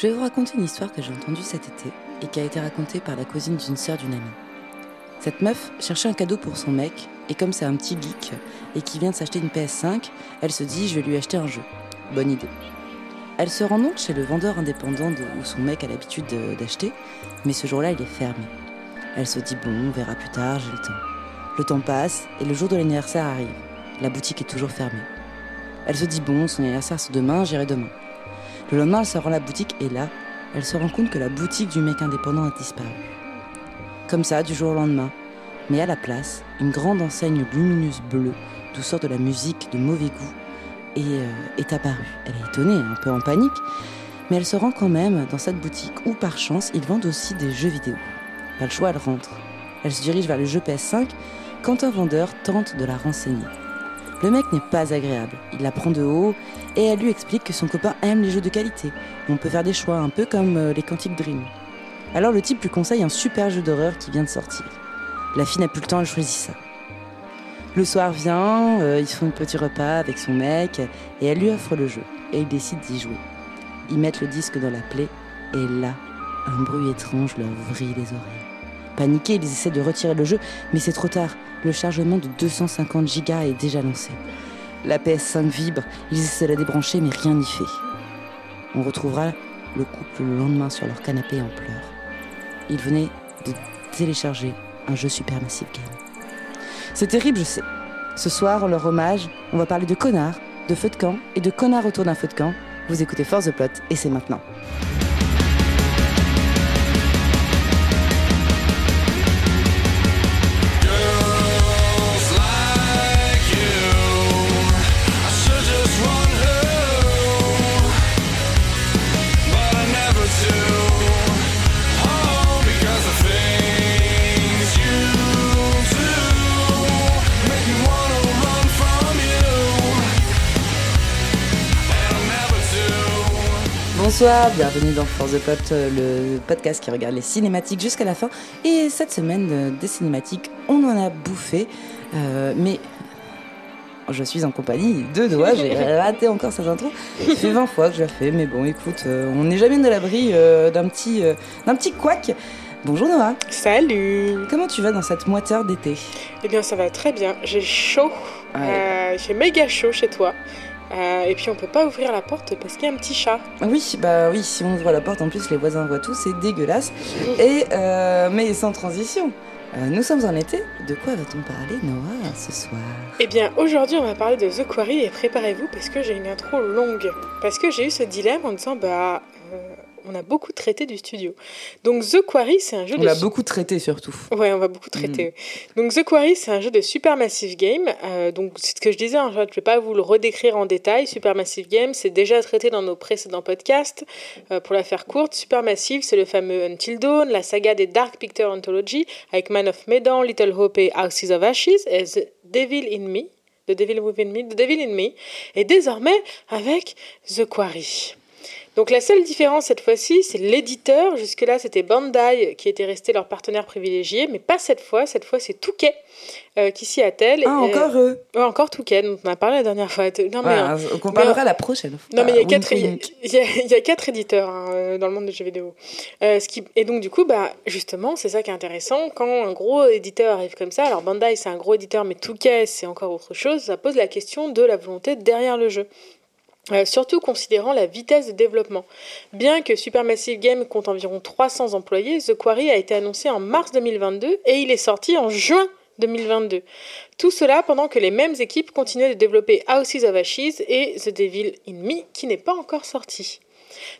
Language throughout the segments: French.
Je vais vous raconter une histoire que j'ai entendue cet été et qui a été racontée par la cousine d'une sœur d'une amie. Cette meuf cherchait un cadeau pour son mec et comme c'est un petit geek et qui vient de s'acheter une PS5, elle se dit je vais lui acheter un jeu. Bonne idée. Elle se rend donc chez le vendeur indépendant où son mec a l'habitude d'acheter, mais ce jour-là il est fermé. Elle se dit bon, on verra plus tard, j'ai le temps. Le temps passe et le jour de l'anniversaire arrive. La boutique est toujours fermée. Elle se dit bon, son anniversaire c'est demain, j'irai demain. Le lendemain, elle se rend à la boutique et là, elle se rend compte que la boutique du mec indépendant a disparu. Comme ça, du jour au lendemain. Mais à la place, une grande enseigne lumineuse bleue, d'où sort de la musique de mauvais goût, et, euh, est apparue. Elle est étonnée, un peu en panique, mais elle se rend quand même dans cette boutique où, par chance, ils vendent aussi des jeux vidéo. Pas le choix, elle rentre. Elle se dirige vers le jeu PS5 quand un vendeur tente de la renseigner. Le mec n'est pas agréable. Il la prend de haut et elle lui explique que son copain aime les jeux de qualité. On peut faire des choix, un peu comme euh, les Quantic Dream. Alors le type lui conseille un super jeu d'horreur qui vient de sortir. La fille n'a plus le temps, elle choisit ça. Le soir vient, euh, ils font un petit repas avec son mec et elle lui offre le jeu. Et ils décident d'y jouer. Ils mettent le disque dans la plaie et là, un bruit étrange leur vrille les oreilles. Paniqués, ils essaient de retirer le jeu, mais c'est trop tard. Le chargement de 250 gigas est déjà lancé. La PS5 vibre, ils essaient de la débrancher, mais rien n'y fait. On retrouvera le couple le lendemain sur leur canapé en pleurs. Ils venaient de télécharger un jeu Supermassive Game. C'est terrible, je sais. Ce soir, leur hommage, on va parler de connards, de feu de camp et de connards autour d'un feu de camp. Vous écoutez Force the Plot et c'est maintenant. Bonsoir, bienvenue dans Force the Pot, le podcast qui regarde les cinématiques jusqu'à la fin. Et cette semaine, euh, des cinématiques, on en a bouffé, euh, mais je suis en compagnie de doigts, j'ai raté encore cette intro. Ça fait 20 fois que je la fais, mais bon, écoute, euh, on n'est jamais de l'abri d'un petit, d'un petit couac. Bonjour Noah. Salut. Comment tu vas dans cette moiteur d'été? Eh bien, ça va très bien. J'ai chaud. J'ai méga chaud chez toi. Euh, et puis on peut pas ouvrir la porte parce qu'il y a un petit chat. Oui, bah oui, si on ouvre la porte, en plus les voisins voient tout, c'est dégueulasse. Et euh, mais sans transition. Euh, nous sommes en été. De quoi va-t-on parler, Noah, ce soir? Eh bien, aujourd'hui, on va parler de The Quarry et préparez-vous parce que j'ai une intro longue. Parce que j'ai eu ce dilemme en disant, bah, on a beaucoup traité du studio. Donc The Quarry, c'est un jeu on de... On a beaucoup traité surtout. Ouais, on va beaucoup traiter. Mm. Donc The Quarry, c'est un jeu de Supermassive Game. Euh, donc c'est ce que je disais, hein, je ne vais pas vous le redécrire en détail. Supermassive Game, c'est déjà traité dans nos précédents podcasts. Euh, pour la faire courte, Supermassive, c'est le fameux Until Dawn, la saga des Dark Picture Anthology, avec Man of Medan, Little Hope et Houses of Ashes, et The Devil in Me. The Devil Within Me, The Devil in Me, et désormais avec The Quarry. Donc la seule différence cette fois-ci, c'est l'éditeur. Jusque-là, c'était Bandai qui était resté leur partenaire privilégié, mais pas cette fois. Cette fois, c'est Touquet euh, qui s'y attelle. Ah, encore eux Encore Touquet, dont on a parlé la dernière fois. Non, mais, euh, on parlera la prochaine fois. Non, mais il y, a quatre, il, y a, quatre éditeurs hein, euh, dans le monde des jeux vidéo. ce qui, et donc, du coup, bah, justement, c'est ça qui est intéressant. Quand un gros éditeur arrive comme ça, alors Bandai, c'est un gros éditeur, mais Touquet, c'est encore autre chose, ça pose la question de la volonté derrière le jeu. Euh, surtout considérant la vitesse de développement. Bien que Supermassive Game compte environ 300 employés, The Quarry a été annoncé en mars 2022 et il est sorti en juin 2022. Tout cela pendant que les mêmes équipes continuaient de développer Houses of Ashes et The Devil in Me qui n'est pas encore sorti.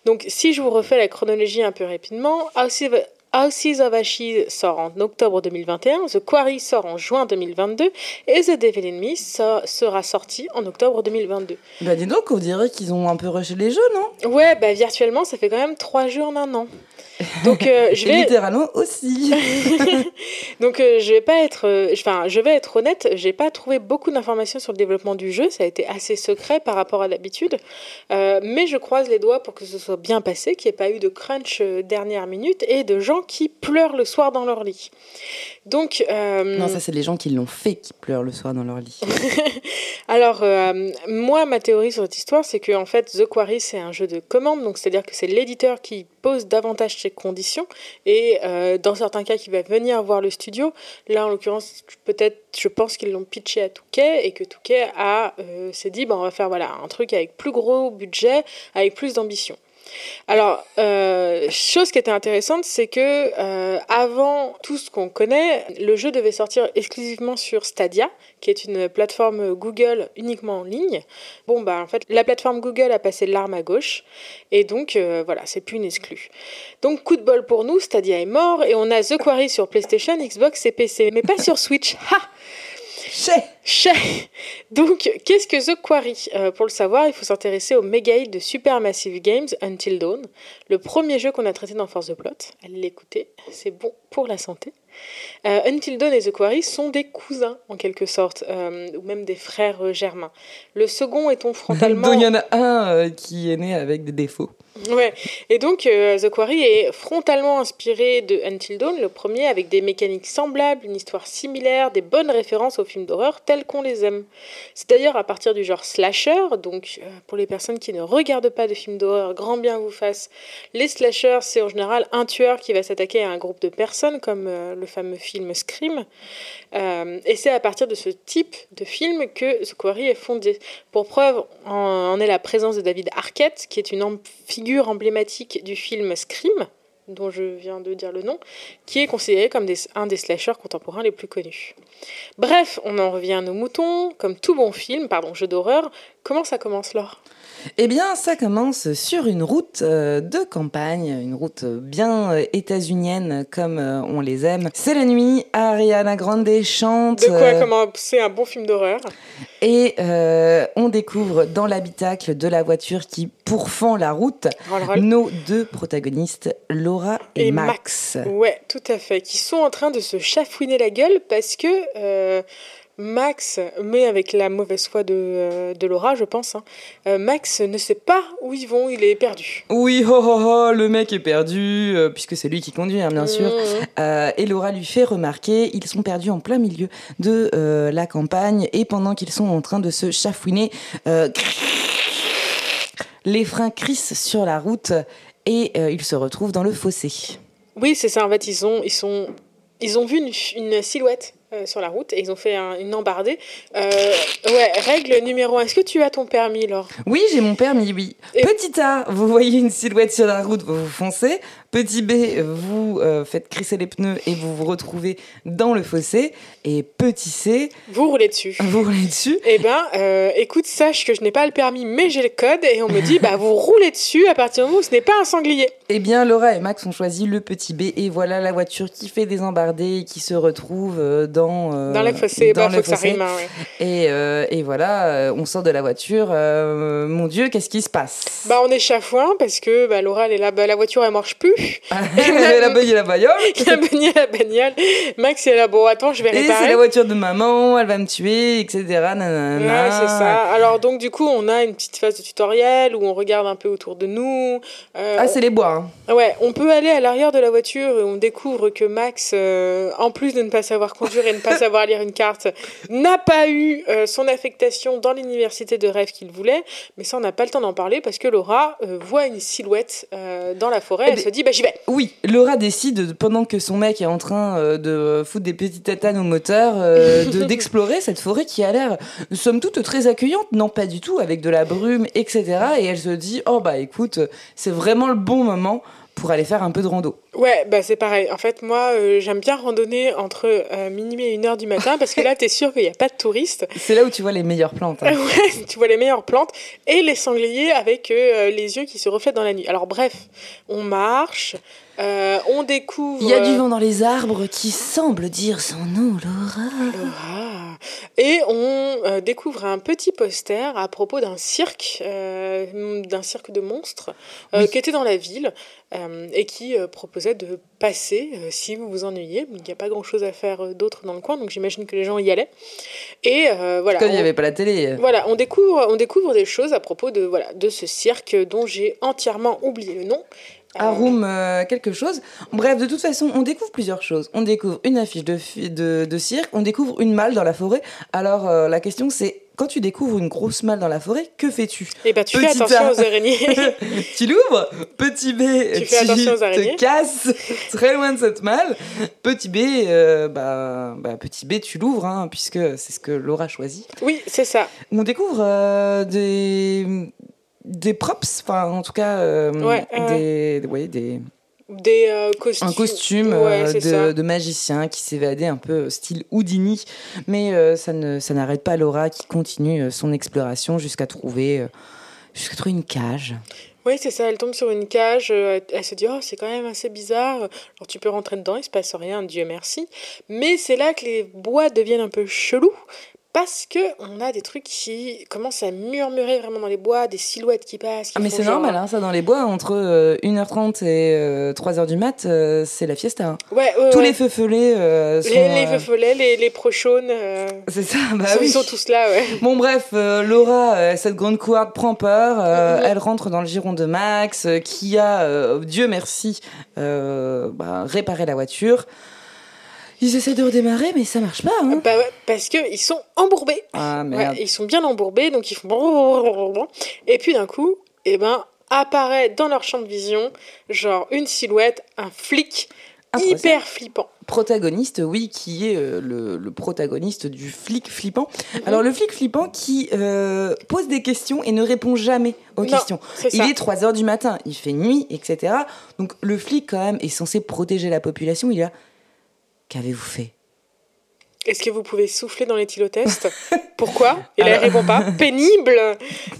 Donc si je vous refais la chronologie un peu rapidement, Houses Houses of Ashes sort en octobre 2021, The Quarry sort en juin 2022 et The Devil in Me sera sorti en octobre 2022. Bah dis donc, on dirait qu'ils ont un peu rushé les jeux, non? Ouais, bah virtuellement, ça fait quand même trois jours en un an. Donc euh, je vais littéralement aussi. Donc euh, je vais pas être euh, enfin je vais être honnête, j'ai pas trouvé beaucoup d'informations sur le développement du jeu, ça a été assez secret par rapport à l'habitude. mais je croise les doigts pour que ce soit bien passé, qu'il n'y ait pas eu de crunch dernière minute et de gens gens qui pleurent le soir dans leur lit. Donc, euh, Non, ça, c'est les gens qui l'ont fait qui pleurent le soir dans leur lit. Alors, euh, moi, ma théorie sur cette histoire, c'est que en fait, The Quarry, c'est un jeu de commande, donc c'est-à-dire que c'est l'éditeur qui pose davantage ses conditions, et euh, dans certains cas, qui va venir voir le studio. Là, en l'occurrence, peut-être, je pense qu'ils l'ont pitché à Touquet, et que Touquet a s'est dit, bah, on va faire voilà un truc avec plus gros budget, avec plus d'ambition. Alors, euh, chose qui était intéressante, c'est que euh, avant tout ce qu'on connaît, le jeu devait sortir exclusivement sur Stadia, qui est une plateforme Google uniquement en ligne. Bon, bah en fait, la plateforme Google a passé l'arme à gauche, et donc euh, voilà, c'est plus une exclue. Donc, coup de bol pour nous, Stadia est mort, et on a The Quarry sur PlayStation, Xbox et PC, mais pas sur Switch. Ha Donc, qu'est-ce que The Quarry? Euh, Pour le savoir, il faut s'intéresser au méga hit de Supermassive Games, Until Dawn, le premier jeu qu'on a traité dans Force the Plot. Allez l'écouter, c'est bon pour la santé. Euh, Until Dawn et The Quarry sont des cousins, en quelque sorte, euh, ou même des frères germains. Le second étant frontalement... Donc, il y en a un qui est né avec des défauts. Ouais, et donc euh, The Quarry est frontalement inspiré de Until Dawn, le premier, avec des mécaniques semblables, une histoire similaire, des bonnes références aux films d'horreur tels qu'on les aime. C'est d'ailleurs à partir du genre slasher, donc euh, pour les personnes qui ne regardent pas de films d'horreur, grand bien vous fasse. Les slashers, c'est en général un tueur qui va s'attaquer à un groupe de personnes, comme euh, le fameux film Scream. Et c'est à partir de ce type de film que The Quarry est fondé. Pour preuve, en, est la présence de David Arquette, qui est une em- emblématique du film Scream, dont je viens de dire le nom, qui est considéré comme un des slashers contemporains les plus connus. Bref, on en revient à nos moutons. Comme tout bon film, pardon, jeu d'horreur, comment ça commence, Laure? Eh bien, ça commence sur une route euh, de campagne, une route bien euh, états-unienne comme euh, on les aime. C'est la nuit, Ariana Grande chante De quoi? euh, commencer un bon film d'horreur et euh, on découvre dans l'habitacle de la voiture qui pourfend la route Roll, roll. nos deux protagonistes, Laura et, Et Max. Ouais, tout à fait. Qui sont en train de se chafouiner la gueule parce que euh, Max, mais avec la mauvaise foi de, euh, de Laura, je pense, hein, euh, Max ne sait pas où ils vont, il est perdu. Oui, ho ho ho, le mec est perdu, euh, puisque c'est lui qui conduit, hein, bien sûr. Mmh. Euh, et Laura lui fait remarquer, ils sont perdus en plein milieu de euh, la campagne et pendant qu'ils sont en train de se chafouiner, les freins crissent sur la route et ils se retrouvent dans le fossé. Oui, c'est ça. En fait, ils ont, ils sont, ils ont vu une, une silhouette euh, sur la route et ils ont fait un- une embardée. Euh, ouais, règle numéro un. Est-ce que tu as ton permis, Laure? Oui, j'ai mon permis, oui. Et- Petit A, vous voyez une silhouette sur la route, vous vous foncez. Petit B, vous euh, faites crisser les pneus et vous vous retrouvez dans le fossé. Et petit C, Vous roulez dessus. vous roulez dessus. Eh ben, euh, écoute, sache que je n'ai pas le permis, mais j'ai le code, et on me dit, bah, vous roulez dessus à partir du moment où ce n'est pas un sanglier. Eh bien, Laura et Max ont choisi le petit B et voilà la voiture qui fait des embardées et qui se retrouve euh, dans euh, Dans le fossé, dans bah, le faut que ça fossé. rime. hein, ouais. Et, et voilà, on sort de la voiture. mon Dieu, qu'est-ce qui se passe? Bah, on est chafouin parce que bah, Laura, elle est là, bah, la voiture, elle marche plus. La bagnole, la bagnole. Il a baigné la bagnole. Max, est là, bon, attends, je vais Et c'est la voiture de maman, elle va me tuer, etc. nanana. Ouais, c'est ça. Alors, donc, du coup, on a une petite phase de tutoriel où on regarde un peu autour de nous. Euh, Ah, c'est les bois. hein. Ouais, on peut aller à l'arrière de la voiture et on découvre que Max, euh, en plus de ne pas savoir conduire et ne pas savoir lire une carte, n'a pas eu euh, son affectation dans l'université de rêve qu'il voulait. Mais ça, on n'a pas le temps d'en parler parce que Laura voit une silhouette dans la forêt. Eh Elle ben- se dit, j'y vais. Oui, Laura décide, pendant que son mec est en train euh, de foutre des petites tatanes au moteur, euh, de- d'explorer cette forêt qui a l'air, somme toute, très accueillante. Non, pas du tout, avec de la brume, etc. Et elle se dit, oh bah écoute, c'est vraiment le bon moment pour aller faire un peu de rando. Ouais, bah c'est pareil. En fait, moi, euh, j'aime bien randonner entre euh, minuit et 1h du matin parce que là, t'es sûr qu'il n'y a pas de touristes. C'est là où tu vois les meilleures plantes. hein. Ouais, tu vois les meilleures plantes et les sangliers avec euh, les yeux qui se reflètent dans la nuit. Alors bref, on marche, euh, on découvre... Il y a du euh, vent dans les arbres qui semble dire son nom, Laura. Laura. Et on euh, découvre un petit poster à propos d'un cirque, euh, d'un cirque de monstres, euh, Oui. qui était dans la ville euh, et qui euh, proposait de passer si vous vous ennuyez. Il n'y a pas grand-chose à faire d'autre dans le coin, donc j'imagine que les gens y allaient. Et voilà. Comme il n'y avait pas la télé. Voilà, on découvre, on découvre des choses à propos de, voilà, de ce cirque dont j'ai entièrement oublié le nom. Arum euh, quelque chose. Bref, de toute façon, on découvre plusieurs choses. On découvre une affiche de, de, de cirque, on découvre une malle dans la forêt. Alors, euh, la question, c'est quand tu découvres une grosse malle dans la forêt, que fais-tu? Eh ben, tu fais attention aux araignées. tu l'ouvres. Petit B, tu, fais attention aux araignées. te casses très loin de cette malle. Petit B, euh, bah, bah, petit B, tu l'ouvres, hein, puisque c'est ce que Laura choisit. Oui, c'est ça. On découvre des des props, enfin en tout cas euh, des, ouais, des des euh, costumes. Un costume euh, de, magicien qui s'évadait un peu style Houdini, mais ça ne ça n'arrête pas Laura qui continue son exploration jusqu'à trouver jusqu'à trouver une cage. Oui, c'est ça, elle tombe sur une cage, elle se dit Oh, c'est quand même assez bizarre. Alors tu peux rentrer dedans, il se passe rien, Dieu merci. Mais c'est là que les bois deviennent un peu chelous parce que on a des trucs qui commencent à murmurer vraiment dans les bois, des silhouettes qui passent. ah mais c'est normal, hein, ça dans les bois, entre 1h30 euh, et 3h euh, du mat, euh, c'est la fiesta. Hein. Ouais, Tous les feux folets sont... Les, les feux follets, les, les prochaunes... c'est ça, bah ils, oui. sont tous là, ouais. Bon bref, Laura, cette grande couarde prend peur, mm-hmm. elle rentre dans le giron de Max, qui a, Dieu merci, bah, réparé la voiture. Ils essaient de redémarrer, mais ça marche pas. Hein. Bah parce qu'ils sont embourbés. Ah merde. ils sont bien embourbés, donc ils font. Et puis d'un coup, eh ben, apparaît dans leur champ de vision, genre une silhouette, un flic hyper flippant. Protagoniste, oui, qui est euh, le, protagoniste du flic flippant. Mhm. Alors le flic flippant qui euh, pose des questions et ne répond jamais aux questions. il est 3 heures du matin, il fait nuit, etc. Donc le flic quand même est censé protéger la population. Il a Qu'avez-vous fait? Est-ce que vous pouvez souffler dans les l'éthylotest Pourquoi? Et là, il répond pas. Pénible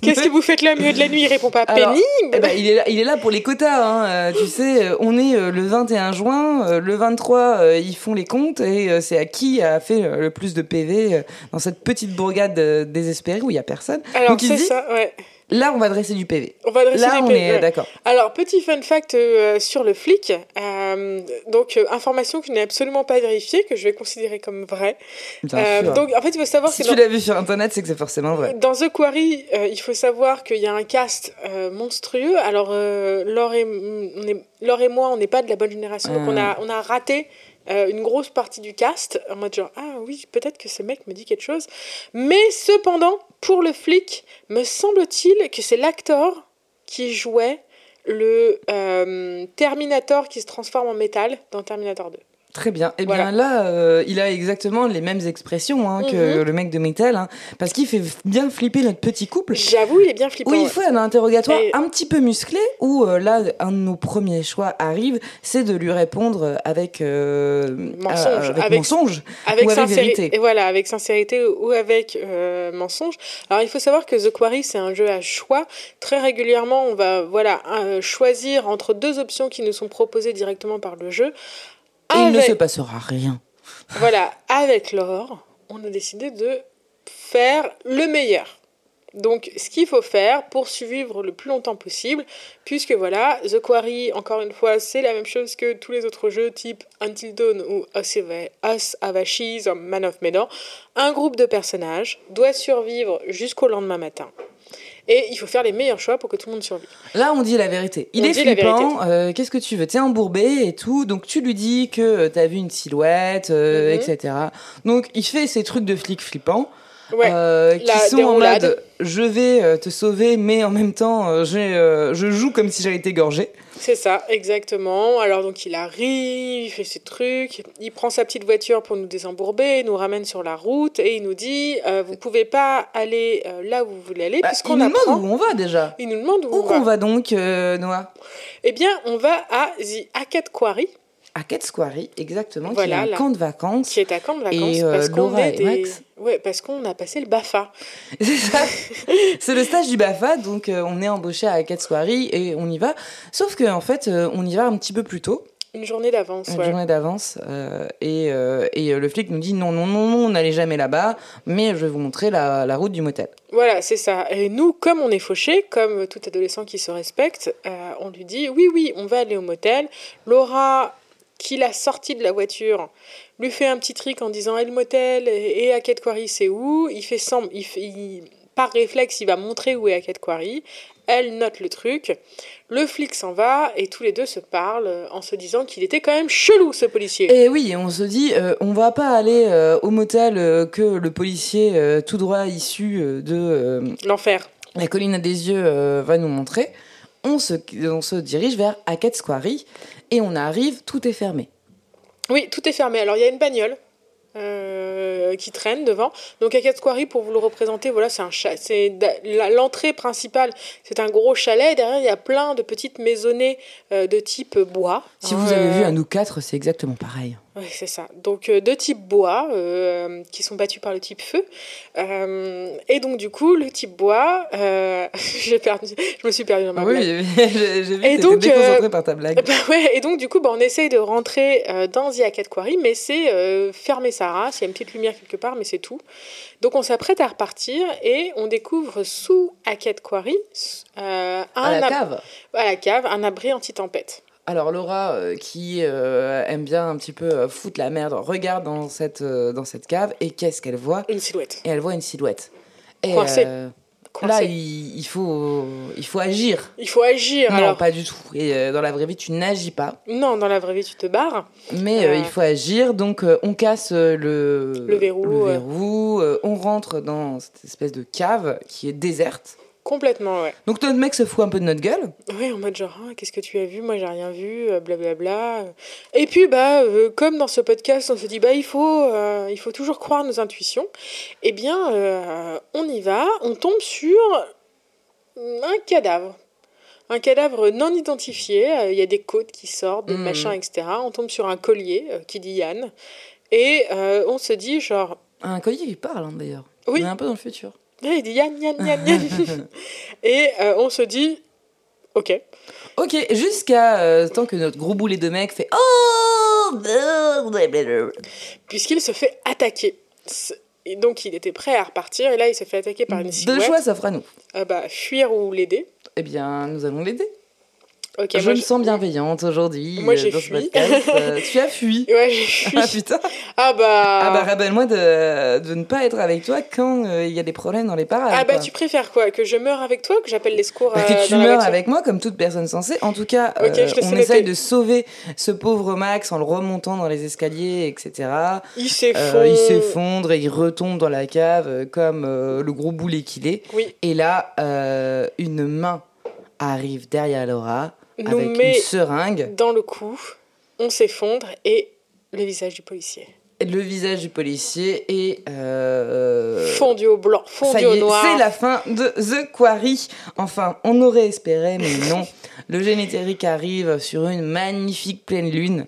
Qu'est-ce que vous faites là au milieu de la nuit? Il répond pas. Pénible eh ben, il, est là, il est là pour les quotas. Hein. Euh, tu sais, euh, on est euh, le 21 juin. le 23, ils font les comptes. Et c'est à qui a fait le plus de PV dans cette petite bourgade désespérée où il n'y a personne. Alors, c'est ça, ouais. Là, on va dresser du PV. On va dresser Là, du on est d'accord. Alors, petit fun fact euh, sur le flic. Euh, donc, euh, information qui n'est absolument pas vérifiée, que je vais considérer comme vraie. donc, en fait, il faut savoir si tu l'as vu sur Internet, c'est que c'est forcément vrai. Dans The Quarry, il faut savoir qu'il y a un cast monstrueux. Alors, Laure et, on est, Laure et moi, on n'est pas de la bonne génération, donc on a, on a raté euh, une grosse partie du cast, en mode genre, ah oui, peut-être que ce mec me dit quelque chose. Mais cependant, pour le flic, me semble-t-il que c'est l'acteur qui jouait le euh, Terminator qui se transforme en métal dans Terminator 2. Très bien. Et eh bien là, euh, il a exactement les mêmes expressions hein, que mhm. le mec de Metal, hein, parce qu'il fait bien flipper notre petit couple. J'avoue, il est bien flippant. Oui, il faut un interrogatoire un petit peu musclé, où euh, là, un de nos premiers choix arrive, c'est de lui répondre avec, euh, mensonge, avec, mensonge, avec ou avec vérité. Et voilà, avec sincérité ou avec mensonge. Alors il faut savoir que The Quarry, c'est un jeu à choix. Très régulièrement, on va voilà choisir entre deux options qui nous sont proposées directement par le jeu. Il ne se passera rien. Voilà, avec Laure, on a décidé de faire le meilleur. Donc, ce qu'il faut faire pour survivre le plus longtemps possible, puisque voilà, The Quarry, encore une fois, c'est la même chose que tous les autres jeux type Until Dawn ou Us Avashis ou Man of Medan. Un groupe de personnages doit survivre jusqu'au lendemain matin. Et il faut faire les meilleurs choix pour que tout le monde survive. Là, on dit la vérité. Il est flippant. Euh, qu'est-ce que tu veux? T'es embourbé et tout. Donc, tu lui dis que t'as vu une silhouette, euh, mhm. etc. Donc, il fait ces trucs de flic flippant. Ouais, qui sont en mode je vais te sauver, mais en même temps, je joue comme si j'allais été gorgé. C'est ça, exactement. Alors donc il arrive, il fait ses trucs, il prend sa petite voiture pour nous désembourber, il nous ramène sur la route et il nous dit euh, vous pouvez pas aller euh, là où vous voulez aller bah, puisqu'on Il nous demande où on va déjà. Il nous demande où, où on va. donc, euh, Noah? Eh bien, on va à The Hackett Quarry à Quarry, exactement, qui est un camp de vacances. Qui est un camp de vacances. Et parce qu'on Ouais, parce qu'on a passé le BAFA. C'est le stage du BAFA, donc euh, on est embauché à Quarry et on y va. Sauf qu'en en fait, euh, on y va un petit peu plus tôt. Une journée d'avance, Une ouais. journée d'avance. euh, et, euh, et euh, le flic nous dit non, non, non, non, on n'allait jamais là-bas, mais je vais vous montrer la, la route du motel. Voilà, c'est ça. Et nous, comme on est fauché, comme tout adolescent qui se respecte, euh, on lui dit oui, oui, on va aller au motel. Laura, qui l'a sorti de la voiture, lui fait un petit trick en disant Eh, le motel et à Quarry, c'est où? Il fait semble, il, fait- il- par réflexe, il va montrer où est à Quarry. Elle note le truc. Le flic s'en va et tous les deux se parlent euh, en se disant qu'il était quand même chelou ce policier. Et oui, on se dit, euh, on va pas aller euh, au motel euh, que le policier tout droit issu de L'enfer. la colline à des yeux va nous montrer. On se, on se dirige vers Hackett's Quarry et on arrive, tout est fermé. Oui, tout est fermé. Alors il y a une bagnole euh, qui traîne devant. Donc à Quarry, pour vous le représenter, voilà, c'est un c'est l'entrée principale. C'est un gros chalet. Derrière, il y a plein de petites maisonnées euh, de type bois. Si vous avez euh, vu à nous quatre, c'est exactement pareil. Oui, c'est ça. Donc euh, de type bois euh, qui sont battus par le type feu. Euh, et donc du coup, le type bois, j'ai perdu, je me suis perdue dans ma blague. Oui, j'ai vu Et donc, t'étais déconcentré euh, par ta blague. Bah ouais, et donc du coup, bah, on essaye de rentrer dans The Hackett Quarry, mais c'est fermé sa race, il y a une petite lumière quelque part, mais c'est tout. Donc on s'apprête à repartir et on découvre sous Hackett Quarry un à la cave. à la cave un abri anti-tempête. Alors Laura, euh, qui euh, aime bien un petit peu euh, foutre la merde, regarde dans cette, dans cette cave et qu'est-ce qu'elle voit? Une silhouette. Et elle voit une silhouette. Et Coincée. Coincée. là, il, il faut, il faut agir. Il faut agir. Non, alors, pas du tout. Et dans la vraie vie, tu n'agis pas. non, dans la vraie vie, tu te barres. Mais il faut agir. Donc, on casse le, Le verrou, le ouais. verrou, on rentre dans cette espèce de cave qui est déserte. Complètement, ouais. Donc, notre mec se fout un peu de notre gueule. Oui, en mode genre, Ah, qu'est-ce que tu as vu? Moi, j'ai rien vu, euh, blablabla. Et puis, bah, euh, comme dans ce podcast, on se dit, bah, il faut, euh, il faut toujours croire nos intuitions. Eh bien, euh, on y va, on tombe sur un cadavre. Un cadavre non identifié, il y a des côtes qui sortent, des Mhm. machins, etc. On tombe sur un collier qui dit Yann. Et on se dit, genre, Un collier qui parle, hein, d'ailleurs. Oui. On est un peu dans le futur. Il dit Yann, Yann, Yann, Yann. Et euh, on se dit, ok. Ok, jusqu'à euh, tant que notre gros boulet de mec fait Oh puisqu'il se fait attaquer. Et donc il était prêt à repartir et là il se fait attaquer par une Deux silhouette. choix s'offrent à nous. Ah bah fuir ou l'aider. Eh bien, nous allons l'aider. Je me sens bienveillante aujourd'hui. Moi, euh, j'ai dans ce fui. podcast. Euh, tu as fui. Ouais j'ai fui. Ah putain. ah bah. Ah bah rappelle-moi de, de ne pas être avec toi quand euh, il y a des problèmes dans les parages. Ah bah quoi. tu préfères quoi Que je meure avec toi ou que j'appelle les secours Bah, euh, que tu dans meurs avec moi comme toute personne censée. En tout cas, euh, on essaye de sauver ce pauvre Max en le remontant dans les escaliers, etc. Il s'effondre. Euh, il s'effondre et il retombe dans la cave euh, comme euh, le gros boulet qu'il est. Oui. Et là, euh, une main arrive derrière Laura Nous avec met une seringue. dans le cou. On s'effondre et le visage du policier. Le visage du policier est... euh, Fondu au blanc, fondu au noir. c'est la fin de The Quarry. Enfin, on aurait espéré, mais non. Le générique arrive sur une magnifique pleine lune.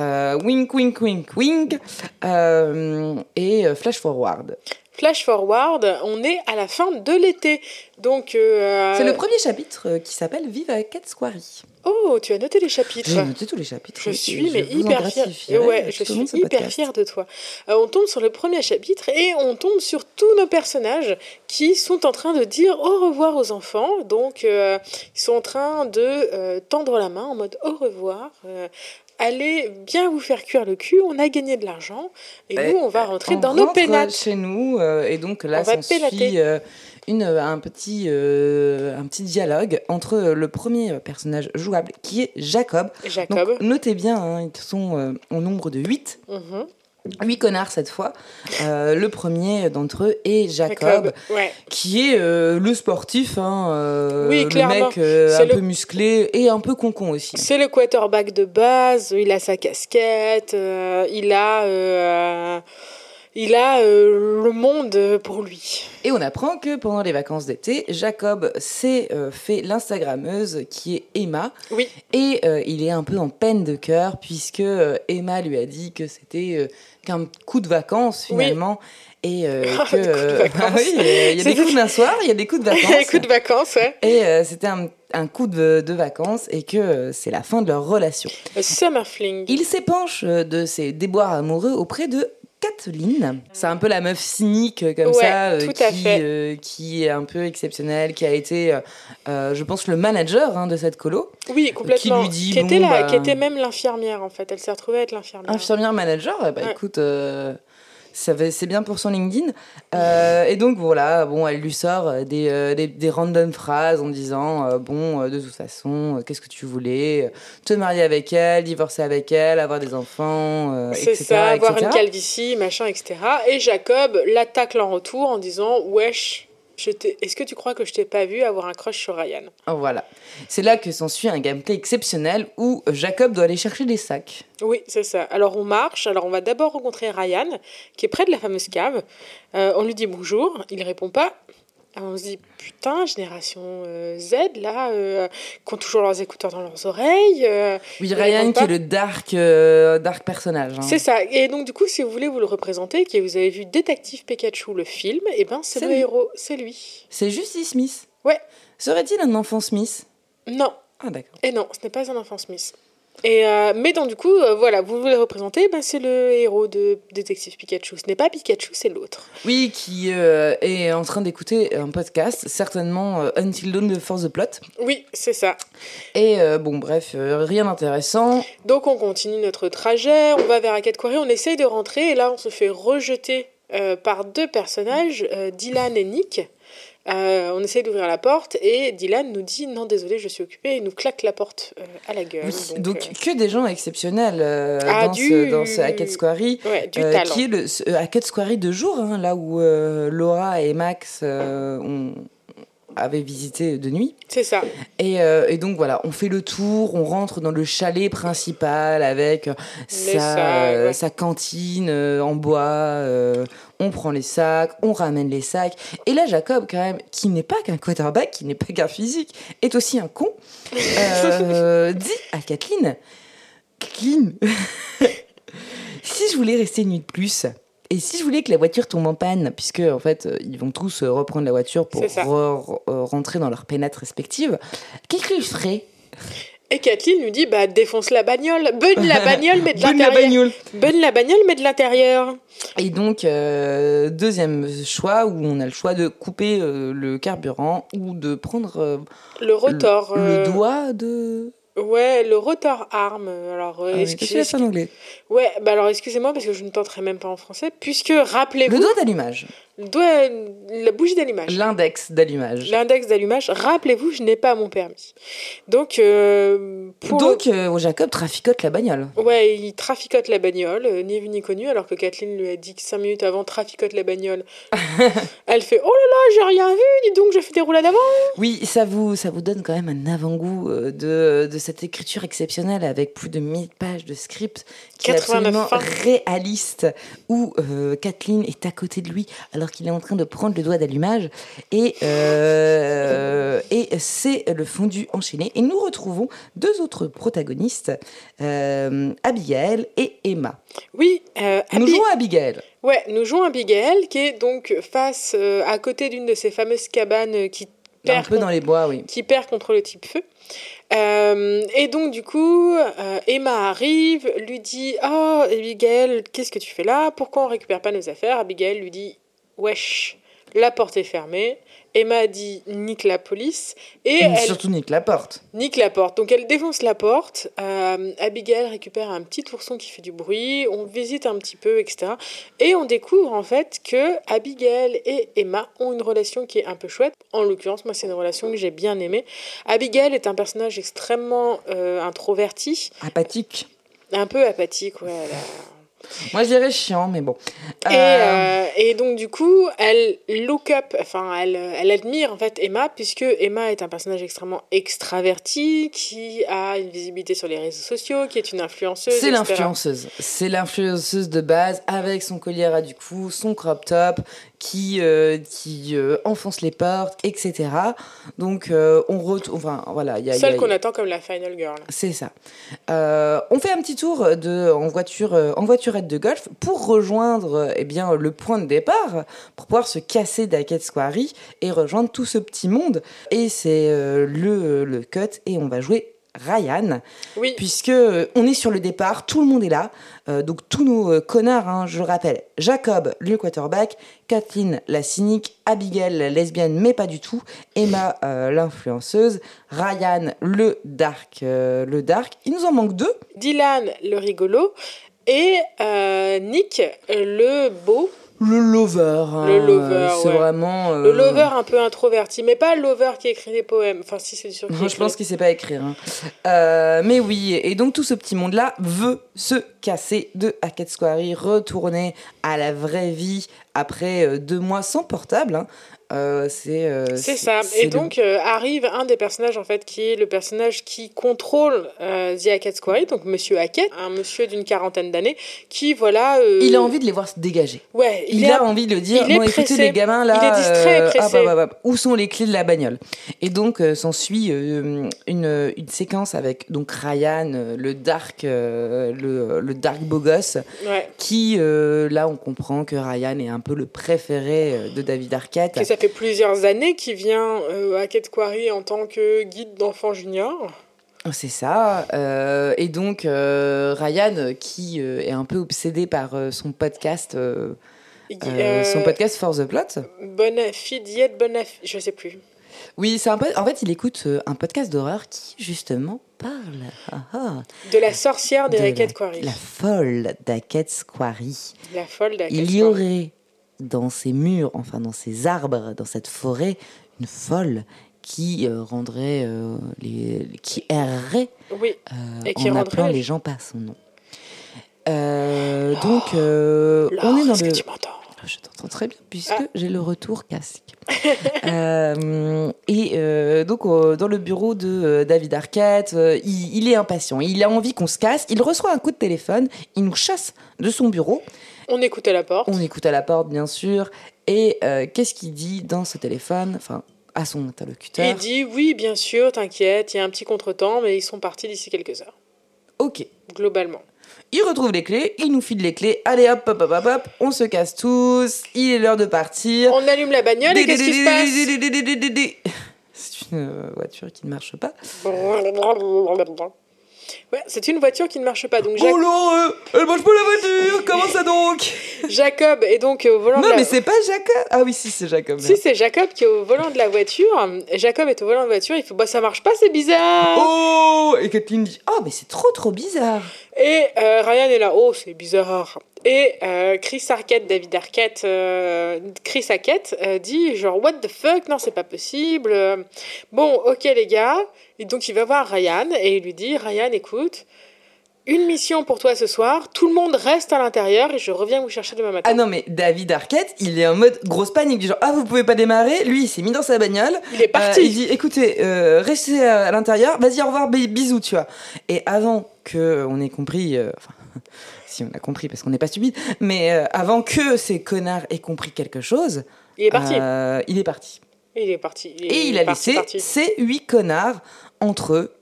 Euh, wink, wink, wink, wink. Euh, et flash forward. Flash forward, on est à la fin de l'été. Donc. euh, C'est le premier chapitre euh, qui s'appelle Vive à Cat's Quarry. Oh, tu as noté les chapitres. J'ai noté tous les chapitres. Je suis je mais hyper fière. Ouais, je suis hyper fière de toi. Euh, on tombe sur le premier chapitre et on tombe sur tous nos personnages qui sont en train de dire au revoir aux enfants. Donc, euh, ils sont en train de tendre la main en mode au revoir. Euh, allez bien vous faire cuire le cul. On a gagné de l'argent et Eh, nous, on va rentrer On dans nos pénates. chez nous euh, et donc là On va s'en pénater. suit euh, une un petit euh, un petit dialogue entre euh, le premier personnage jouable qui est Jacob. Jacob. Donc notez bien, hein, ils sont euh, au nombre de 8. Mhm. 8 connards cette fois. Euh, le premier d'entre eux est Jacob, Jacob. Ouais. qui est euh, le sportif, hein, euh, Oui, le mec un le- peu musclé et un peu concon aussi. C'est le quarterback de base, il a sa casquette, il a, il a euh, le monde pour lui. Et on apprend que pendant les vacances d'été, Jacob s'est euh, fait l'instagrammeuse qui est Emma. Oui. Et euh, il est un peu en peine de cœur puisque euh, Emma lui a dit que c'était euh, qu'un coup de vacances Oui. finalement. Et euh, Ah, que. des coups de euh, vacances. oui, il y a des coups d'un soir, il y a des coups de vacances. Écoute vacances, ouais. Et euh, c'était un, un coup de, de vacances et que euh, c'est la fin de leur relation. Le summer fling. Il s'épanche euh, de ses déboires amoureux auprès de Kathleen. C'est un peu la meuf cynique euh, comme Ouais, ça, euh, tout à qui, fait. euh, qui est un peu exceptionnelle, qui a été, euh, euh, je pense, le manager hein, de cette colo. Oui, complètement. lui dit, qui, était la- bah- qui était même l'infirmière en fait. Elle s'est retrouvée à être l'infirmière. Infirmière manager, bah Ouais. écoute, c'est bien pour son LinkedIn. Euh, et donc voilà, bon, elle lui sort des, euh, des, des random phrases en disant, euh, bon, euh, de toute façon, euh, qu'est-ce que tu voulais euh, Te marier avec elle, divorcer avec elle, avoir des enfants, euh, C'est etc. ça, avoir etc. une calvitie, machin, etc. Et Jacob l'attaque en retour en disant Wesh, est-ce que tu crois que je t'ai pas vu avoir un crush sur Ryan? Oh, Voilà. C'est là que s'ensuit un gameplay exceptionnel où Jacob doit aller chercher des sacs. Oui, c'est ça. Alors on marche, alors on va d'abord rencontrer Ryan, qui est près de la fameuse cave. Euh, on lui dit bonjour, il répond pas. On se dit putain, génération euh, Z, là, euh, qui ont toujours leurs écouteurs dans leurs oreilles. euh, Oui, Ryan qui est le dark, euh, dark personnage. hein. C'est ça. Et donc, du coup, si vous voulez vous le représenter, que vous avez vu Détective Pikachu, le film, et ben c'est C'est le lui. héros, c'est lui. C'est Justice Smith. Ouais. Serait-il un enfant Smith? Non, Ah d'accord. et non, ce n'est pas un enfant Smith. Et euh, mais donc, du coup, euh, voilà, vous voulez représenter, ben, c'est le héros de Détective Pikachu. Ce n'est pas Pikachu, c'est l'autre. Oui, qui euh, est en train d'écouter un podcast, certainement euh, Until Dawn de Force the Plot. Oui, c'est ça. Et bon, bref, rien d'intéressant. Donc, on continue notre trajet, on va vers Arcade Quarry, on essaye de rentrer, et là, on se fait rejeter par deux personnages, Dylan et Nick. Euh, on essaye d'ouvrir la porte et Dylan nous dit non désolé je suis occupé et nous claque la porte euh, à la gueule. Oui, donc, donc, que des gens exceptionnels euh, Ah, dans, du- ce, dans ce Hackett Squarey. euh, ouais, euh, qui est le ce- Hackett Squarey de jour, hein, là où euh, Laura et Max euh, ont, avaient visité de nuit. C'est ça. Et, euh, et donc voilà, on fait le tour, on rentre dans le chalet principal avec euh, sa, euh, ouais. sa cantine euh, en bois. euh, on prend les sacs, on ramène les sacs. Et là, Jacob, quand même, qui n'est pas qu'un quarterback, qui n'est pas qu'un physique, est aussi un con, euh, dit à Kathleen Kathleen, si je voulais rester une nuit de plus. Et si je voulais que la voiture tombe en panne, puisque en fait euh, ils vont tous euh, reprendre la voiture pour re- re- rentrer dans leur pénate respective, qu'est-ce que je ferais? Et Kathleen lui dit bah défonce la bagnole, bonne la bagnole mais de la l'intérieur. bagnole. Bonne la bagnole mais de l'intérieur. Et donc euh, deuxième choix où on a le choix de couper euh, le carburant ou de prendre euh, Le rotor. le, euh, le doigt de. Ouais, le rotor arm. Alors, euh, Ah qu'est-ce que c'est ça en anglais? Ouais, bah alors excusez-moi parce que je ne tenterai même pas en français, puisque rappelez-vous, Le doigt d'allumage, la bougie d'allumage. l'index d'allumage. L'index d'allumage, rappelez-vous, je n'ai pas mon permis. Donc, euh, pour le- Donc euh, Jacob traficote la bagnole. Ouais, il traficote la bagnole, euh, ni vu ni connu, alors que Kathleen lui a dit que 5 minutes avant, traficote la bagnole. Elle fait Oh là là, j'ai rien vu, dis donc, je fais des roulades avant. Oui, ça vous, ça vous donne quand même un avant-goût de, de cette écriture exceptionnelle avec plus de 1000 pages de script qui est 89 absolument réaliste où Kathleen est à côté de lui alors qu'il est en train de prendre le doigt d'allumage et, euh, et c'est le fondu enchaîné. Et nous retrouvons deux autres protagonistes, euh, Abigail et Emma. Oui, euh, Nous Abi- jouons Abigail. ouais, nous jouons Abigail, qui est donc face à côté d'une de ces fameuses cabanes qui Un perd, peu dans les bois, oui. qui perd contre le type feu. Euh, et donc, du coup, euh, Emma arrive, lui dit Oh, Abigail, qu'est-ce que tu fais là? Pourquoi on récupère pas nos affaires? Abigail lui dit Wesh, la porte est fermée. Emma dit Nique la police. Et elle Surtout nique la porte. nique la porte. Donc, elle défonce la porte. Euh, Abigail récupère un petit ourson qui fait du bruit. On visite un petit peu, etc. Et on découvre en fait que Abigail et Emma ont une relation qui est un peu chouette. En l'occurrence, moi, c'est une relation que j'ai bien aimée. Abigail est un personnage extrêmement euh, introverti, Apathique. un peu apathique. Ouais, elle a- Moi, je dirais chiant, mais bon. Et, Euh, euh, et donc du coup, elle look up, enfin elle, elle admire en fait Emma puisque Emma est un personnage extrêmement extraverti qui a une visibilité sur les réseaux sociaux, qui est une influenceuse. C'est l'influenceuse. C'est l'influenceuse de base avec son collier à du cou, son crop top qui, euh, qui euh, enfonce les portes, etc. Donc, euh, on retrouve. Enfin, voilà. Y a, Celle qu'on attend comme la final girl. C'est ça. Euh, on fait un petit tour de, en, voiture, en voiturette de golf pour rejoindre eh bien, le point de départ pour pouvoir se casser d'Aket Squari et rejoindre tout ce petit monde. Et c'est le, le cut et on va jouer Ryan, Oui. puisque on est sur le départ, tout le monde est là, Euh, donc tous nos euh, connards, hein, je le rappelle, Jacob, le quarterback, Kathleen, la cynique, Abigail, lesbienne, mais pas du tout, Emma, euh, l'influenceuse, Ryan, le dark, le dark. Il nous en manque deux. Dylan, le rigolo. Et Nick, le beau. Le lover. hein, Le lover, C'est ouais. vraiment. euh, Le lover un peu introverti. Mais pas le lover qui écrit des poèmes. Enfin, si, c'est sûr Moi, je pense qu'il sait pas écrire. hein. Euh, mais oui, et donc tout ce petit monde-là veut se casser de Hackett Square, retourner à la vraie vie après euh, deux mois sans portable. hein. Euh, c'est euh, C'est ça. Et le- donc euh, arrive un des personnages en fait qui est le personnage qui contrôle euh, The Hackett Square, donc Monsieur Hackett, un monsieur d'une quarantaine d'années, qui voilà. euh, il a envie de les voir se dégager. Ouais, Il, a envie de dire il est écoutez pressé. les gamins là, Il est distrait et euh, pressé. hop, hop, hop, hop, où sont les clés de la bagnole? Et donc euh, s'ensuit euh, une, une séquence avec donc Ryan, le dark, euh, le, le dark beau gosse, Ouais. qui euh, là on comprend que Ryan est un peu le préféré de David Arquette. Fait plusieurs années qu'il vient euh, à Hackett Quarry en tant que guide d'enfants juniors. C'est ça. euh, et donc euh, Ryan, qui euh, est un peu obsédé par son podcast, son podcast For the Plot. Bonafide, Yet Bonafide, je sais plus. Oui, c'est un peu. En fait, il écoute un podcast d'horreur qui justement parle ah, ah, De la sorcière des de la, Quarry. la folle d'Hackett Quarry. La folle d'Hackett Il y aurait dans ces murs, enfin dans ces arbres, dans cette forêt, une folle qui euh, rendrait euh, les, qui errerait Oui, euh, Et qui en rendrait appelant les- gens par son nom. Euh, donc, Laure, on est dans est-ce le. que tu m'entends? Je t'entends très bien puisque Ah. j'ai le retour casque. Euh, et euh, donc euh, dans le bureau de David Arquette, il, il est impatient, il a envie qu'on se casse, il reçoit un coup de téléphone, il nous chasse de son bureau, On écoute à la porte. on écoute à la porte bien sûr, et euh, qu'est-ce qu'il dit dans ce téléphone, enfin à son interlocuteur Il dit oui, bien sûr, t'inquiète, il y a un petit contretemps, mais ils sont partis d'ici quelques heures, Ok. globalement. Il retrouve les clés, il nous file les clés, allez hop hop hop hop hop, on se casse tous, il est l'heure de partir. On allume la bagnole et qu'est-ce qui se passe C'est une euh, voiture qui ne marche pas. Ouais, c'est une voiture qui ne marche pas. Donc Oh là, euh, elle marche pas la voiture, comment ça donc? Jacob est donc au volant Non de la... mais c'est pas Jacob. Ah oui si c'est Jacob. Si, c'est Jacob qui est au volant de la voiture. Jacob est au volant de la voiture, il fait bah ça marche pas, c'est bizarre. Oh Et Kathleen dit oh mais c'est trop trop bizarre. Et euh, Ryan est là, oh c'est bizarre. Et euh, Chris Arquette, David Arquette, euh, Chris Arquette euh, dit genre what the fuck, non c'est pas possible. Bon ok les gars, et donc il va voir Ryan et il lui dit Ryan écoute, une mission pour toi ce soir, tout le monde reste à l'intérieur et je reviens vous chercher demain matin. Ah non mais David Arquette il est en mode grosse panique du genre ah vous pouvez pas démarrer. Lui il s'est mis dans sa bagnole. il est parti. Euh, il dit écoutez, restez à, l'intérieur, vas-y au revoir, bi- bisous, tu vois. Et avant que on ait compris, enfin, si on a compris parce qu'on n'est pas stupide, mais euh, avant que ces connards aient compris quelque chose, il est parti. euh, il est parti. Il est parti. Il est Et il a parti, laissé parti. ces huit connards entre eux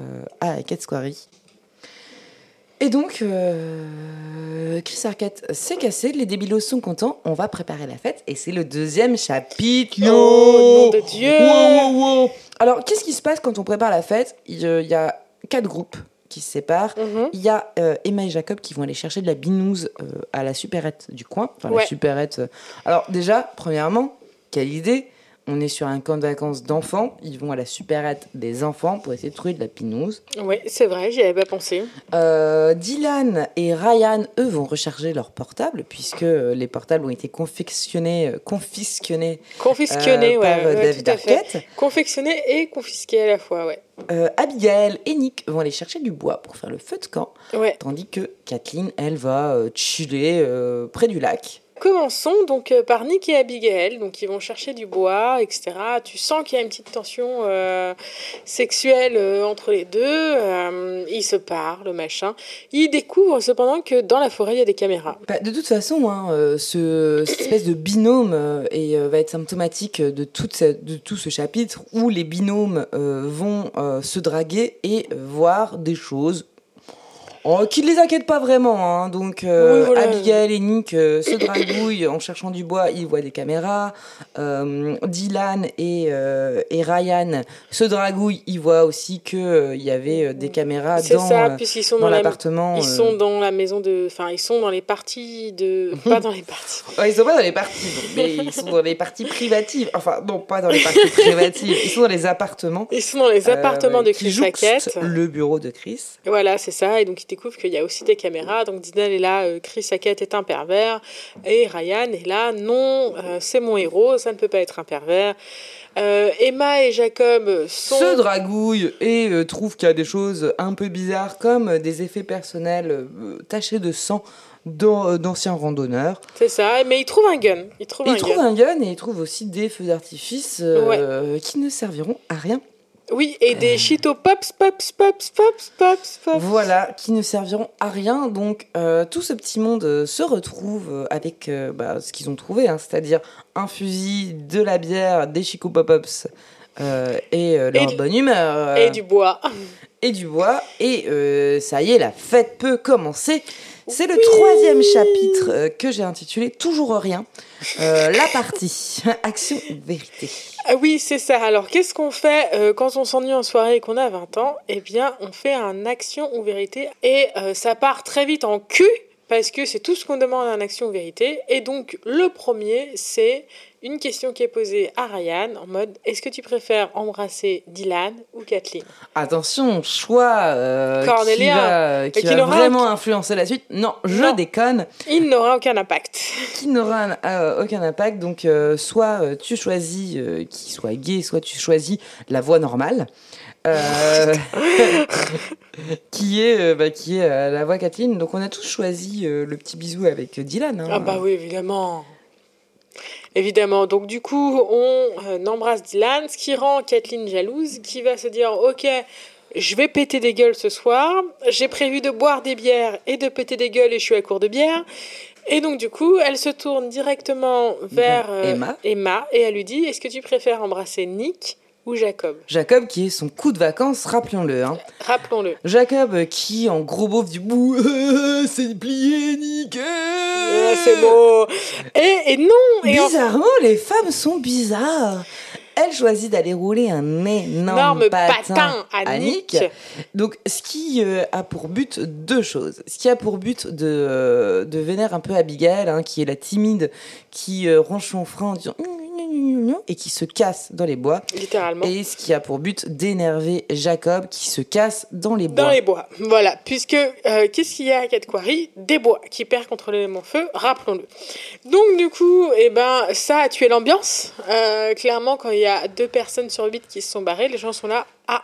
euh, à Hackett Squarey. Et donc, euh, Chris Arquette s'est cassé, les débilos sont contents, on va préparer la fête, et c'est le deuxième chapitre. Oh, nom de Dieu. Wow, wow, wow. Alors, qu'est-ce qui se passe quand on prépare la fête? Il y a quatre groupes qui se séparent. Mhm. Il y a euh, Emma et Jacob qui vont aller chercher de la binouse euh, à la supérette du coin. Enfin, Ouais. la supérette. euh. Alors, déjà, premièrement, quelle idée On est sur un camp de vacances d'enfants. Ils vont à la supérette des enfants pour essayer de trouver de la binouse. Oui, c'est vrai, j'y avais pas pensé. Euh, Dylan et Ryan, eux, vont recharger leur portable puisque euh, les portables ont été confectionnés, euh, confisqués euh, ouais, par ouais, David tout à fait. Arquette. Confectionné et confisqué à la fois, ouais. Euh, Abigail et Nick vont aller chercher du bois pour faire le feu de camp, Ouais. tandis que Kathleen, elle, va chiller près du lac. Commençons donc euh, par Nick et Abigail. Donc ils vont chercher du bois, etc. Tu sens qu'il y a une petite tension euh, sexuelle euh, entre les deux. Ils se parlent, machin. Ils découvrent cependant que dans la forêt il y a des caméras. Bah, de toute façon, hein, ce, cette espèce de binôme et, va être symptomatique de, tout ce chapitre où les binômes vont se draguer et voir des choses Oh, qui ne les inquiète pas vraiment. Hein. Donc, euh, Oui, voilà. Abigail et Nick euh, se dragouillent en cherchant du bois. Ils voient des caméras. Euh, Dylan et, euh, et Ryan se dragouillent. Ils voient aussi qu'il y avait des caméras dans, la l'appartement. Ils sont dans la maison de. Enfin, ils sont dans les parties de. Pas dans les parties. Ouais, ils sont pas dans les parties, mais ils sont dans les parties privatives. Enfin, non, pas dans les parties privatives. Ils sont dans les appartements. Ils sont dans les appartements de qui Chris Hackett. le bureau de Chris. Voilà, c'est ça. Et donc, ils découvrent qu'il y a aussi des caméras. Donc, Dylan est là, euh, Chris Hackett est un pervers. Et Ryan est là, non, euh, c'est mon héros, ça ne peut pas être un pervers. Euh, Emma et Jacob sont. se dragouille et euh, trouve qu'il y a des choses un peu bizarres comme des effets personnels euh, tachés de sang d'an- d'anciens randonneurs. C'est ça, mais ils trouvent un gun. Ils trouvent Il un trouve gun. un gun et il trouve aussi des feux d'artifice qui ne serviront à rien. Oui, et des Cheeto Pops, Pops, Pops, Pops, Pops, Pops. Voilà, qui ne serviront à rien. Donc euh, tout ce petit monde euh, se retrouve euh, avec euh, bah, ce qu'ils ont trouvé, hein, c'est-à-dire un fusil, de la bière, des Chico Pop-Ups euh, et euh, leur Et du- bonne humeur. euh, Et du bois. et du bois. Et euh, ça y est, la fête peut commencer. C'est le troisième chapitre euh, que j'ai intitulé Toujours rien. Euh, la partie Action Vérité. Ah oui, c'est ça. Alors, qu'est-ce qu'on fait euh, quand on s'ennuie en soirée et qu'on a 20 ans? Eh bien, on fait un action ou vérité. Et euh, ça part très vite en cul, parce que c'est tout ce qu'on demande à un action ou vérité. Et donc, le premier, c'est une question qui est posée à Ryan, en mode Est-ce que tu préfères embrasser Dylan ou Kathleen? Attention, choix euh, qui va, qui n'aura vraiment influencer la suite. Non, je Non. déconne. Il n'aura aucun impact. Qui n'aura euh, aucun impact. Donc, euh, soit euh, tu choisis euh, qu'il soit gay, soit tu choisis la voie normale. Euh, qui est, euh, bah, qui est euh, la voix Kathleen. Donc on a tous choisi euh, le petit bisou avec Dylan. hein. Ah bah oui, évidemment. Évidemment. Donc du coup, on euh, embrasse Dylan, ce qui rend Kathleen jalouse, qui va se dire, ok, je vais péter des gueules ce soir. J'ai prévu de boire des bières et de péter des gueules et je suis à court de bière. Et donc du coup, elle se tourne directement vers euh, Emma. Emma et elle lui dit, est-ce que tu préfères embrasser Nick ou Jacob Jacob qui est son coup de vacances, rappelons-le. Hein. Rappelons-le. Jacob euh, qui en gros beauf du bout, Euh, c'est plié, nickel. Ah, c'est beau. Et, et non. Et en- Bizarrement, les femmes sont bizarres. Elle choisit d'aller rouler un énorme patin, patin à Nick. Donc, ce qui euh, a pour but deux choses. Ce qui a pour but de, euh, de vénérer un peu Abigail, hein, qui est la timide, qui euh, range son frein en disant et qui se casse dans les bois. Littéralement. Et ce qui a pour but d'énerver Jacob, qui se casse dans les bois. Dans les bois, voilà. Puisque, euh, qu'est-ce qu'il y a à Cat Quarry Des bois qui perd contre l'élément feu, rappelons-le. Donc, du coup, eh ben, ça a tué l'ambiance. Euh, clairement, quand il y a deux personnes sur huit qui se sont barrées, les gens sont là, ah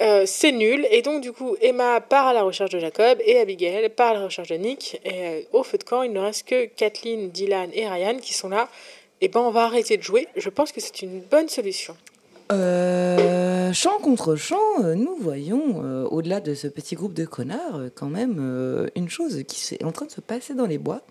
euh, c'est nul. Et donc, du coup, Emma part à la recherche de Jacob et Abigail part à la recherche de Nick. Et euh, au feu de camp, il ne reste que Kathleen, Dylan et Ryan qui sont là. Et ben, on va arrêter de jouer. Je pense que c'est une bonne solution. Euh, chant contre chant, euh, nous voyons, euh, au-delà de ce petit groupe de connards, euh, quand même euh, une chose qui est en train de se passer dans les bois,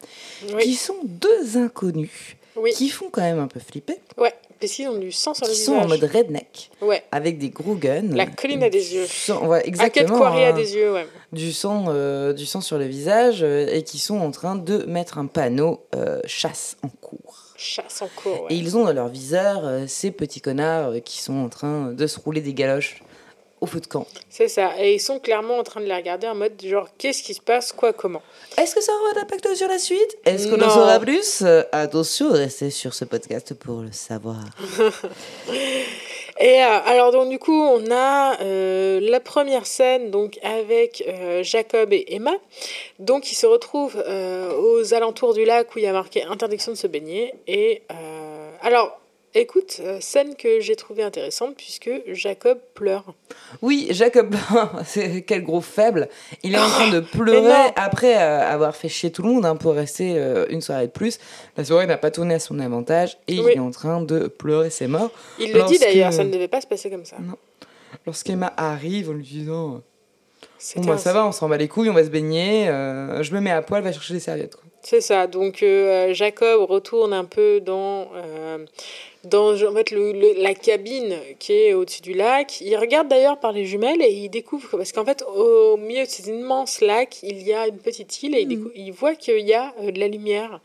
qui sont deux inconnus, oui. qui font quand même un peu flipper, Ouais, parce qu'ils ont du sang sur le visage. sont en mode redneck, Ouais. avec des gros guns. La colline a des yeux. Sang- ouais, exactement. Quarry a hein, des yeux, ouais. du sang, du sang sur le visage, et qui sont en train de mettre un panneau chasse en cours. Chasse en cours, ouais. Et ils ont dans leur viseur euh, ces petits connards euh, qui sont en train de se rouler des galoches au feu de camp. C'est ça. Et ils sont clairement en train de les regarder en mode genre qu'est-ce qui se passe, quoi, comment? Est-ce que ça aura un impact sur la suite? Est-ce qu'on en saura plus? Euh, Attention, restez sur ce podcast pour le savoir. Et euh, alors donc du coup on a euh, la première scène donc avec euh, Jacob et Emma. Donc ils se retrouvent aux alentours du lac où il y a marqué interdiction de se baigner. Et alors écoute euh, scène que j'ai trouvée intéressante puisque Jacob pleure. Oui, Jacob, c'est quel gros faible. Il est en train de Mais pleurer non. après euh, avoir fait chier tout le monde hein, pour rester euh, une soirée de plus. La soirée n'a pas tourné à son avantage et Oui. il est en train de pleurer ses morts. Il le dit d'ailleurs, ça ne devait pas se passer comme ça. Lorsqu'Emma arrive en lui disant Bon, bah, ça va, on s'en bat les couilles, on va se baigner. euh, je me mets à poil, va chercher des serviettes. C'est ça. Donc euh, Jacob retourne un peu dans, euh, dans en fait, le- le- la cabine qui est au-dessus du lac. Il regarde d'ailleurs par les jumelles et il découvre parce qu'en fait au milieu de cet immense lac, il y a une petite île et il, il voit qu'il y a de la lumière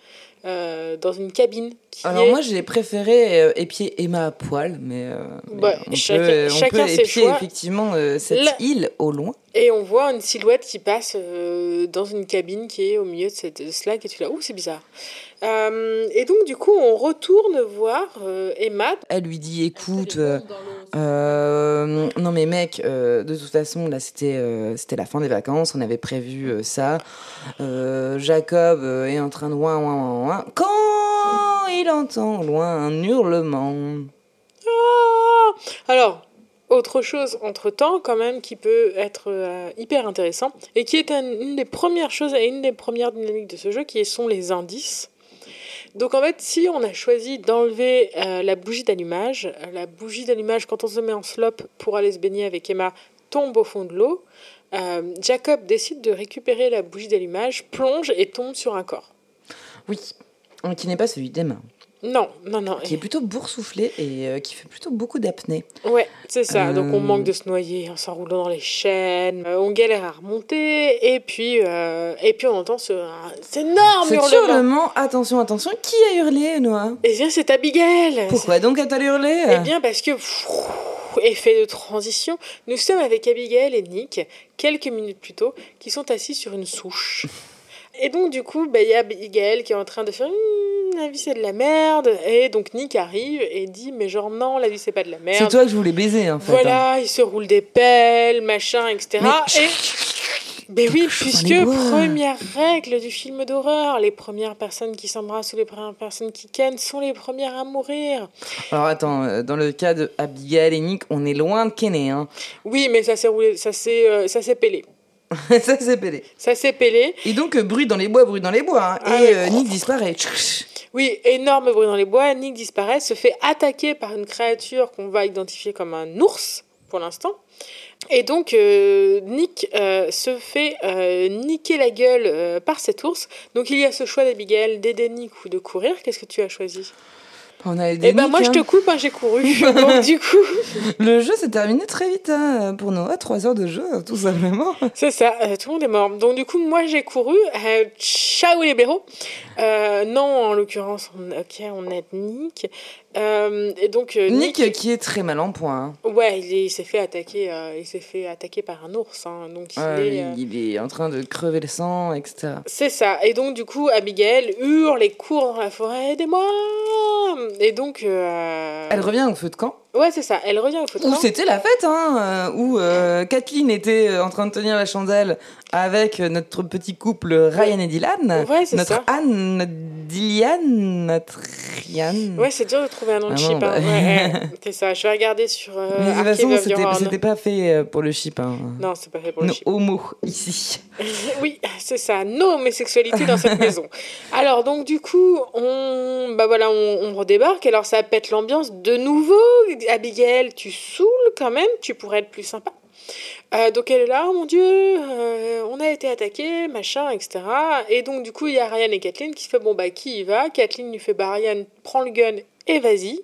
euh, dans une cabine. Qui Alors est... moi, j'ai préféré euh, épier Emma à poil, mais, euh, mais on chacun- peut, on épier choix. effectivement cette île au loin. Et on voit une silhouette qui passe dans une cabine qui est au milieu de, cette, de et tu là, ouh, c'est bizarre. Euh, et donc, du coup, on retourne voir euh, Emma. Elle lui dit, écoute, euh, euh, non mais mec, euh, de toute façon, là c'était euh, c'était la fin des vacances, on avait prévu euh, ça. Euh, Jacob est en train de ouin ouin ouin ouin. Quand il entend au loin un hurlement. Ah Alors, autre chose entre-temps, quand même, qui peut être euh, hyper intéressant, et qui est un- une des premières choses et une des premières dynamiques de ce jeu, qui sont les indices. Donc en fait, si on a choisi d'enlever euh, la bougie d'allumage, euh, la bougie d'allumage, quand on se met en slop pour aller se baigner avec Emma, tombe au fond de l'eau, euh, Jacob décide de récupérer la bougie d'allumage, plonge et tombe sur un corps. Oui, qui n'est pas celui d'Emma, Non, non, non. qui est plutôt boursouflé et euh, qui fait plutôt beaucoup d'apnée. Ouais, c'est ça. Donc on Euh. manque de se noyer en s'enroulant dans les chaînes, euh, on galère à remonter, et puis, et puis on entend ce un- énorme hurlement. hurlement, attention, attention, qui a hurlé, Noah? Et bien c'est Abigail. Pourquoi donc a-t-elle hurlé? Eh bien parce que pff, effet de transition, nous sommes avec Abigail et Nick quelques minutes plus tôt, qui sont assis sur une souche. Et donc du coup, bah, il y a Abigail qui est en train de faire Hum, la vie c'est de la merde, et donc Nick arrive et dit mais genre non la vie c'est pas de la C'est merde. toi que je voulais baiser, en fait. hein. Voilà, il se roule des pelles, machin, etc. Mais- Et... Ben oui, puisque première règle du film d'horreur, les premières personnes qui s'embrassent ou les premières personnes qui kennent sont les premières à mourir. Alors attends, euh, dans le cas de Abigail et Nick, on est loin de Kenny, hein. Oui, mais ça s'est roulé, ça s'est, euh, ça s'est. ça c'est pédé. Ça s'est pelé. Et donc, euh, bruit dans les bois, bruit dans les bois. hein. Ah et euh, Nick disparaît. Oui, énorme bruit dans les bois. Nick disparaît, se fait attaquer par une créature qu'on va identifier comme un ours pour l'instant. Et donc, euh, Nick se fait niquer la gueule par cet ours. Donc, il y a ce choix d'Abigail d'aider Nick ou de courir. Qu'est-ce que tu as choisi? On a aidé Eh ben, moi, je te hein. coupe, hein, j'ai couru. donc, du coup, Le jeu s'est terminé très vite hein, pour Noah. 3 heures de jeu, tout simplement. c'est ça, euh, tout le monde est mort. Donc, du coup, moi, j'ai couru. Euh, ciao les blaireaux. Euh, non, en l'occurrence, on, ok, on aide Nick. Euh, et donc, euh, Nick, qui est très mal en point. hein. Ouais, il est- il s'est fait attaquer. il s'est fait attaquer par un ours. hein, donc il est. il, il est en train de crever le sang, etc. C'est ça. Et donc du coup, Abigail hurle et court dans la forêt. Aidez-moi Et donc. Elle revient au feu de camp. Ouais, c'est ça. Elle revient au de Où c'était la fête, hein, euh, où euh, Kathleen était euh, en train de tenir la chandelle avec notre petit couple Ryan et Dylan. Ouais, c'est notre ça. Anne, notre Dylan, notre Ryan. Ouais, c'est dur de trouver un nom de Ah chip. hein. bah. Ouais, c'est ça. Je vais regarder sur euh, Mais de toute façon, c'était, pas fait pour le chip. Hein. Non, c'est pas fait pour le chip. homo, ici. Oui, c'est ça. No homosexualité dans cette maison. Alors donc du coup, on bah voilà, on, on redébarque. Alors ça pète l'ambiance de nouveau. Abigail, tu saoules quand même. Tu pourrais être plus sympa. Euh, donc elle est là, oh mon dieu, euh, on a été attaqué, machin, etc. Et donc du coup il y a Ryan et Kathleen qui se fait bon bah qui y va? Kathleen lui fait bah Ryan prends le gun et vas-y.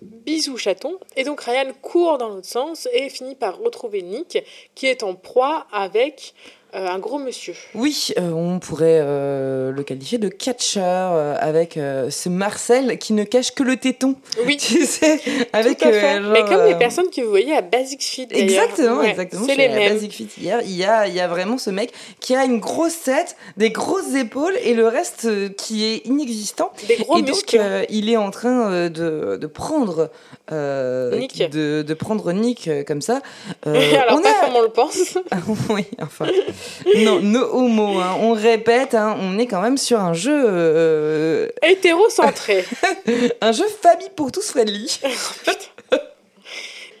Bisous chaton. Et donc Ryan court dans l'autre sens et finit par retrouver Nick qui est en proie avec euh, un gros monsieur. Oui, euh, on pourrait euh, le qualifier de catcheur avec ce Marcel qui ne cache que le téton. Oui, Tu sais, avec tout à fait. genre, Mais comme les personnes que vous voyez à Basic Fit. Exactement, Ouais, exactement. C'est les à mêmes. Basic Fit hier. Il y a, il y a vraiment ce mec qui a une grosse tête, des grosses épaules et le reste qui est inexistant. Des gros et donc, muscles. euh, il est en train de, de prendre Nick. De, de prendre Nick comme ça. Alors on pas a- comme on le pense. oui, enfin, non, no homo. hein. On répète, hein, on est quand même sur un jeu, euh, Hétérocentré. un jeu famille pour tous friendly.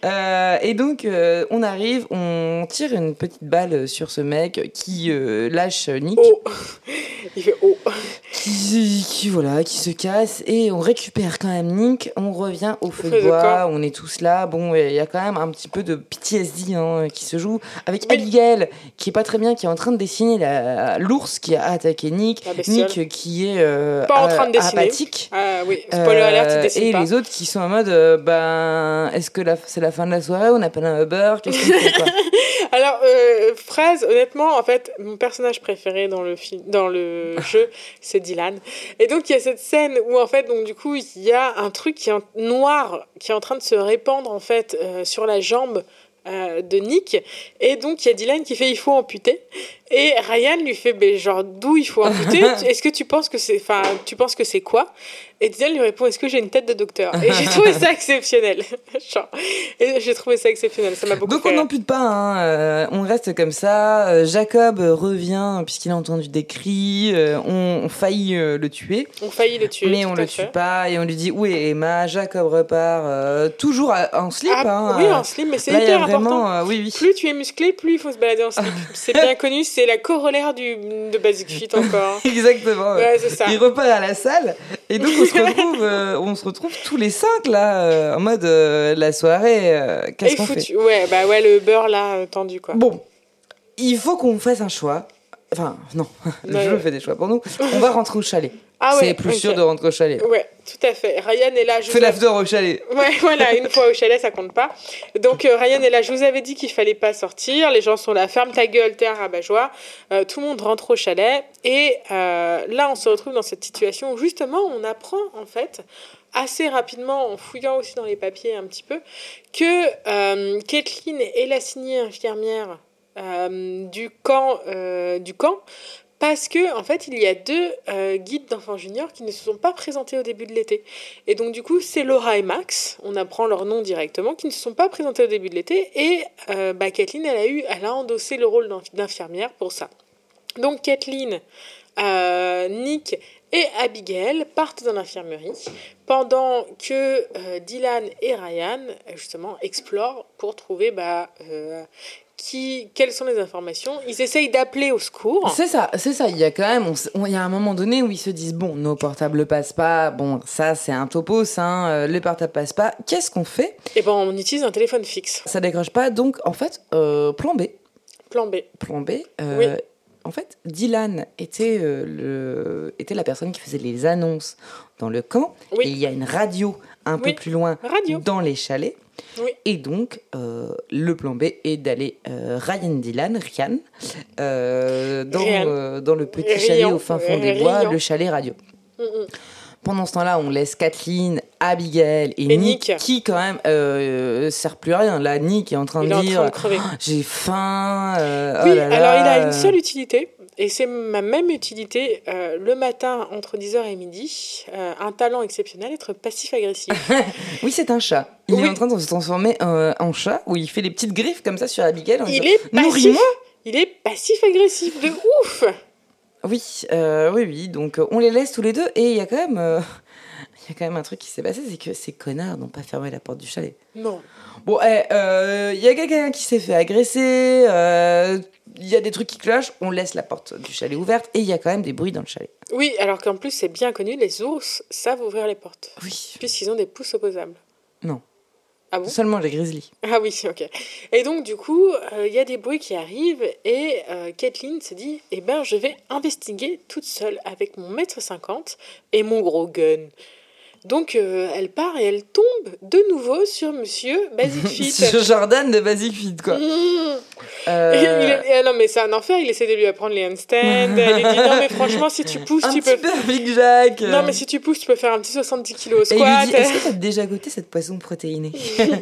Euh, et donc, euh, on arrive, on tire une petite balle sur ce mec qui euh, lâche Nick. Oh. Il fait oh. qui, qui, voilà, qui se casse et on récupère quand même Nick. On revient au feu de bois. On est tous là. Bon, il y a quand même un petit peu de PTSD hein, qui se joue avec Abigail qui est pas très bien, qui est en train de dessiner l'ours qui a attaqué Nick. Nick qui est euh, pas en train de apathique. Ah oui, spoiler alert, il dessine Et pas. les autres qui sont en mode, euh, ben, est-ce que c'est la fin de la soirée On appelle un Uber Qu'est-ce qu'on fait quoi Alors, euh, phrase, honnêtement, en fait, mon personnage préféré dans le, film, dans le jeu, c'est Dylan. Et donc, il y a cette scène où, en fait, donc, du coup, il y a un truc qui est noir qui est en train de se répandre, en fait, euh, sur la jambe euh, de Nick. Et donc, il y a Dylan qui fait il faut amputer. Et Ryan lui fait ben, genre d'où il faut amputer? Est-ce que tu penses que c'est enfin tu penses que c'est quoi? Et Dylan lui répond est-ce que j'ai une tête de docteur Et j'ai trouvé ça exceptionnel. j'ai trouvé ça exceptionnel, ça m'a beaucoup Donc fait on n'ampute pas hein, euh, on reste comme ça. Euh, Jacob revient puisqu'il a entendu des cris, euh, on, on, faillit le tuer. On faillit le tuer Mais on le fait. tue pas et on lui dit où est Emma Jacob repart toujours en slip ah, hein, Oui, en slip mais c'est hyper important. oui, oui. Plus tu es musclé, plus il faut se balader en slip. c'est bien connu, c'est la corollaire du, de Basic Fit encore. Exactement. Ouais, c'est ça. Il repart à la salle et donc on se retrouve, euh, on se retrouve tous les cinq là euh, en mode euh, la soirée. Qu'est-ce qu'on fait Ouais, bah ouais, le beurre là tendu quoi. Bon, il faut qu'on fasse un choix. Enfin, non, le jeu fait des choix pour nous. On va rentrer au chalet. Ah c'est ouais, plus okay. sûr de rentrer au chalet. Ouais, tout à fait. Ryan est là. Je Fais l'after au chalet. Ouais, voilà, une fois au chalet, ça compte pas. Donc euh, Ryan est là. Je vous avais dit qu'il fallait pas sortir. Les gens sont là. Ferme ta gueule, t'es un rabat-joie. Euh, tout le monde rentre au chalet. Et euh, là, on se retrouve dans cette situation où justement, on apprend en fait assez rapidement, en fouillant aussi dans les papiers un petit peu, que Kathleen est l'assignée infirmière euh, du camp, du camp parce que en fait il y a deux euh, guides d'enfants juniors qui ne se sont pas présentés au début de l'été. Et donc du coup c'est Laura et Max on apprend leur nom directement qui ne se sont pas présentés au début de l'été. Et euh, bah, Kathleen elle a eu elle a endossé le rôle d'infirmière pour ça. Donc Kathleen euh, Nick et Abigail partent dans l'infirmerie pendant que Dylan et Ryan justement explorent pour trouver bah, qui, quelles sont les informations? Ils essayent d'appeler au secours. C'est ça, c'est ça. Il y a quand même, on, il y a un moment donné où ils se disent bon, nos portables passent pas. Bon, ça c'est un topos, hein. Euh, les portables passent pas. Qu'est-ce qu'on fait? Eh ben, on utilise un téléphone fixe. Ça décroche pas, donc en fait, euh, plan B. Plan B. Plan B. Euh, oui. En fait, Dylan était, le, était la personne qui faisait les annonces dans le camp. Oui. Et il y a une radio un oui. peu plus loin radio. dans les chalets. Oui. Et donc, euh, le plan B est d'aller euh, Ryan Dylan, Ryan, euh, dans, Ryan. dans le petit Rian. chalet au fin fond des bois, le chalet radio. Mm -mm. Pendant ce temps-là, on laisse Kathleen, Abigail et, Et Nick, Nick. qui quand même euh, sert plus à rien. Là, Nick est en train Il de dire. Oh, j'ai faim. Oui, oh là alors là. il a une seule utilité, et c'est ma même utilité euh, le matin entre 10h et midi. Euh, un talent exceptionnel, être passif-agressif. Oui, c'est un chat. Il Oui. est en train de se transformer euh, en chat où il fait des petites griffes comme ça sur Abigail. en il disant, est passif. Il est passif-agressif de ouf. Oui, oui, oui. Donc on les laisse tous les deux et il y a quand même, il y a quand même un truc qui s'est passé, c'est que ces connards n'ont pas fermé la porte du chalet. Non. Bon, eh, euh, il y a quelqu'un qui s'est fait agresser. euh, Il y a des trucs qui clochent. On laisse la porte du chalet ouverte et il y a quand même des bruits dans le chalet. Oui, alors qu'en plus c'est bien connu, les ours savent ouvrir les portes, Oui. puisqu'ils ont des pouces opposables. Non. Ah bon? Seulement les grizzlies. Ah oui, ok. Et donc, du coup, euh, il y a des bruits qui arrivent et euh, Kathleen se dit Eh ben, je vais investiguer toute seule avec mon mètre cinquante et mon gros gun. Donc, euh, elle part et elle tombe de nouveau sur monsieur Basic Fit. Sur Jordan de Basic Fit, quoi. Mmh. Euh, Il non, mais c'est un enfer. Il essaie de lui apprendre les handstands. Elle lui dit Non, mais franchement, si tu pousses, un tu peux. peu Big Jack. Non, mais si tu pousses, tu peux faire un petit 70 kilos au Et il lui squat. dit, est-ce que tu as déjà goûté cette poisson protéinée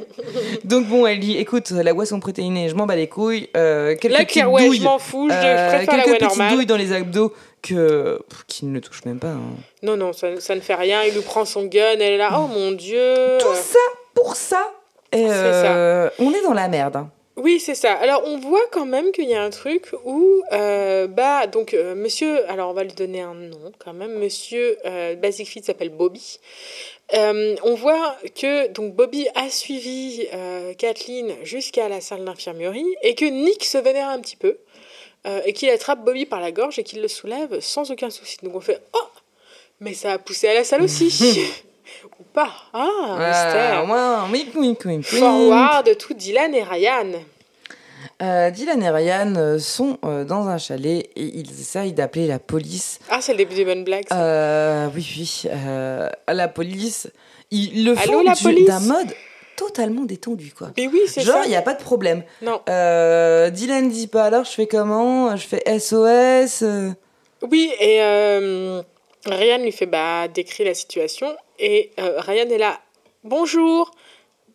Donc bon, elle dit, écoute, la boisson protéinée, je m'en bats les couilles. Euh, quelques Là, petites Claire, ouais, douilles, je m'en fous. Je, euh, préfère la quelques voie petites normale. douilles dans les abdos que pff, qui ne le touchent même pas. hein. Non, non, ça, ça ne fait rien. Il lui prend son gun. Elle est là. Oh mon dieu. Tout ça pour ça. Et C'est euh, on est dans la merde. Oui, c'est ça. Alors, on voit quand même qu'il y a un truc où, euh, bah, donc, euh, monsieur, alors on va lui donner un nom quand même, monsieur euh, Basic Fit s'appelle Bobby. Euh, on voit que donc Bobby a suivi euh, Kathleen jusqu'à la salle d'infirmerie et que Nick se vénère un petit peu. Euh, et qu'il attrape Bobby par la gorge et qu'il le soulève sans aucun souci. Donc on fait Oh Mais ça a poussé à la salle aussi Ou pas Ah, mystère oui, oui, oui, oui. Forward, tout Dylan et Ryan. Euh, Dylan et Ryan euh, sont euh, dans un chalet et ils essayent d'appeler la police. Ah, c'est le début des bonnes blagues. ça. Oui, oui. à la police. Ils le Allô, font du- d'un mode totalement détendu, quoi. Mais oui, c'est Genre, il n'y a pas de problème. Non. Euh, Dylan dit pas alors, je fais comment? Je fais SOS euh. Oui, et euh, Ryan lui fait bah, décrire la situation. Et euh, Ryan est là. Bonjour,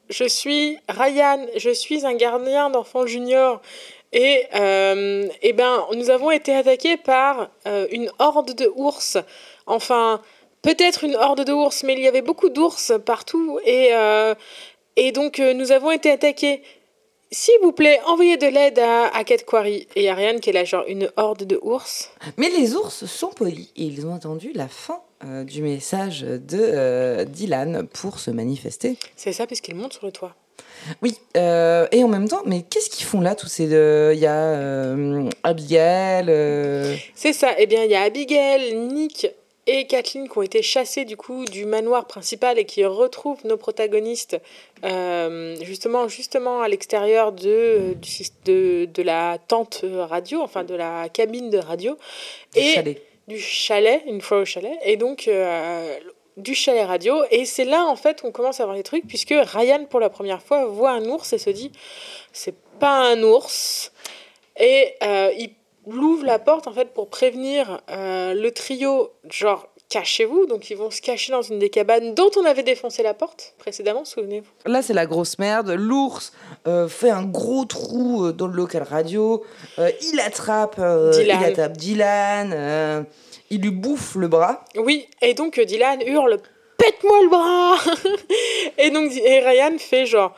je suis Ryan, je suis un gardien d'enfants junior. Et, euh, eh ben, nous avons été attaqués par une horde de ours. Enfin, peut-être une horde de ours, mais il y avait beaucoup d'ours partout. Et, euh, et donc, euh, nous avons été attaqués. S'il vous plaît, envoyez de l'aide à, à Cat Quarry. Et il y a Ryan qui est là, genre une horde de ours. Mais les ours sont polis et ils ont entendu la fin euh, du message de euh, Dylan pour se manifester. C'est ça, puisqu'il monte sur le toit. Oui, euh, et en même temps, mais qu'est-ce qu'ils font là tous ces deux? Il y a euh, Abigail. euh, C'est ça. Eh bien, il y a Abigail, Nick et Kathleen qui ont été chassés du coup du manoir principal et qui retrouvent nos protagonistes euh, justement, justement à l'extérieur de, de la tente radio, enfin de la cabine de radio. du et chalet. du chalet, une fois au chalet, et donc euh, du chalet radio. Et c'est là, en fait, qu'on commence à voir les trucs, puisque Ryan, pour la première fois, voit un ours et se dit c'est pas un ours. Et euh, il ouvre la porte, en fait, pour prévenir euh, le trio, genre cachez-vous. Donc ils vont se cacher dans une des cabanes dont on avait défoncé la porte précédemment, souvenez-vous. Là, c'est la grosse merde. L'ours euh, fait un gros trou euh, dans le local radio. Euh, il attrape, Dylan. il attrape Dylan. il lui bouffe le bras. Oui, et donc Dylan hurle Pète-moi le bras Et donc et Ryan fait genre.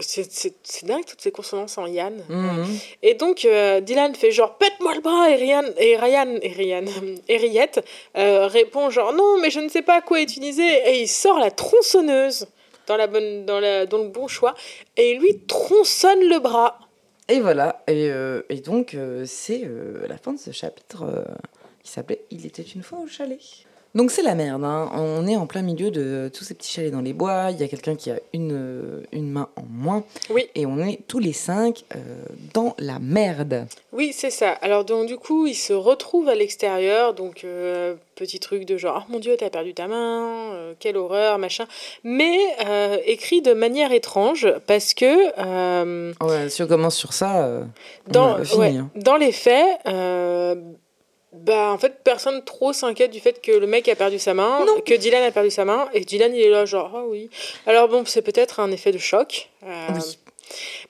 C'est c'est- c'est dingue toutes ces consonances en Yann. Mhm. Et donc euh, Dylan fait genre Pète-moi le bras Et Ryan et, Ryan, et, Ryan, et Riette euh, répond genre Non, mais je ne sais pas quoi utiliser. Et il sort la tronçonneuse dans, la bonne, dans, la, dans le bon choix. Et il lui tronçonne le bras. Et voilà. Et, euh, et donc, euh, c'est la fin de ce chapitre qui s'appelait Il était une fois au chalet. Donc, c'est la merde. hein. On est en plein milieu de tous ces petits chalets dans les bois. Il y a quelqu'un qui a une, une main en moins. Oui. Et on est tous les cinq euh, dans la merde. Oui, c'est ça. Alors donc du coup, il se retrouve à l'extérieur, donc euh, petit truc de genre oh mon dieu, t'as perdu ta main, euh, quelle horreur, machin. Mais écrit de manière étrange parce que Ouais, si on commence sur ça, on dans a fini. ouais, hein. dans les faits. Bah, en fait, personne trop s'inquiète du fait que le mec a perdu sa main, Non. que Dylan a perdu sa main, et Dylan il est là, genre, ah oui. Alors bon, c'est peut-être un effet de choc. euh, Oui.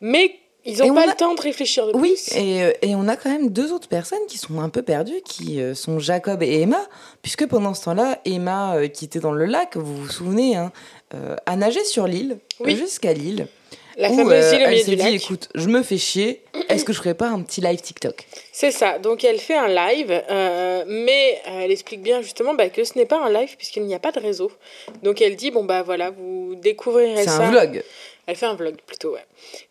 Mais ils n'ont on pas a- le temps de réfléchir de Oui, plus. et, euh, et on a quand même deux autres personnes qui sont un peu perdues, qui euh, sont Jacob et Emma, puisque pendant ce temps-là, Emma, qui était dans le lac, vous vous souvenez, hein, a nagé sur l'île, Oui. jusqu'à l'île, La où fameuse euh, île au elle milieu s'est du dit, lac. écoute, je me fais chier, est-ce que je ferais pas un petit live TikTok? C'est ça, donc elle fait un live, euh, mais euh, elle explique bien justement bah, que ce n'est pas un live puisqu'il n'y a pas de réseau. Donc elle dit, bon bah voilà, vous découvrirez C'est ça. un vlog. Elle fait un vlog plutôt, ouais.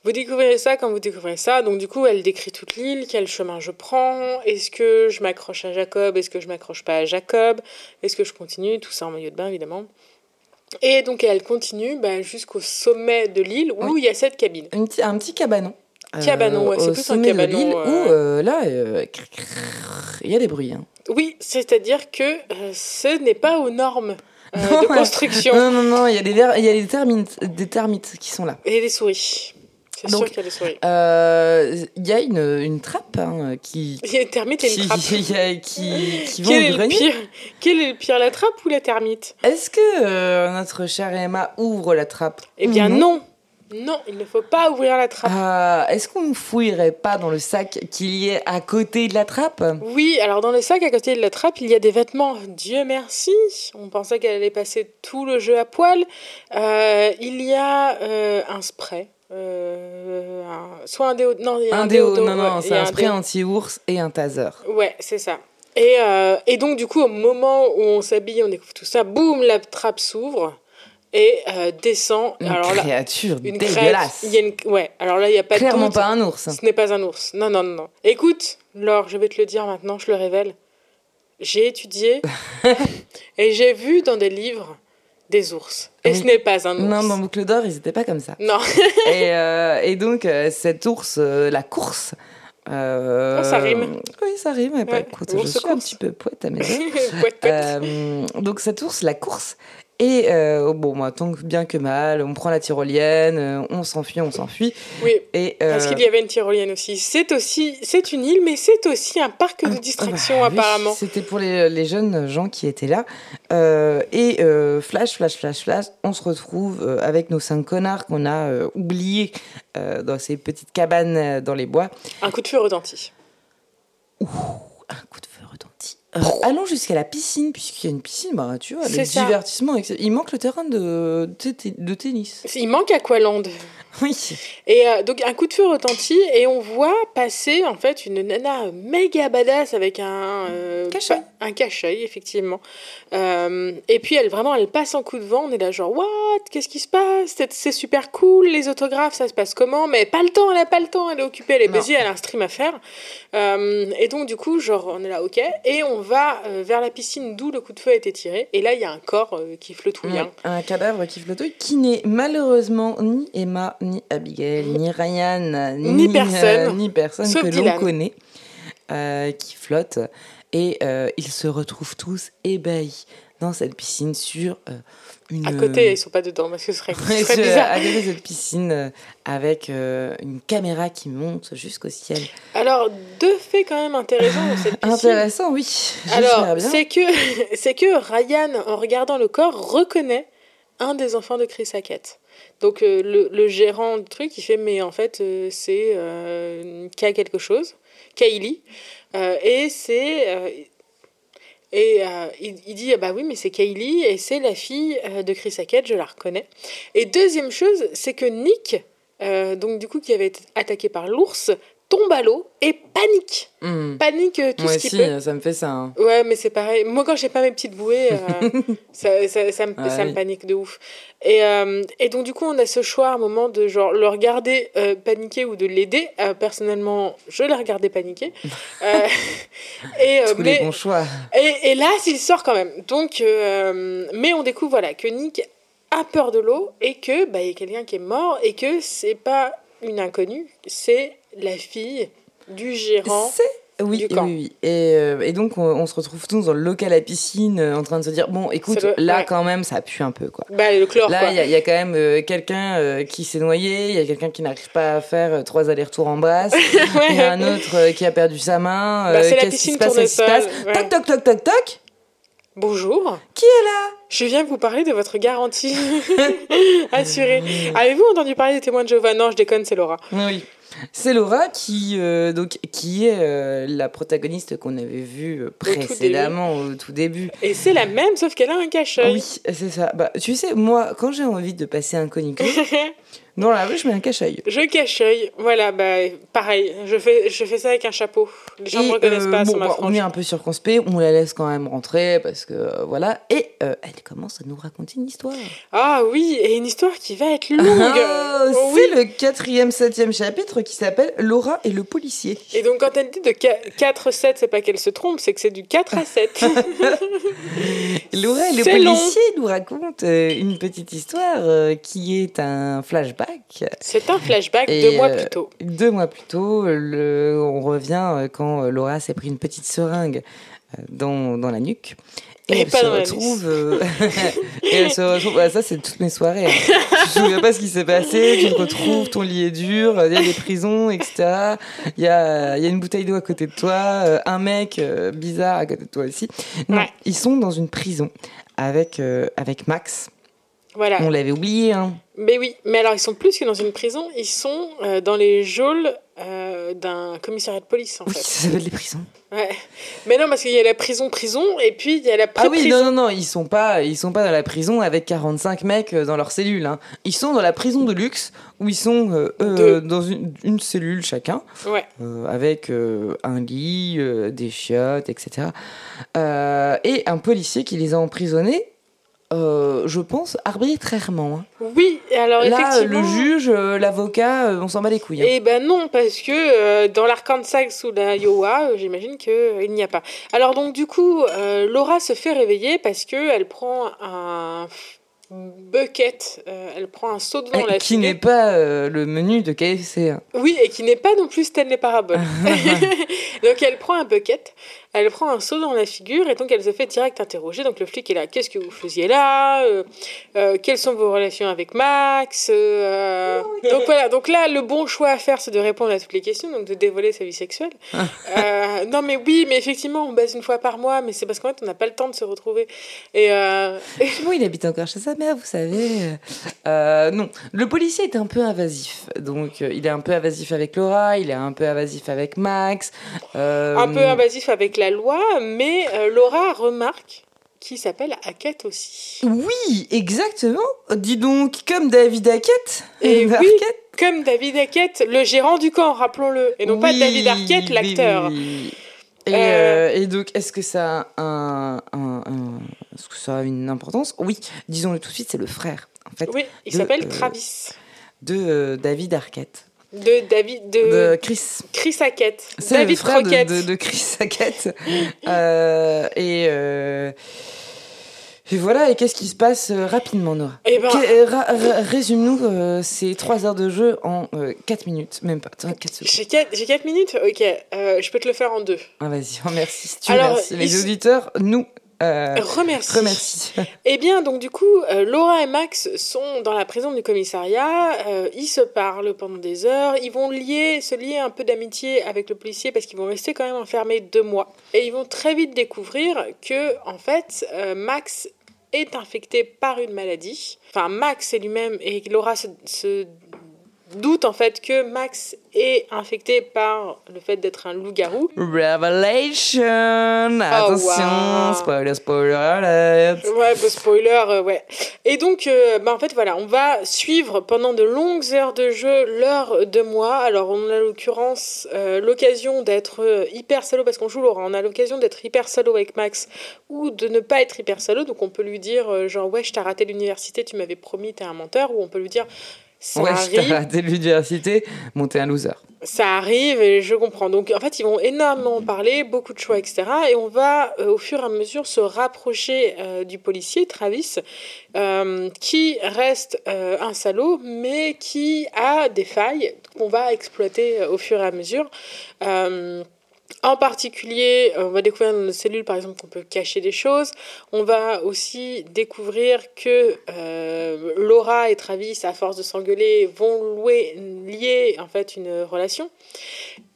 Vous découvrirez ça quand vous découvrirez ça. Donc du coup, elle décrit toute l'île, quel chemin je prends, est-ce que je m'accroche à Jacob, est-ce que je m'accroche pas à Jacob, est-ce que je continue, tout ça en maillot de bain évidemment. Et donc elle continue bah, jusqu'au sommet de l'île où il y a cette cabine. Un petit, un petit cabanon. Cabanon, ouais, c'est plus un sommet de cabanon, l'île, euh. où euh, là, euh, il y a des bruits. hein. Oui, c'est-à-dire que euh, ce n'est pas aux normes euh, Non, de construction. Non, non, non, il y a des, il y a des, termites, des termites qui sont là. Et des souris. C'est Donc, sûr qu'il y a des souris. Euh, Il y a une, une trappe hein, qui, Il y a une termite et qui, une trappe. qui, qui, qui vont Quel au est, le grenier. pire Quel est le pire, la trappe ou la termite? Est-ce que euh, notre chère Emma ouvre la trappe Eh bien non. Non, il ne faut pas ouvrir la trappe. Ah, Est-ce qu'on ne fouillerait pas dans le sac qu'il y ait à côté de la trappe? Oui, alors dans le sac à côté de la trappe, il y a des vêtements. Dieu merci. On pensait qu'elle allait passer tout le jeu à poil. Euh, il y a euh, un spray. Euh, un- soit un déo. Non, il y a un, Un déo, non, non, ouais, c'est un spray anti-ours et un taser. Ouais, c'est ça. Et, euh, et donc, du coup, au moment où on s'habille, on découvre tout ça, boum, la trappe s'ouvre. et euh, descend. Une alors là, créature une crête. dégueulasse. Il y a une... Ouais, alors là, il n'y a pas de Clairement pas un ours. Ce n'est pas un ours. Non, non, non, non. Écoute, Laure, je vais te le dire maintenant, je le révèle. J'ai étudié et j'ai vu dans des livres des ours. Et ce n'est pas un ours. Non, dans Boucle d'Or, ils étaient pas comme ça. Non. et, euh, et donc, cet ours, euh, la course. euh, Oh, ça rime. Oui, ça rime. Ouais, écoute, je suis un petit peu poète à mes yeux. Donc cette ours, la course. Et euh, bon, moi, tant que bien que mal, on prend la tyrolienne, euh, on s'enfuit, on s'enfuit. Oui, Et euh, parce qu'il y avait une tyrolienne aussi. C'est aussi, c'est une île, mais c'est aussi un parc de distraction bah oui, apparemment. C'était pour les, les jeunes gens qui étaient là. Euh, et flash, flash, flash, flash, on se retrouve avec nos cinq connards qu'on a oubliés dans ces petites cabanes dans les bois. Un coup de feu retentit. Un coup de. Euh, allons jusqu'à la piscine, puisqu'il y a une piscine, bah, tu vois, le ça. divertissement. Il manque le terrain de, de, de tennis. Il manque Aqualand. Oui. Et euh, donc un coup de feu retentit et on voit passer en fait une nana méga badass avec un euh, Cache-œil. pa- un cache-œil effectivement. Euh, et puis elle vraiment elle passe en coup de vent. On est là genre what? Qu'est-ce qui se passe? C'est- super cool. Les autographes ça se passe comment? Mais pas le temps. Elle a pas le temps. Elle est occupée. Elle est busy. Elle a un stream à faire. Euh, et donc du coup genre on est là ok et on va vers la piscine d'où le coup de feu a été tiré. Et là il y a un corps qui flottouille. Ouais, hein. un cadavre qui flotte, qui n'est malheureusement ni Emma, ni Abigail, ni Ryan, Ni personne. euh, ni personne Sauf que l'on connaît, euh, qui flotte. Et euh, ils se retrouvent tous ébahis dans cette piscine sur euh, une. À côté ils sont pas dedans parce que ce serait, ce serait bizarre. à côté de cette piscine euh, avec euh, une caméra qui monte jusqu'au ciel. Alors, deux faits quand même intéressants dans cette piscine. Intéressant, oui. Alors, c'est que, c'est que Ryan, en regardant le corps, reconnaît un des enfants de Chris Hackett. Donc, euh, le, le gérant du truc, il fait, mais en fait, euh, c'est euh, K quelque chose, Kaylee. Euh, et c'est. et il, il dit, ah bah oui, mais c'est Kaylee, et c'est la fille de Chris Hackett, je la reconnais. Et deuxième chose, c'est que Nick, donc du coup, qui avait été attaqué par l'ours, tombe à l'eau et panique. Hmm. Panique euh, tout Moi ce qu'il aussi, peut. ça me fait ça. hein. Ouais, mais c'est pareil. Moi, quand j'ai pas mes petites bouées, euh, ça, ça, ça me, Ah ça me oui. panique de ouf. Et, euh, et donc, du coup, on a ce choix à un moment de genre le regarder euh, paniquer ou de l'aider. Euh, personnellement, je l'ai regardé paniquer. Euh, et, euh, Tous les mais, bons choix. et, et là, il sort quand même. Donc, euh, mais on découvre voilà, que Nick a peur de l'eau et que bah, il y a quelqu'un qui est mort et que c'est pas une inconnue, c'est la fille du gérant. C'est oui, du oui, camp. oui. Et, euh, et donc on, on se retrouve tous dans le local à piscine euh, en train de se dire bon écoute là ouais. quand même ça pue un peu quoi. Bah, le chlore, Là il y, a- il y a quand même euh, quelqu'un qui s'est noyé, il y a quelqu'un qui n'arrive pas à faire trois allers-retours en brasse, il y a un autre qui a perdu sa main, Bah, qu'est-ce qui se passe, qui se passe? ouais. Toc toc toc toc toc Bonjour. Qui est là? Je viens vous parler de votre garantie assurée. Avez-vous entendu parler des témoins de Jéhovah? Non, je déconne, c'est Laura. Oui. C'est Laura qui, euh, donc, qui est euh, la protagoniste qu'on avait vue euh, précédemment au tout début. Et c'est la même, sauf qu'elle a un cache-œil. Oui, c'est ça. Bah, tu sais, moi, quand j'ai envie de passer un conicule, dans la rue, je mets un cache-œil. Je cache-œil. Voilà, bah, pareil. Je fais, je fais ça avec un chapeau. Les gens ne me reconnaissent euh, pas bon, sur ma bah, on est un peu circonspect, on la laisse quand même rentrer parce que euh, voilà. Et euh, elle commence à nous raconter une histoire. Ah oui, et une histoire qui va être longue. Oh oui. c'est le quatrième, septième chapitre qui s'appelle Laura et le policier. Et donc, quand elle dit de 4-7, c'est pas qu'elle se trompe, c'est que c'est du 4 à 7. Laura et le long. policier nous raconte une petite histoire qui est un flashback. C'est un flashback Et, deux mois euh, plus tôt. Deux mois plus tôt, le- on revient euh, quand euh, Laura s'est pris une petite seringue euh, dans, dans la nuque. Et, Et elle se retrouve. euh, et elle se retrouve. bah, ça, c'est toutes mes soirées. hein. tu te souviens pas ce qui s'est passé. Tu te retrouves, ton lit est dur. Il y a des prisons, etc. Il y a, il y a une bouteille d'eau à côté de toi. euh, un mec euh, bizarre à côté de toi aussi. Non, Ouais. ils sont dans une prison avec, euh, avec Max. Voilà. On l'avait oublié. Hein. Mais oui, mais alors ils sont plus que dans une prison, ils sont euh, dans les geôles euh, d'un commissariat de police en Oui, fait. ça s'appelle les prisons. Ouais. Mais non, parce qu'il y a la prison prison et puis il y a la Ah oui, pré-prison. non, non, non, ils sont pas, ils sont pas dans la prison avec 45 mecs euh, dans leur cellule. Hein. Ils sont dans la prison de luxe où ils sont euh, dans une, une cellule chacun, Ouais. avec un lit, des chiottes, etc. Et un policier qui les a emprisonnés je pense, arbitrairement. Hein. Oui, alors Là, le juge, l'avocat, on s'en bat les couilles. Hein. Eh ben non, parce que dans l'Arkansas ou la Iowa, j'imagine qu'il n'y a pas. Alors donc du coup, Laura se fait réveiller parce qu'elle prend un bucket, euh, elle prend un seau devant la Qui n'est pas euh, le menu de KFC. Hein. Oui, et qui n'est pas non plus Stanley Parable. donc elle prend un bucket, elle prend un seau dans la figure et donc elle se fait direct interroger. Donc le flic est là, qu'est-ce que vous faisiez là euh, euh, Quelles sont vos relations avec Max euh, Donc voilà, donc là le bon choix à faire c'est de répondre à toutes les questions, donc de dévoiler sa vie sexuelle. non mais oui, mais effectivement on baise une fois par mois, mais c'est parce qu'en fait on n'a pas le temps de se retrouver. Et bon, il habite encore chez sa mère, vous savez. non, le policier est un peu invasif, donc il est un peu invasif avec Laura, il est un peu invasif avec Max. Un peu invasif avec la loi, mais euh, Laura remarque qu'il s'appelle Hackett aussi. Oui, exactement. Dis donc, comme David Hackett. Et oui, comme David Hackett, le gérant du camp, rappelons-le. Et non pas David Arquette, l'acteur. et, euh, et, donc, est-ce que ça a un, est-ce que ça a une importance? Oui, disons-le tout de suite, c'est le frère. En fait, oui, il s'appelle euh, Travis. De David Arquette. De David. De, Chris. Chris Hackett. David le De, de, Chris Hackett. euh, et. Euh, et voilà, et qu'est-ce qui se passe euh, rapidement, Nora? Eh ben... Euh, résume-nous ces 3 heures de jeu en 4 minutes, même pas, 4 secondes. J'ai 4, 4, minutes? Ok, je peux te le faire en deux. Ah, vas-y, remercie. Tu Alors, Les auditeurs, nous, euh, remercie. Eh bien, donc du coup, euh, Laura et Max sont dans la prison du commissariat. Euh, ils se parlent pendant des heures. Ils vont lier, se lier un peu d'amitié avec le policier parce qu'ils vont rester quand même enfermés deux mois. Et ils vont très vite découvrir que, en fait, Max est infecté par une maladie. Enfin, Max est lui-même et Laura se, se doute en fait que Max est infecté par le fait d'être un loup-garou. Revelation oh, Attention, spoiler, spoiler alert Ouais, bah, spoiler, euh, ouais. Et donc, euh, bah, en fait, voilà, on va suivre pendant de longues heures de jeu l'heure de moi. Alors, on a l'occurrence euh, l'occasion d'être hyper salaud, parce qu'on joue Laura, on a l'occasion d'être hyper salaud avec Max, ou de ne pas être hyper salaud, donc on peut lui dire, genre, ouais, je t'ai raté l'université, tu m'avais promis, t'es un menteur, ou on peut lui dire, ça ouais, arrive. je raté l'université, monter un loser. Ça arrive et je comprends. Donc en fait, ils vont énormément parler, beaucoup de choix, etc. Et on va euh, au fur et à mesure se rapprocher euh, du policier, Travis, euh, qui reste un salaud, mais qui a des failles qu'on va exploiter au fur et à mesure. En particulier, euh, on va découvrir dans nos cellules, par exemple, qu'on peut cacher des choses. On va aussi découvrir que euh, Laura et Travis, à force de s'engueuler, vont louer, lier en fait une relation.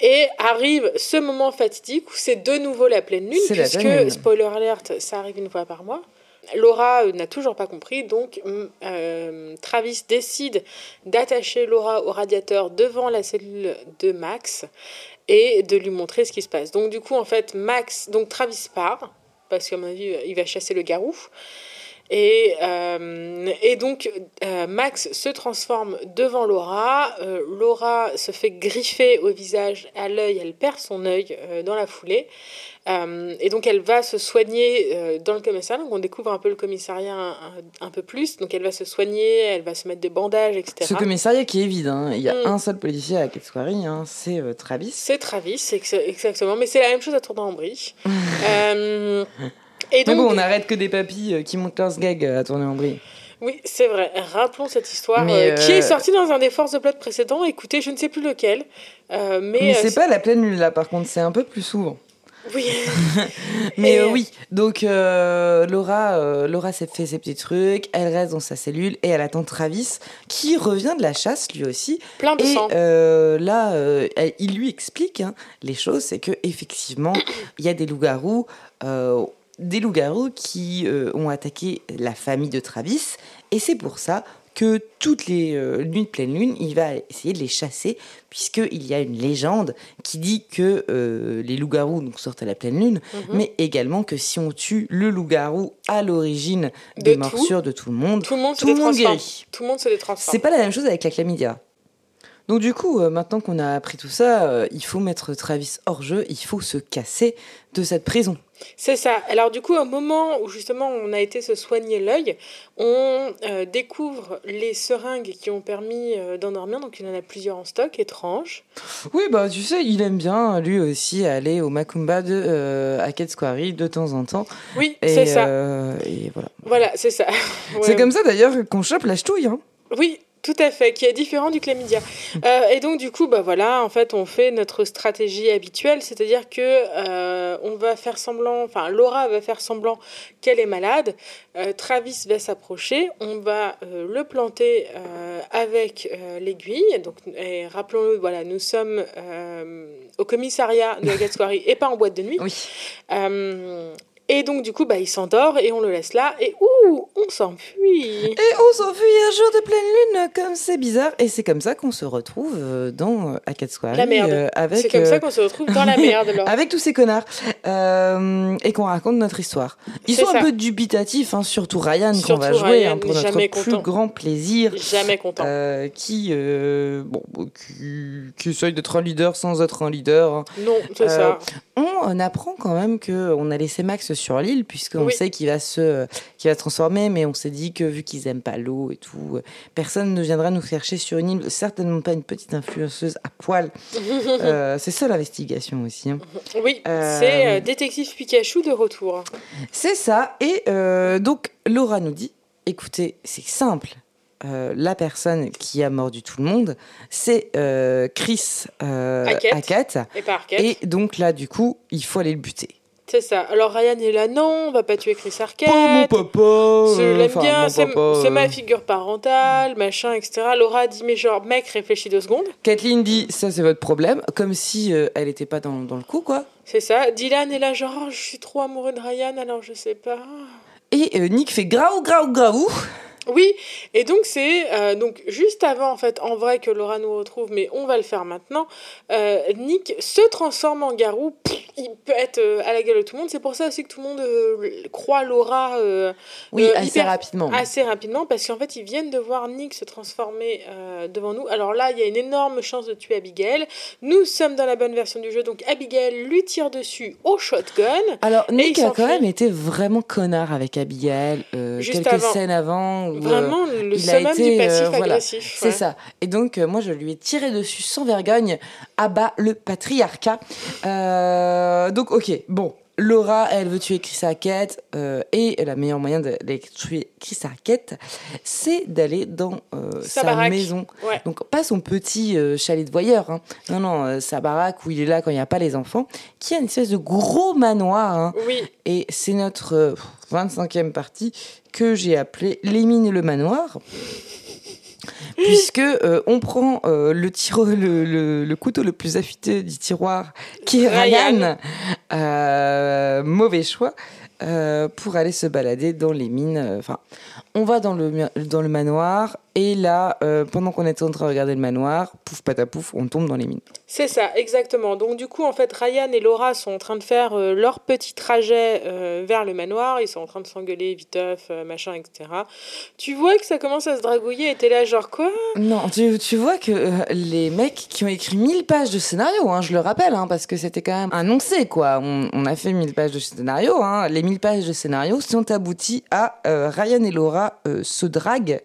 Et arrive ce moment fatidique où c'est de nouveau la pleine lune, puisque, spoiler alert, ça arrive une fois par mois. Laura euh, n'a toujours pas compris, donc Travis décide d'attacher Laura au radiateur devant la cellule de Max et de lui montrer ce qui se passe. Donc du coup, en fait, Max, donc Travis part, parce qu'à mon avis, il va chasser le garou. Et, euh, et donc, euh, Max se transforme devant Laura. Euh, Laura se fait griffer au visage, à l'œil, elle perd son œil dans la foulée. Et donc elle va se soigner dans le commissariat. Donc on découvre un peu le commissariat un, peu plus. Donc elle va se soigner, elle va se mettre des bandages, etc. Ce commissariat qui est vide. Hein. Il y a mm. un seul policier à Ketsuari, hein. c'est Travis. C'est Travis, exactement. Mais c'est la même chose à Tournai-en-Brie. et donc, bon, on arrête que des papis qui montent 15 gags à Tournai-en-Brie. Oui, c'est vrai. Rappelons cette histoire qui est sortie dans un des Forces de Plot précédents. Écoutez, je ne sais plus lequel. mais, mais c'est pas la pleine lune là, par contre, c'est un peu plus souvent. Oui. Mais euh, oui, donc euh, Laura, euh, Laura s'est fait ses petits trucs, elle reste dans sa cellule et elle attend Travis qui revient de la chasse lui aussi. Plein de et, sang. là, il lui explique hein, les choses, c'est que effectivement, il y a des loups-garous, des loups-garous qui ont attaqué la famille de Travis et c'est pour ça que toutes les euh, lunes de pleine lune, il va essayer de les chasser, puisqu'il y a une légende qui dit que euh, les loups-garous sortent à la pleine lune, mhm. mais également que si on tue le loup-garou à l'origine des morsures de tout le monde, tout le monde, tout le monde guérit. Tout le monde se les transforme. C'est pas la même chose avec la chlamydia. Donc du coup, euh, maintenant qu'on a appris tout ça, euh, il faut mettre Travis hors jeu, il faut se casser de cette prison. C'est ça. Alors du coup, au moment où justement on a été se soigner l'œil, on euh, découvre les seringues qui ont permis euh, d'endormir. Donc il y en a plusieurs en stock, étrange. Oui, bah tu sais, il aime bien lui aussi aller au Macumba de euh, Hackett de temps en temps. Oui, c'est ça. euh, et voilà. Voilà, c'est ça. C'est comme ça d'ailleurs qu'on chope la ch'touille. Hein. Oui, tout à fait, qui est différent du chlamydia. Euh, et donc du coup, bah voilà, en fait, on fait notre stratégie habituelle, c'est-à-dire que euh, on va faire semblant, enfin Laura va faire semblant qu'elle est malade, euh, Travis va s'approcher, on va le planter avec l'aiguille. Donc, rappelons-le, voilà, nous sommes au commissariat de la Square et pas en boîte de nuit. Oui. Euh, et donc du coup, bah il s'endort et on le laisse là et ouh, on s'enfuit. Et on s'enfuit un jour de pleine lune, comme c'est bizarre. Et c'est comme ça qu'on se retrouve euh, dans euh, Hackett Square. La merde. euh, avec, C'est comme euh, ça qu'on se retrouve dans la merde. Avec tous ces connards euh, et qu'on raconte notre histoire. Ils sont ça. un peu dubitatifs, hein, surtout Ryan qu'on va jouer Ryan, hein, pour notre plus content. grand plaisir. Jamais content. euh, qui, euh, bon, qui, qui essaye d'être un leader sans être un leader. hein. Non, c'est Euh, ça. On, on apprend quand même que on a laissé Max sur l'île puisqu'on Oui. sait qu'il va se qu'il va se transformer, mais on s'est dit que vu qu'ils aiment pas l'eau et tout, euh, personne ne viendra nous chercher sur une île, certainement pas une petite influenceuse à poil. Euh, c'est ça l'investigation aussi. hein. Oui, euh, c'est détective Pikachu de retour. C'est ça. Et donc Laura nous dit, écoutez, c'est simple. Euh, la personne qui a mordu tout le monde, c'est euh, Chris euh, Hackett. Et donc là, du coup, il faut aller le buter. C'est ça. Alors Ryan est là, non, on va pas tuer Chris Arquette. Pas mon papa. Je euh, l'aime enfin, bien, c'est c'est euh. ma figure parentale, machin, etc. Laura dit, mais genre, mec, réfléchis deux secondes. Kathleen dit ça c'est votre problème, comme si euh, elle n'était pas dans, dans le coup quoi. C'est ça. Dylan est là, genre, Oh, je suis trop amoureux de Ryan, alors je sais pas. Et euh, Nick fait graou graou graou. Oui, et donc c'est euh, donc juste avant en fait en vrai que Laura nous retrouve, mais on va le faire maintenant. euh, Nick se transforme en garou, pff, il peut être euh, à la gueule de tout le monde. C'est pour ça aussi que tout le monde croit Laura Oui, assez hyper- rapidement. assez rapidement parce qu'en fait ils viennent de voir Nick se transformer devant nous. Alors là il y a une énorme chance de tuer Abigail. Nous sommes dans la bonne version du jeu, donc Abigail lui tire dessus au shotgun. Alors Nick a quand même été vraiment connard avec Abigail Juste quelques avant. scènes avant. Où, euh, Vraiment le il a été, du euh, passif voilà. agressif. C'est ouais. ça. Et donc, euh, moi, je lui ai tiré dessus sans vergogne. à bas le patriarcat. Donc, ok, bon. Laura, elle veut tuer Chris Hackett. euh, et le meilleur moyen d'aller tuer Chris Hackett, c'est d'aller dans euh, Sa maison. Ouais. Donc, pas son petit euh, chalet de voyeur. hein. Non, non, sa baraque où il est là quand il n'y a pas les enfants. Qui a une espèce de gros manoir. hein. Oui, Et c'est notre euh, 25e partie que j'ai appelé Les mines et le manoir. Puisque euh, on prend euh, le, tiro- le, le- le couteau le plus affûté du tiroir, qui est Ryan. Euh, mauvais choix, pour aller se balader dans les mines. Enfin, on va dans le, dans le manoir, et là, euh, pendant qu'on est en train de regarder le manoir, pouf patapouf, on tombe dans les mines. c'est ça, exactement. Donc du coup, en fait, Ryan et Laura sont en train de faire euh, leur petit trajet euh, vers le manoir. Ils sont en train de s'engueuler, viteuf, machin, etc. Tu vois que ça commence à se dragouiller et t'es là genre quoi? Non, tu, tu vois que les mecs qui ont écrit 1000 pages de scénario, hein, je le rappelle, hein, parce que c'était quand même annoncé, quoi. On, on a fait 1000 pages de scénario. Hein. Les 1000 pages de scénario sont abouties à Ryan et Laura se draguent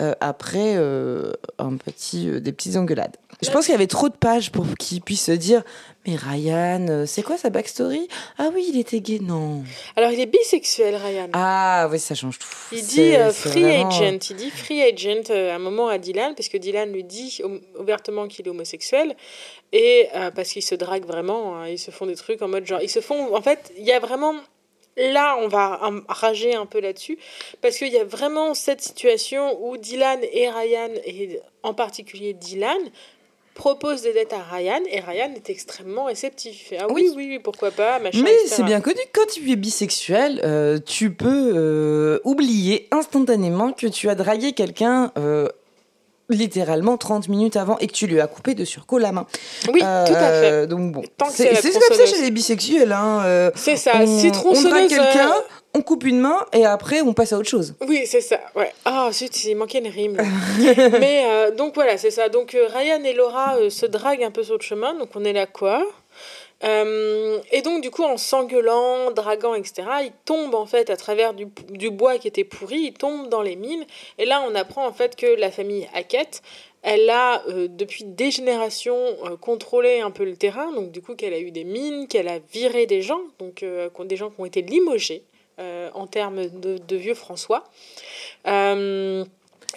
euh, après euh, un petit, euh, des petites engueulades. Je pense qu'il y avait trop de pages pour qu'ils puissent se dire Mais Ryan, euh, c'est quoi sa backstory? Ah oui, il était gay. Non. Alors il est bisexuel, Ryan. Ah oui, ça change tout. Il dit euh, free vraiment- agent, il dit free agent à un moment à Dylan, parce que Dylan lui dit ouvertement qu'il est homosexuel, et parce qu'ils se draguent vraiment, hein, ils se font des trucs en mode genre, ils se font, en fait, il y a vraiment, là on va rager un peu là-dessus, parce qu'il y a vraiment cette situation où Dylan et Ryan, et en particulier Dylan, propose des dettes à Ryan, et Ryan est extrêmement réceptif. Ah oui, Oui. oui, oui, pourquoi pas, machin, Mais c'est bien connu quand tu es bisexuel, euh, tu peux euh, oublier instantanément que tu as dragué quelqu'un euh, littéralement 30 minutes avant et que tu lui as coupé de surco la main. Oui, tout à fait. Euh, Donc bon, c'est c'est c'est comme ça tronçonneuse. chez les bisexuels. Hein, euh, C'est ça, on, si on drague tronçonneuse, quelqu'un, euh, on coupe une main et après on passe à autre chose. Oui, c'est ça. Ouais. Ah, zut, il manquait une rime. Mais euh, donc voilà, c'est ça. Donc euh, Ryan et Laura euh, se draguent un peu sur le chemin. Donc on est là quoi? Et donc, du coup, en s'engueulant, draguant, etc., ils tombent en fait à travers du, du, bois qui était pourri, ils tombent dans les mines. Et là, on apprend en fait que la famille Hackett, elle a depuis des générations contrôlé un peu le terrain. Donc, du coup, qu'elle a eu des mines, qu'elle a viré des gens, donc des gens qui ont été limogés. Euh, en termes de, vieux François. Euh,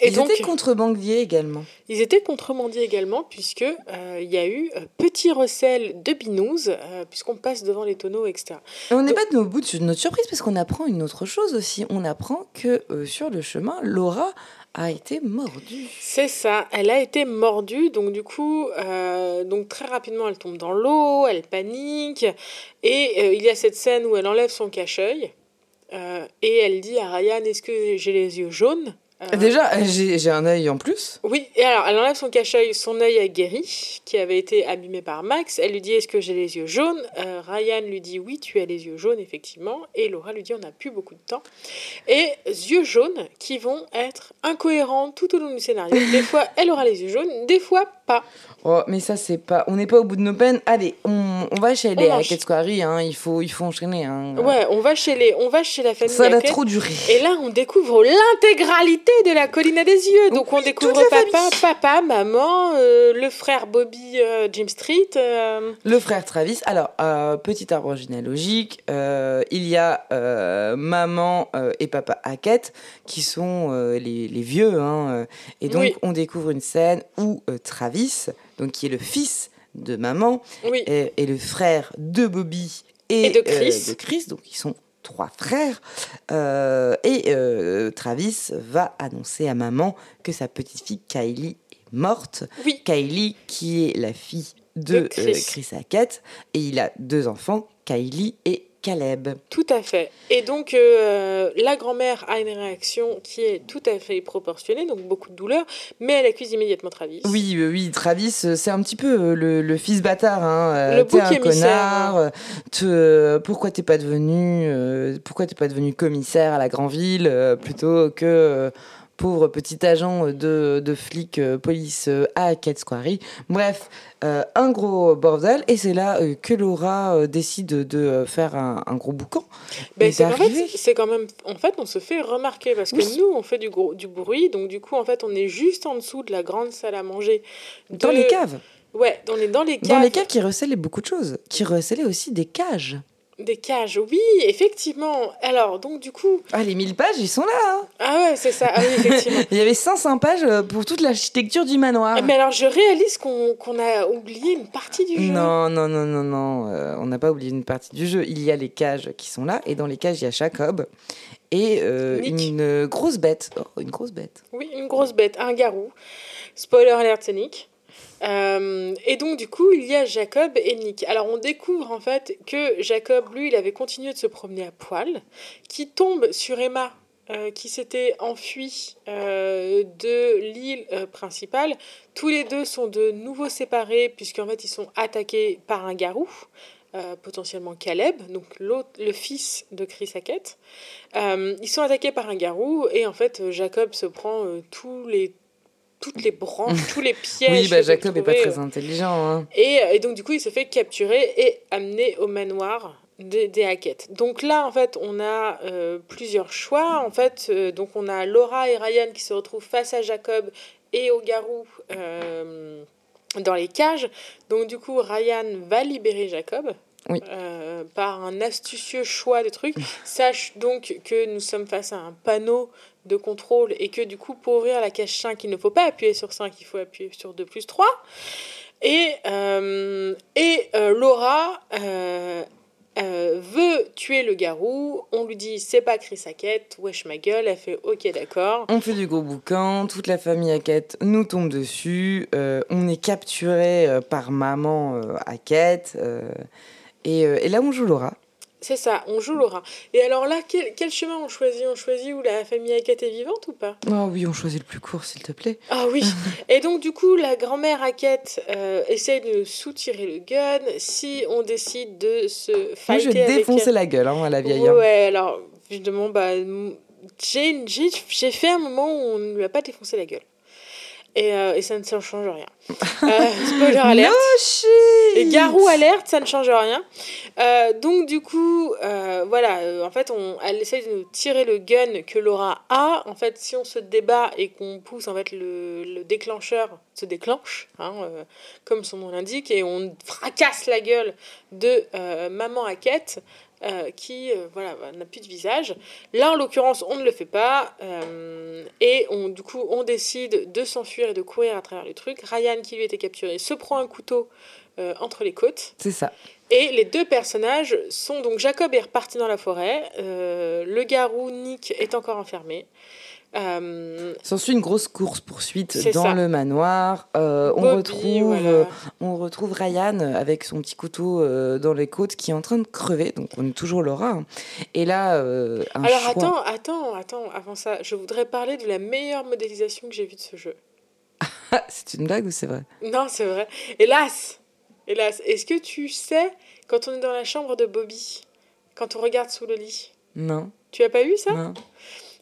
et ils étaient contrebandiers également. Ils étaient contrebandiers également, puisque euh, il y a eu petit recel de binouze, puisqu'on passe devant les tonneaux, etc. on n'est pas de nos bouts de notre surprise, parce qu'on apprend une autre chose aussi. On apprend que sur le chemin, Laura a été mordue. C'est ça, elle a été mordue, donc du coup, donc très rapidement, elle tombe dans l'eau, elle panique, et il y a cette scène où elle enlève son cache-œil. Euh, et elle dit à Ryan Est-ce que j'ai les yeux jaunes? Euh, Déjà, j'ai un œil en plus. Oui, et alors elle enlève son cache-œil, son œil a guéri, qui avait été abîmé par Max. Elle lui dit Est-ce que j'ai les yeux jaunes? Euh, Ryan lui dit Oui, tu as les yeux jaunes, effectivement. Et Laura lui dit On n'a plus beaucoup de temps. Et yeux jaunes qui vont être incohérents tout au long du scénario. Des fois, elle aura les yeux jaunes, des fois, pas. Oh, mais ça, c'est pas. On n'est pas au bout de nos peines. Allez, on, on va chez les Hackett Squarey, hein. il, faut, il faut enchaîner. Hein. Ouais, on va chez les, on va chez la famille. Ça a trop duré. Et là, on découvre l'intégralité de la colline à des yeux. Donc, on découvre papa, papa, maman, euh, le frère Bobby euh, Jim Street. Euh. Le frère Travis. Alors, petit arbre généalogique, il y a maman et papa Hackett qui sont les, les, vieux. Hein, et donc, on découvre une scène où Travis donc qui est le fils de maman, et, le frère de Bobby et, de, euh, Chris. donc ils sont trois frères. Euh, et euh, Travis va annoncer à maman que sa petite fille Kylie est morte. Kylie, qui est la fille de, Chris. Chris Hackett, et il a deux enfants, Kylie et Caleb. Tout à fait. Et donc, euh, la grand-mère a une réaction qui est tout à fait proportionnée, donc beaucoup de douleur, mais elle accuse immédiatement Travis. Oui, euh, oui, Travis, euh, c'est un petit peu le, fils bâtard. Hein. Le t'es un connard. Hein. Te, pourquoi t'es pas devenu, pourquoi t'es pas devenu commissaire à la grande ville plutôt que pauvre petit agent de, de flic euh, police euh, à Kate Bref, euh, un gros bordel. Et c'est là que Laura décide de faire un, gros boucan. Ben, c'est, en fait, c'est quand même. En fait, on se fait remarquer parce que nous, on fait du, gros, du bruit. Donc, du coup, en fait, on est juste en dessous de la grande salle à manger. Dans les caves. Ouais, on est dans les caves. Dans les caves qui recelaient beaucoup de choses. Qui recelaient aussi des cages. Des cages, oui, effectivement. Alors, donc du coup... Ah, les 1000 pages, ils sont là. Hein. ah ouais, c'est ça. Ah, oui, effectivement. Il y avait 500 pages euh, pour toute l'architecture du manoir. Mais alors, je réalise qu'on a oublié une partie du jeu. Non, non, non, non, non. Euh, on n'a pas oublié une partie du jeu. Il y a les cages qui sont là, et dans les cages, il y a Jacob. Et euh, une grosse bête. Oh, une grosse bête. Oui, une grosse bête. Un garou. Spoiler alert, c'est Nick. Euh, et donc, du coup, il y a Jacob et Nick. Alors, on découvre en fait que Jacob, lui, il avait continué de se promener à poil, qui tombe sur Emma, euh, qui s'était enfuie euh, de l'île principale. Tous les deux sont de nouveau séparés, puisqu'en fait, ils sont attaqués par un garou. potentiellement Caleb, donc le fils de Chris Hackett. ils sont attaqués par un garou et en fait Jacob se prend tous les toutes les branches, tous les pièges. Oui, bah, Jacob n'est pas très intelligent. Hein. Et, et, donc, du coup, il se fait capturer et amener au manoir des, des Hackett. Donc là, en fait, on a euh, plusieurs choix. En fait, euh, donc on a Laura et Ryan qui se retrouvent face à Jacob et au garou euh, dans les cages. Donc, du coup, Ryan va libérer Jacob. Oui. par un astucieux choix de trucs. Sache donc que nous sommes face à un panneau de contrôle et que du coup, pour ouvrir la cache 5, il ne faut pas appuyer sur 5, il faut appuyer sur 2 plus 3. Et, euh, et euh, Laura euh, veut tuer le garou. On lui dit c'est pas Chris Hackett, wesh ma gueule. Elle fait ok, d'accord. On fait du gros boucan, toute la famille Hackett nous tombe dessus. on est capturé par maman Hackett. Et, et, là, on joue Laura. C'est ça, on joue Laura. Et alors là, quel, chemin on choisit? On choisit où la famille Hackett est vivante ou pas? Ah oui, on choisit le plus court, s'il te plaît. Ah oui. Et donc, du coup, la grand-mère Hackett euh, essaie de soutirer le gun. Si on décide de se fighter Moi, je vais défoncer la gueule hein, à la vieille. Hein. Ouais, alors Justement, bah, j'ai fait un moment où on ne lui a pas défoncé la gueule. Et, euh, et, ça ne change rien. Euh, spoiler alerte. et Garou alerte, ça ne change rien. Euh, donc du coup, euh, voilà, en fait, on, elle essaye de nous tirer le gun que Laura a. En fait, si on se débat et qu'on pousse, en fait, le, le déclencheur se déclenche, hein, comme son nom l'indique, et on fracasse la gueule de maman Hackett. Euh, qui euh, voilà, n'a plus de visage. Là, en l'occurrence, on ne le fait pas. Euh, et on, du coup, on décide de s'enfuir et de courir à travers le truc. Ryan, qui lui était capturé, se prend un couteau entre les côtes. C'est ça. Et les deux personnages sont donc Jacob est reparti dans la forêt, le garou Nick est encore enfermé. Euh, S'ensuit une grosse course poursuite dans le manoir. Euh, on retrouve, euh, on retrouve Ryan avec son petit couteau dans les côtes qui est en train de crever. Donc on est toujours Laura. Hein. Et là, un alors attends, attends, attends. Avant ça, je voudrais parler de la meilleure modélisation que j'ai vue de ce jeu. c'est une blague ou c'est vrai? Non, c'est vrai. Hélas, hélas. Est-ce que tu sais quand on est dans la chambre de Bobby, quand on regarde sous le lit? Non. Tu as pas eu ça? Non.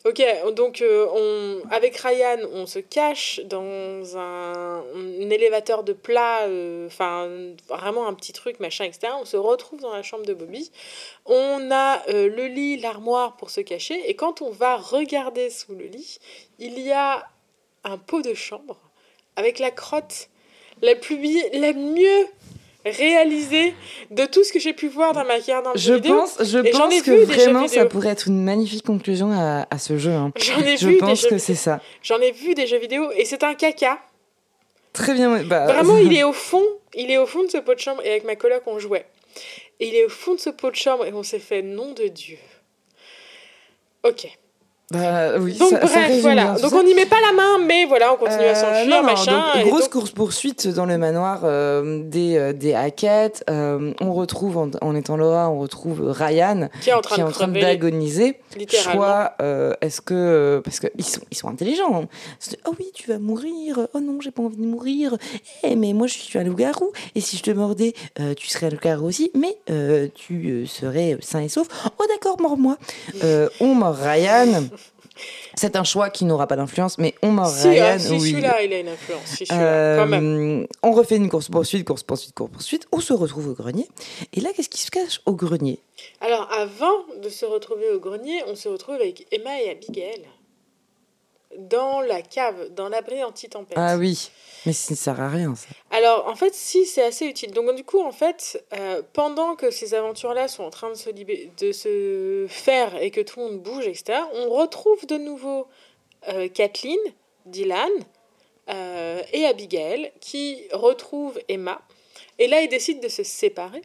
Ok, donc euh, on, avec Ryan, on se cache dans un, élévateur de plat, euh, enfin vraiment un petit truc, machin, etc. On se retrouve dans la chambre de Bobby. On a euh, le lit, l'armoire pour se cacher, et quand on va regarder sous le lit, il y a un pot de chambre avec la crotte la plus la mieux réalisé de tout ce que j'ai pu voir dans ma carrière dans je vidéo. Pense, je pense que vraiment ça pourrait être une magnifique conclusion à, à ce jeu. Hein. J'en ai je vu pense que c'est ça. J'en ai vu des jeux vidéo et c'est un caca. Très bien. Bah... Vraiment, il est au fond, il est au fond de ce pot de chambre et avec ma coloc on jouait. Et il est au fond de ce pot de chambre et on s'est fait nom de Dieu. Ok. Bah oui, donc bref, voilà. Donc on n'y met pas la main, mais voilà, on continue à s'enfuir, euh, machin. Donc, grosse course poursuite dans le manoir euh, des euh, des Hackett. on retrouve en, étant Laura, on retrouve Ryan qui est en train, d'agoniser. Choix, est-ce que parce que ils sont ils sont intelligents. Hein. Oh oui, tu vas mourir. Oh non, j'ai pas envie de mourir. Eh mais moi je suis un loup-garou et si je te mordais, tu serais un loup-garou aussi, mais tu serais sain et sauf. Oh d'accord, mords-moi. on mord Ryan. C'est un choix qui n'aura pas d'influence, mais on mord si, Ryan. Ah, si oui. celui-là, il a une influence. Si euh, quand même. On refait une course-poursuite, course-poursuite, course-poursuite. On se retrouve au grenier. Et là, qu'est-ce qui se cache au grenier? Alors, avant de se retrouver au grenier, on se retrouve avec Emma et Abigail dans la cave, dans l'abri anti-tempête. Ah oui, mais ça ne sert à rien ça. Alors en fait, si, c'est assez utile. Donc du coup, en fait, euh, pendant que ces aventures-là sont en train de se, de se faire et que tout le monde bouge, etc., on retrouve de nouveau euh, Kathleen, Dylan euh, et Abigail qui retrouvent Emma. Et là, ils décident de se séparer.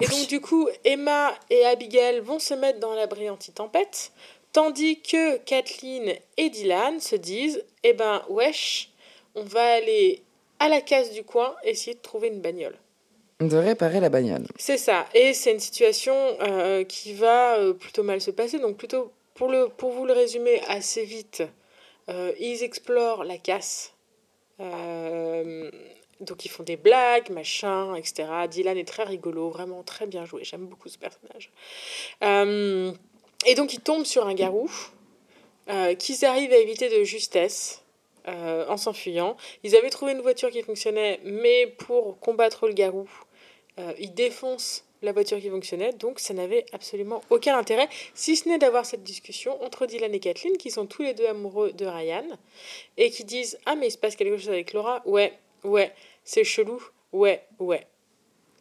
Et donc du coup, Emma et Abigail vont se mettre dans l'abri anti-tempête Tandis que Kathleen et Dylan se disent Eh ben, wesh, on va aller à la case du coin essayer de trouver une bagnole. De réparer la bagnole. C'est ça. Et c'est une situation euh, qui va euh, plutôt mal se passer. Donc, plutôt, pour, le, pour vous le résumer assez vite, euh, ils explorent la casse. donc, ils font des blagues, machin, etc. Dylan est très rigolo, vraiment très bien joué. J'aime beaucoup ce personnage. Et donc ils tombent sur un garou euh, qu'ils arrivent à éviter de justesse euh, en s'enfuyant. Ils avaient trouvé une voiture qui fonctionnait, mais pour combattre le garou, euh, ils défoncent la voiture qui fonctionnait, donc ça n'avait absolument aucun intérêt, si ce n'est d'avoir cette discussion entre Dylan et Kathleen, qui sont tous les deux amoureux de Ryan, et qui disent Ah, mais il se passe quelque chose avec Laura Ouais, ouais, c'est chelou, ouais, ouais.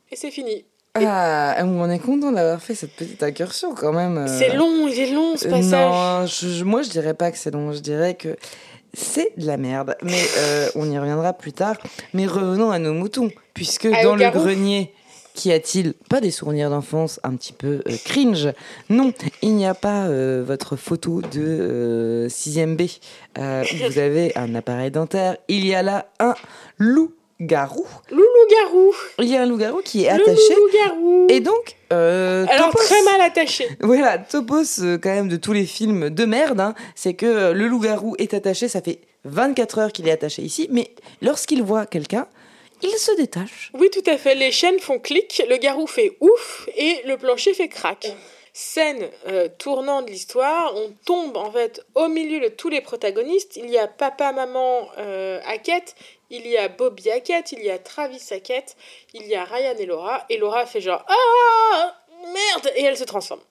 Et c'est fini. Ah, on est content d'avoir fait cette petite incursion quand même. Euh. C'est long, il est long ce passage. Non, moi je dirais pas que c'est long, je dirais que c'est de la merde. Mais euh, on y reviendra plus tard. Mais revenons à nos moutons, puisque dans le grenier, qu'y a-t-il Pas des souvenirs d'enfance un petit peu euh, cringe. Non, il n'y a pas votre photo de 6ème B. vous avez un appareil dentaire. Il y a là un loup garou. Loup-garou. Il y a un loup-garou qui est attaché. Loup-garou. Et donc. Euh, Alors très mal attaché. Voilà, topos euh, quand même de tous les films de merde, hein, c'est que euh, le loup-garou est attaché, ça fait 24 heures qu'il est attaché ici, mais lorsqu'il voit quelqu'un, il se détache. Oui, tout à fait. Les chaînes font clic, le garou fait ouf et le plancher fait crac. scène euh, tournant de l'histoire, on tombe en fait au milieu de tous les protagonistes. Il y a papa, maman euh, Hackett, il y a Bobby Hackett, il y a Travis Hackett, il y a Ryan et Laura. Et Laura fait genre Ah merde Et elle se transforme.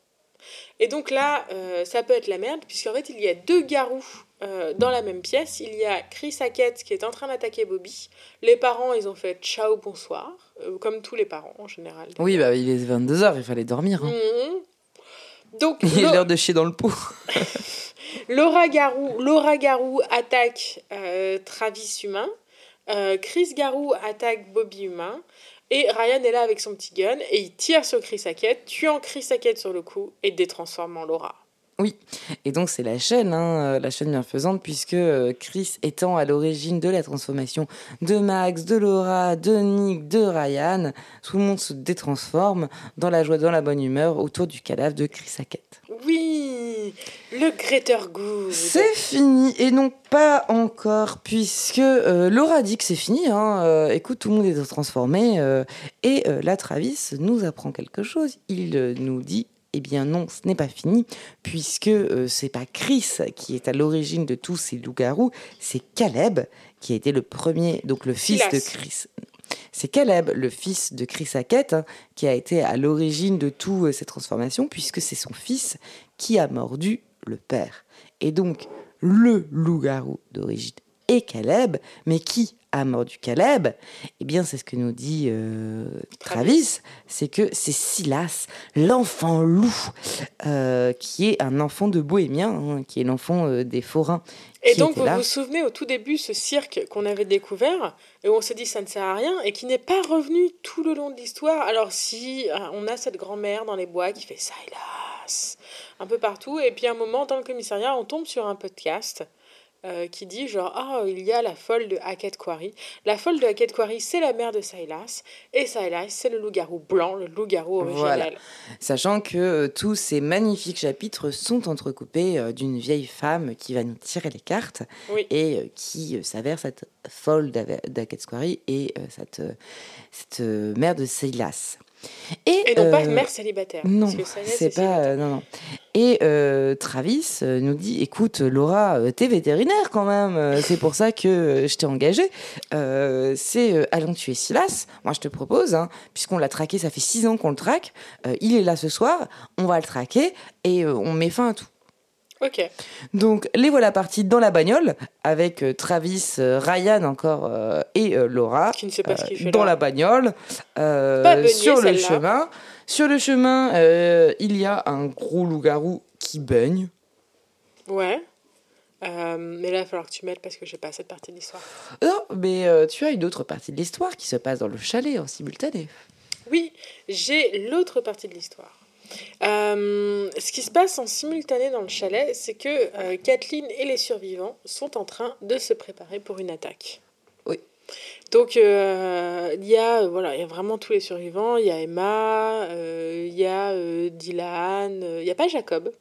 Et donc là, euh, ça peut être la merde, puisqu'en fait, il y a deux garous euh, dans la même pièce. Il y a Chris Hackett qui est en train d'attaquer Bobby. Les parents, ils ont fait ciao, bonsoir, euh, comme tous les parents en général. Oui, bah, il est 22h, il fallait dormir. Hein. Mhm. Donc, Il est l'heure de chier dans le pot. Laura Garou, Laura Garou attaque Travis humain. Euh, Chris Garou attaque Bobby humain. Et Ryan est là avec son petit gun et il tire sur Chris Hackett, tuant Chris Hackett sur le coup et détransformant Laura. Et donc c'est la chaîne, hein, euh, la chaîne bienfaisante, puisque euh, Chris étant à l'origine de la transformation de Max, de Laura, de Nick, de Ryan, tout le monde se détransforme dans la joie, dans la bonne humeur autour du cadavre de Chris Hackett. Oui, le Greater Good. C'est fini et non pas encore puisque euh, Laura dit que c'est fini. Hein, euh, écoute, tout le monde est transformé euh, et là Travis nous apprend quelque chose. Il nous dit eh bien non, ce n'est pas fini puisque euh, c'est pas Chris qui est à l'origine de tous ces loups-garous, c'est Caleb qui a été le premier, donc le fils de. Chris. C'est Caleb, le fils de Chris Hackett, hein, qui a été à l'origine de toutes ces transformations, puisque c'est son fils qui a mordu le père. Et donc, le loup-garou d'origine est Caleb, mais qui a mordu Caleb Eh bien, c'est ce que nous dit euh, Travis, c'est que c'est Silas, l'enfant loup, euh, qui est un enfant de bohémien, hein, qui est l'enfant euh, des forains. Et donc, vous là. vous souvenez au tout début, ce cirque qu'on avait découvert, et où on s'est dit ça ne sert à rien, et qui n'est pas revenu tout le long de l'histoire. Alors, si on a cette grand-mère dans les bois qui fait Silas un peu partout, et puis à un moment, dans le commissariat, on tombe sur un podcast. Euh, qui dit genre ah il y a la folle de Hackett Quarry la folle de Hackett Quarry c'est la mère de Silas et Silas c'est le loup-garou blanc le loup-garou original Voilà. Sachant que euh, tous ces magnifiques chapitres sont entrecoupés euh, d'une vieille femme qui va nous tirer les cartes Oui. et qui s'avère cette folle d'Hackett Quarry et cette, cette mère de Silas. Et non pas euh, mère célibataire Non, c'est est pas. non, non. Et euh, Travis euh, nous dit écoute, Laura, t'es vétérinaire quand même, c'est pour ça que je t'ai engagé. Euh, c'est euh, allons tuer Silas. Moi, je te propose, hein, puisqu'on l'a traqué, ça fait six ans qu'on le traque. il est là ce soir, on va le traquer et on met fin à tout. Ok Donc, les voilà partis dans la bagnole avec euh, Travis, euh, Ryan encore euh, et Laura qui ne sait pas ce qu'il fait dans là. la bagnole, sur le chemin. Sur le chemin, il y a un gros loup-garou qui baigne. Ouais. Euh, mais là, il va falloir que tu m'aides parce que j'ai pas cette partie de l'histoire. Non, mais euh, tu as une autre partie de l'histoire qui se passe dans le chalet en simultané. Oui, j'ai l'autre partie de l'histoire. Euh, ce qui se passe en simultané dans le chalet, c'est que euh, Kathleen et les survivants sont en train de se préparer pour une attaque. Oui. Donc euh, il y a voilà, il y a vraiment tous les survivants. Il y a Emma, il y a Dylan, il n'y a pas Jacob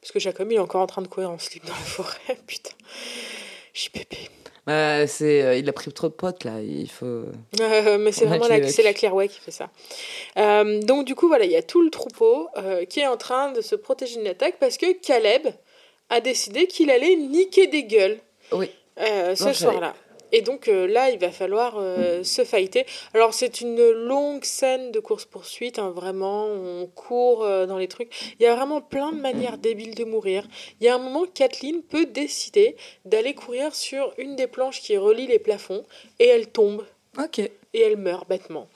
parce que Jacob il est encore en train de courir en slip dans la forêt. Putain, j'y pépé. Bah, c'est, euh, il a pris trop de potes là, il faut. Euh, mais c'est vraiment la, c'est la Clairway qui fait ça. Euh, donc du coup, voilà, il y a tout le troupeau euh, qui est en train de se protéger d'une attaque parce que Caleb a décidé qu'il allait niquer des gueules Oui. ce soir-là. Et donc euh, là, il va falloir euh, se fighter. Alors c'est une longue scène de course-poursuite, hein, vraiment, on court euh, dans les trucs. Il y a vraiment plein de manières débiles de mourir. Il y a un moment, Kathleen peut décider d'aller courir sur une des planches qui relie les plafonds et elle tombe Ok. Et elle meurt bêtement.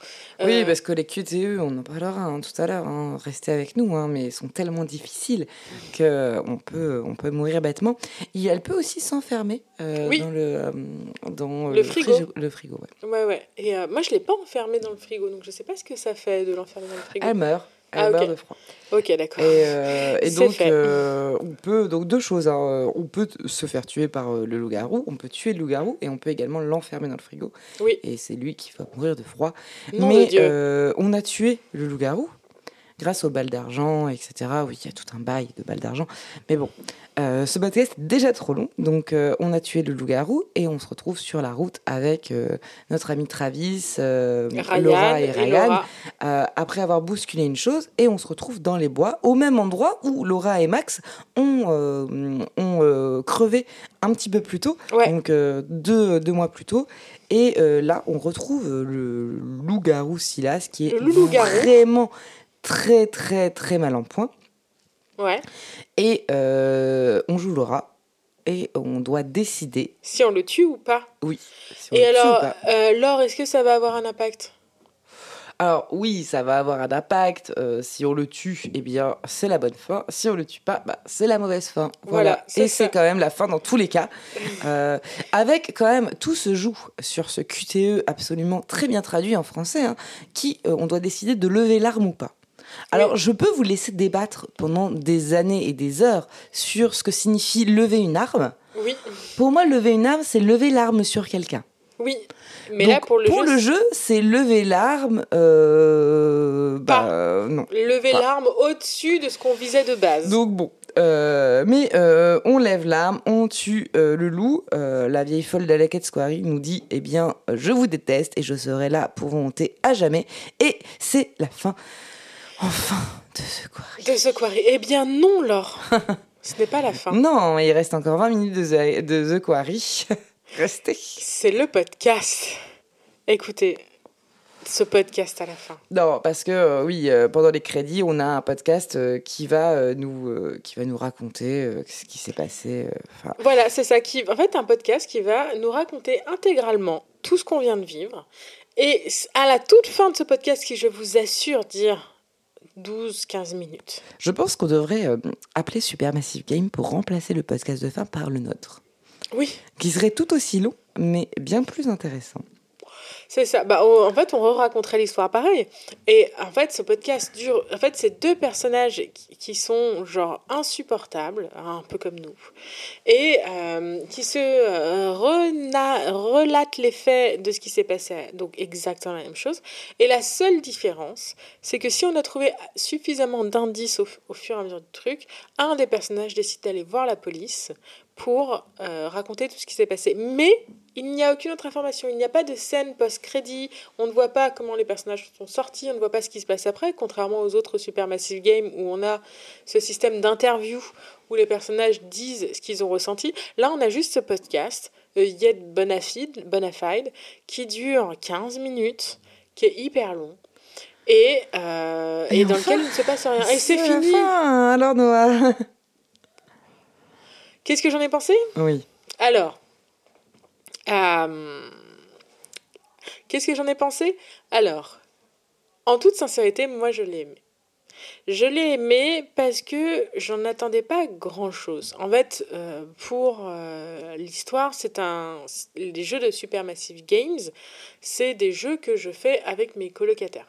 Oui, Euh, parce que les QTE, on en parlera hein, tout à l'heure, hein, restez avec nous, hein, mais ils sont tellement difficiles qu'on peut, on peut mourir bêtement. Et elle peut aussi s'enfermer euh, Oui. dans le, euh, dans Le frigo. frigo- Le frigo ouais. Ouais, ouais. Et euh, moi, je l'ai pas enfermée dans le frigo, donc je sais pas ce que ça fait de l'enfermer dans le frigo. Elle meurt. Elle Ah, de froid. Ok, d'accord. Et, euh, et donc, euh, on peut donc deux choses. hein, euh, On peut se faire tuer par euh, le loup-garou, on peut tuer le loup-garou et on peut également l'enfermer dans le frigo. Oui. Et c'est lui qui va mourir de froid. Nom Mais Dieu. on a tué le loup-garou. Grâce aux balles d'argent, etc. Oui, il y a tout un bail de balles d'argent. Mais bon, euh, ce podcast est déjà trop long, donc euh, on a tué le loup-garou et on se retrouve sur la route avec euh, notre ami Travis, Laura et Ryan, après avoir bousculé une chose, et on se retrouve dans les bois, au même endroit où Laura et Max ont, ont crevé un petit peu plus tôt, donc deux, deux mois plus tôt. Et là, on retrouve le loup-garou Silas, qui est vraiment très, très, très mal en point. Ouais. Et euh, on joue Laura. Et on doit décider. Si on le tue ou pas Oui. et alors, euh, Laure, est-ce que ça va avoir un impact? Alors oui, ça va avoir un impact. Euh, si on le tue, eh bien, c'est la bonne fin. Si on le tue pas, bah, c'est la mauvaise fin. Voilà. Et c'est quand même la fin dans tous les cas. Euh, avec quand même, tout se joue sur ce QTE absolument très bien traduit en français, hein, qui on doit décider de lever l'arme ou pas. Alors, je peux vous laisser débattre pendant des années et des heures sur ce que signifie lever une arme. Oui. Pour moi, lever une arme, c'est lever l'arme sur quelqu'un. Oui. Mais là, pour le pour jeu, le jeu, c'est lever l'arme. Euh, bah, non. Lever l'arme au-dessus de ce qu'on visait de base. Donc bon. Euh, mais euh, on lève l'arme, on tue euh, le loup. la vieille folle d'Alakette Squari nous dit Eh bien, je vous déteste et je serai là pour vous monter à jamais. Et c'est la fin Enfin, de The Quarry. De Quarry. Eh bien non, Laure. Ce n'est pas la fin. Non, il reste encore 20 minutes de The, de The Quarry. Restez. C'est le podcast. Écoutez, ce podcast à la fin. Non, parce que euh, oui, euh, pendant les crédits, on a un podcast euh, qui va nous qui va nous raconter ce qui s'est passé. Voilà, c'est ça qui en fait un podcast qui va nous raconter intégralement tout ce qu'on vient de vivre et à la toute fin de ce podcast qui je vous assure dire 12-15 minutes. Je pense qu'on devrait euh, appeler Supermassive Game pour remplacer le podcast de fin par le nôtre. Oui. Qui serait tout aussi long, mais bien plus intéressant. C'est ça. Bah, en fait, on raconterait l'histoire pareil. Et en fait, ce podcast dure. En fait, c'est deux personnages qui, sont genre insupportables, un peu comme nous, et euh, qui se euh, relatent les faits de ce qui s'est passé. Donc, exactement la même chose. Et la seule différence, c'est que si on a trouvé suffisamment d'indices au, au, fur et à mesure du truc, un des personnages décide d'aller voir la police pour euh, raconter tout ce qui s'est passé. Mais il n'y a aucune autre information. Il n'y a pas de scène post-crédit. On ne voit pas comment les personnages sont sortis. On ne voit pas ce qui se passe après, contrairement aux autres Supermassive Games où on a ce système d'interview où les personnages disent ce qu'ils ont ressenti. Là, on a juste ce podcast, euh, Yet Bonafide, Bonafide, qui dure 15 minutes, qui est hyper long. Et, euh, et, dans lequel il ne se passe rien. Et c'est fini. alors Noah. Qu'est-ce que j'en ai pensé? Oui. Alors, euh, qu'est-ce que j'en ai pensé? Alors, en toute sincérité, moi je l'ai aimé. Je l'ai aimé parce que j'en attendais pas grand chose. En fait, euh, pour euh, l'histoire, c'est un. Les jeux de Supermassive Games, c'est des jeux que je fais avec mes colocataires.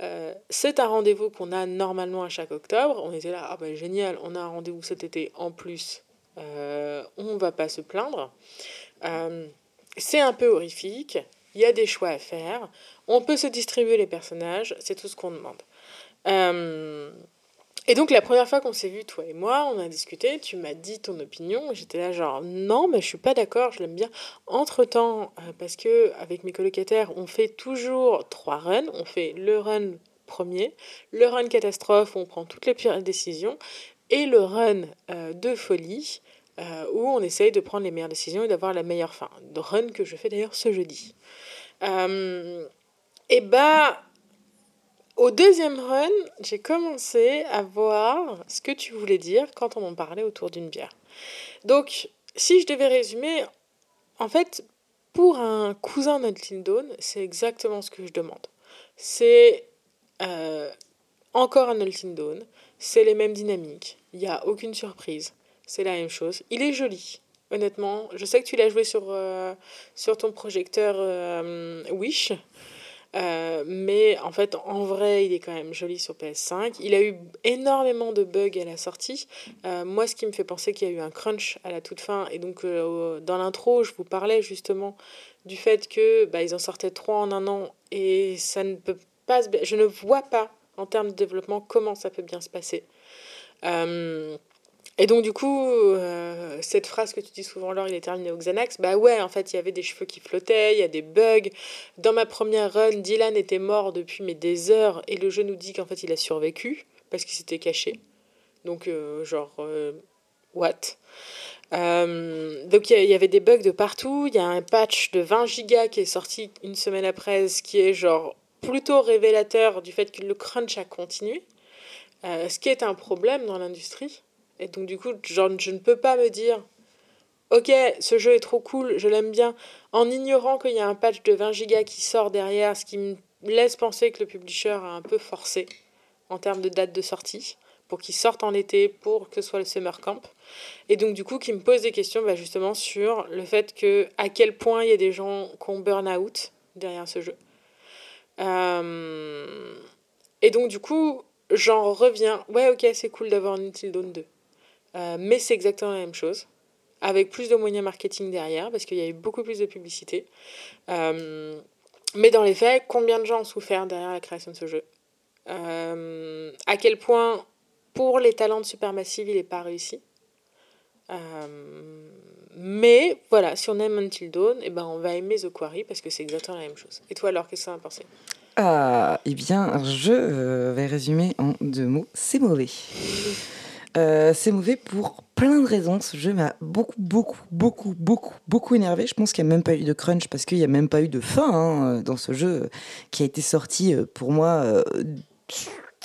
Euh, c'est un rendez-vous qu'on a normalement à chaque octobre. On était là, ah ben génial, on a un rendez-vous cet été en plus. Euh, on va pas se plaindre. Euh, c'est un peu horrifique. Il y a des choix à faire. On peut se distribuer les personnages. C'est tout ce qu'on demande. Euh, et donc la première fois qu'on s'est vu, toi et moi, on a discuté, tu m'as dit ton opinion, j'étais là genre non, mais je suis pas d'accord, je l'aime bien. Entre-temps, euh, parce que avec mes colocataires, on fait toujours trois runs, on fait le run premier, le run catastrophe on prend toutes les pires décisions, et le run euh, de folie euh, où on essaye de prendre les meilleures décisions et d'avoir la meilleure fin. Le run que je fais d'ailleurs ce jeudi. et bah au deuxième run, j'ai commencé à voir ce que tu voulais dire quand on en parlait autour d'une bière. Donc, si je devais résumer, en fait, pour un cousin d'Until Dawn, c'est exactement ce que je demande. C'est euh, encore un Until Dawn, c'est les mêmes dynamiques, il n'y a aucune surprise, c'est la même chose. Il est joli, honnêtement. Je sais que tu l'as joué sur, euh, sur ton projecteur euh, Wish. Euh, mais en fait, en vrai, il est quand même joli sur PS5. Il a eu énormément de bugs à la sortie. Euh, moi, ce qui me fait penser qu'il y a eu un crunch à la toute fin. Et donc, euh, dans l'intro, je vous parlais justement du fait que bah, ils en sortaient trois en un an et ça ne peut passe bien. Je ne vois pas, en termes de développement, comment ça peut bien se passer. Et donc, du coup, euh, cette phrase que tu dis souvent, Laure, il est terminé au Xanax, bah ouais, en fait, il y avait des cheveux qui flottaient, il y a des bugs. Dans ma première run, Dylan était mort depuis des heures, et le jeu nous dit qu'en fait, il a survécu, parce qu'il s'était caché. Donc, euh, genre, euh, what? Donc il y, avait des bugs de partout. Il y a un patch de 20 gigas qui est sorti une semaine après, ce qui est genre plutôt révélateur du fait que le crunch a continué, ce qui est un problème dans l'industrie. Et donc, du coup, genre, je ne peux pas me dire, ok, ce jeu est trop cool, je l'aime bien, en ignorant qu'il y a un patch de 20 gigas qui sort derrière, ce qui me laisse penser que le publisher a un peu forcé en termes de date de sortie pour qu'il sorte en été, pour que ce soit le summer camp. Et donc, du coup, qui me pose des questions bah, justement sur le fait que à quel point il y a des gens qui ont burn out derrière ce jeu. Euh, et donc, du coup, j'en reviens. Ouais, ok, c'est cool d'avoir Until Dawn 2. Euh, mais c'est exactement la même chose, avec plus de moyens marketing derrière, parce qu'il y a eu beaucoup plus de publicité. Euh, mais dans les faits, combien de gens ont souffert derrière la création de ce jeu? Euh, À quel point, pour les talents de Supermassive, il n'est pas réussi? Mais voilà, si on aime Until Dawn, eh ben on va aimer The Quarry parce que c'est exactement la même chose. Et toi alors, qu'est-ce que ça a pensé? Ah, Eh bien, je vais résumer en deux mots. C'est mauvais. Euh, c'est mauvais pour plein de raisons. Ce jeu m'a beaucoup, beaucoup, beaucoup, beaucoup, beaucoup énervé. Je pense qu'il n'y a même pas eu de crunch parce qu'il n'y a même pas eu de fin hein, dans ce jeu qui a été sorti euh, pour moi euh,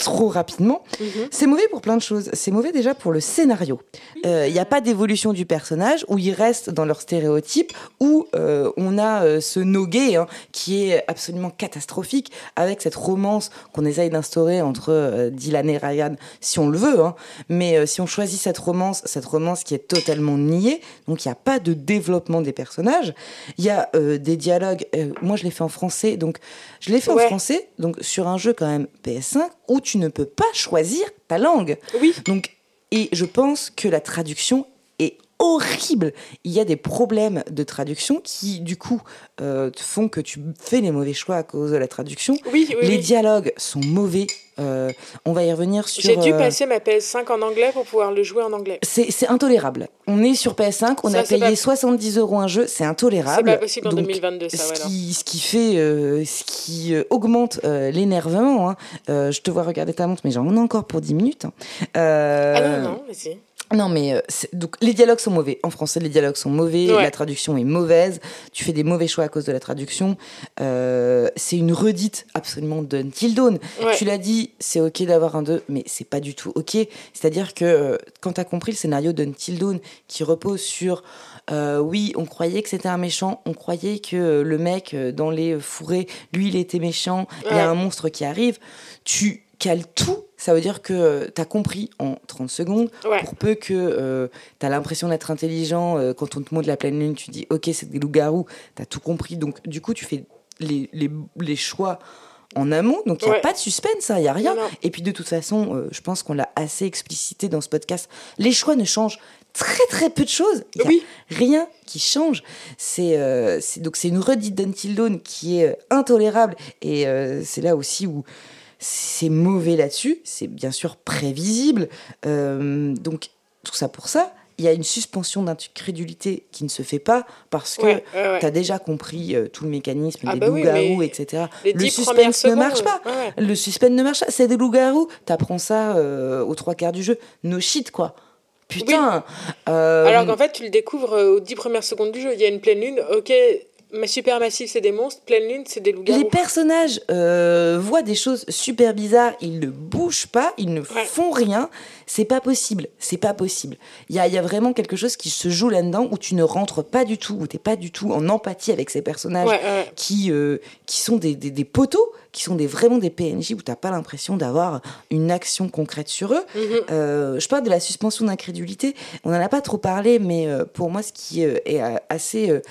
trop rapidement. Mhm. C'est mauvais pour plein de choses. C'est mauvais déjà pour le scénario. Il euh, n'y a pas d'évolution du personnage où ils restent dans leur stéréotype, où euh, on a euh, ce no gay hein, qui est absolument catastrophique avec cette romance qu'on essaye d'instaurer entre Dylan et Ryan, si on le veut. Hein. Mais si on choisit cette romance, cette romance qui est totalement niée, donc il n'y a pas de développement des personnages. Il y a des dialogues. moi, je l'ai fait en français, donc je l'ai fait en français, donc sur un jeu quand même PS5 où tu ne peux pas choisir ta langue. Oui. Donc, et je pense que la traduction est horrible. Il y a des problèmes de traduction qui, du coup, euh, font que tu fais les mauvais choix à cause de la traduction. Oui, oui les dialogues sont mauvais. Euh, on va y revenir sur. J'ai dû euh, passer ma PS5 en anglais pour pouvoir le jouer en anglais. C'est intolérable. On est sur PS5, on a payé 70 euros un jeu, c'est intolérable. C'est pas possible en 2022, ça, ce, qui, ce qui fait, ce qui augmente l'énervement. Hein. je te vois regarder ta montre, mais j'en ai encore pour 10 minutes. Hein. ah non, non, mais si. Non, mais euh, donc les dialogues sont mauvais. En français, les dialogues sont mauvais. La traduction est mauvaise. Tu fais des mauvais choix à cause de la traduction. Euh, c'est une redite absolument d'Until Dawn. Tu l'as dit, c'est ok d'avoir un 2, mais c'est pas du tout ok. C'est-à-dire que euh, quand tu as compris le scénario d'Until Dawn qui repose sur oui, on croyait que c'était un méchant, on croyait que le mec dans les fourrés, lui, il était méchant, il y a un monstre qui arrive. Tu cales tout ça veut dire que tu as compris en 30 secondes. Pour peu que euh, tu as l'impression d'être intelligent, euh, quand on te montre la pleine lune, tu dis ok, c'est des loups-garous, tu as tout compris. Donc, du coup, tu fais les, les, les choix en amont, donc il n'y a pas de suspense, il hein, n'y a rien. Et puis de toute façon, euh, je pense qu'on l'a assez explicité dans ce podcast, les choix ne changent très très peu de choses. Il n'y a rien qui change. C'est donc c'est une redite d'Until Dawn qui est intolérable et c'est là aussi où c'est mauvais là-dessus, c'est bien sûr prévisible. Euh, donc, tout ça pour ça, il y a une suspension d'incrédulité qui ne se fait pas parce que tu as déjà compris euh, tout le mécanisme ah des bah loups-garous, etc. Le suspense ne marche pas. Le suspense ne marche pas. C'est des loups-garous. Tu apprends ça euh, aux trois quarts du jeu. No shit, quoi. Putain. Alors qu'en fait, tu le découvres aux dix premières secondes du jeu. Il y a une pleine lune. Ok, mais c'est des monstres. Pleine lune, c'est des loups-garous. Les personnages euh, voient des choses super bizarres. Ils ne bougent pas, ils ne font rien. C'est pas possible. C'est pas possible. Il y a, y a, vraiment quelque chose qui se joue là-dedans où tu ne rentres pas du tout, où tu n'es pas du tout en empathie avec ces personnages qui, euh, qui sont des, des, des poteaux qui sont des, vraiment des PNJ où tu n'as pas l'impression d'avoir une action concrète sur eux. Mhm. Euh, je parle de la suspension d'incrédulité. On n'en a pas trop parlé, mais euh, pour moi, ce qui est assez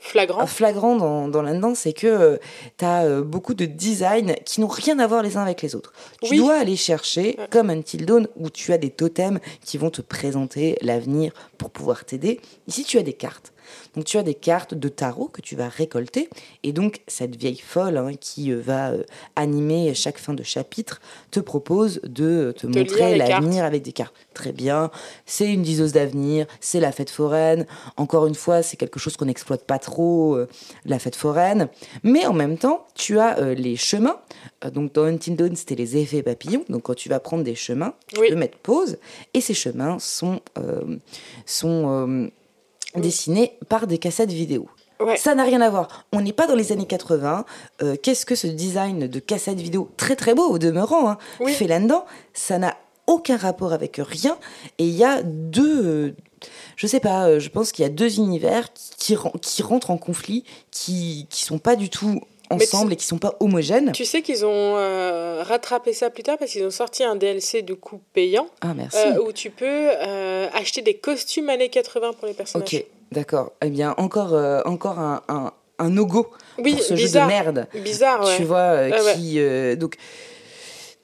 flagrant, flagrant dans, dans là-dedans, c'est que tu as beaucoup de designs qui n'ont rien à voir les uns avec les autres. Tu dois aller chercher, comme Until Dawn, où tu as des totems qui vont te présenter l'avenir pour pouvoir t'aider. Ici, tu as des cartes. Donc tu as des cartes de tarot que tu vas récolter et donc cette vieille folle hein, qui euh, va euh, animer chaque fin de chapitre te propose de te montrer l'avenir avec des cartes. Très bien, c'est une diseuse d'avenir, c'est la fête foraine. Encore une fois, c'est quelque chose qu'on n'exploite pas trop, euh, la fête foraine. Mais en même temps, tu as les chemins. donc dans Dawn, c'était les effets papillons. Donc quand tu vas prendre des chemins, tu peux mettre pause et ces chemins sont, sont dessinés par des cassettes vidéo. Ça n'a rien à voir. On n'est pas dans les années 80. Euh, qu'est-ce que ce design de cassette vidéo très très beau au demeurant hein, fait là-dedans? Ça n'a aucun rapport avec rien. Et il y a deux, euh, je sais pas, euh, je pense qu'il y a deux univers qui, qui, rentrent en conflit, qui qui sont pas du tout ensemble et qui sont pas homogènes. Tu sais qu'ils ont rattrapé ça plus tard parce qu'ils ont sorti un DLC de coup payant ah, merci. où tu peux acheter des costumes années 80 pour les personnages. Ok, D'accord. Eh bien, encore, euh, encore un, un, un no-go oui, pour ce bizarre. jeu de merde. Bizarre, ouais. Tu vois, euh, qui... Euh, donc,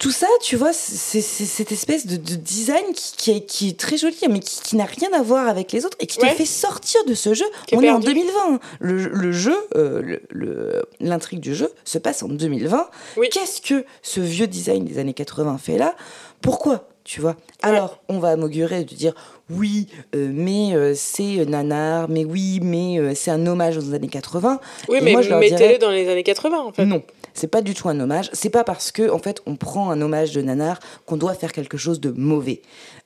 tout ça, tu vois, c'est cette espèce de, de design qui, qui, est, qui, est, très joli, mais qui, qui n'a rien à voir avec les autres et qui te fait sortir de ce jeu. On est en 2020. Le, le jeu, l'intrigue du jeu se passe en 2020. Qu'est-ce que ce vieux design des années 80 fait là? Pourquoi tu vois? Alors, on va m'augurer de dire oui, euh, mais euh, c'est nanar, mais oui, mais euh, c'est un hommage aux années 80. Oui, mais mettez-le dans les années 80 en fait. Non, c'est pas du tout un hommage. C'est pas parce que en fait on prend un hommage de nanar qu'on doit faire quelque chose de mauvais.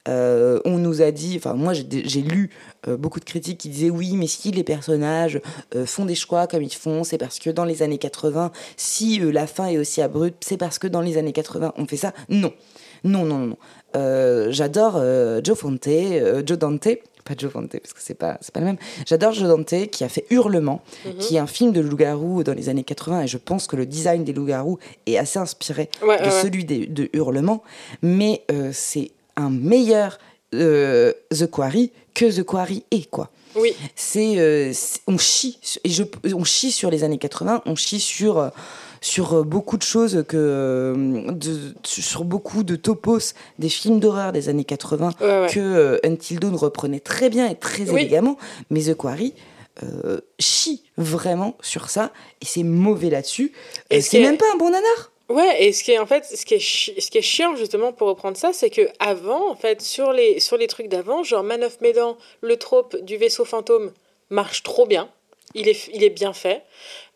on nous a dit, enfin moi j'ai lu beaucoup de critiques qui disaient oui, mais si les personnages font des choix comme ils font, c'est parce que dans les années 80, si la fin est aussi abrupte, c'est parce que dans les années 80 on fait ça. Non, non, non, non. Euh, j'adore euh, Joe Fonte, euh, Joe Dante, pas Joe Fonte parce que c'est pas c'est pas le même. J'adore Joe Dante qui a fait Hurlement, mhm. qui est un film de loup-garou dans les années 80 et je pense que le design des loups-garous est assez inspiré de celui de Hurlement, mais c'est un meilleur The Quarry que The Quarry est quoi. Oui. C'est on chie et je on chie sur les années 80, on chie sur sur euh, beaucoup de choses que euh, sur beaucoup de topos des films d'horreur des années 80 que euh, Until Dawn reprenait très bien et très élégamment. Mais The Quarry chie vraiment sur ça et c'est mauvais là-dessus. Et c'est même pas un bon nanar. Ouais, et ce qui est en fait, ce qui est, ce qui est chiant justement pour reprendre ça, c'est que avant, en fait, sur les, sur les trucs d'avant, genre Man of Medan, le trope du vaisseau fantôme marche trop bien. Il est, il est bien fait.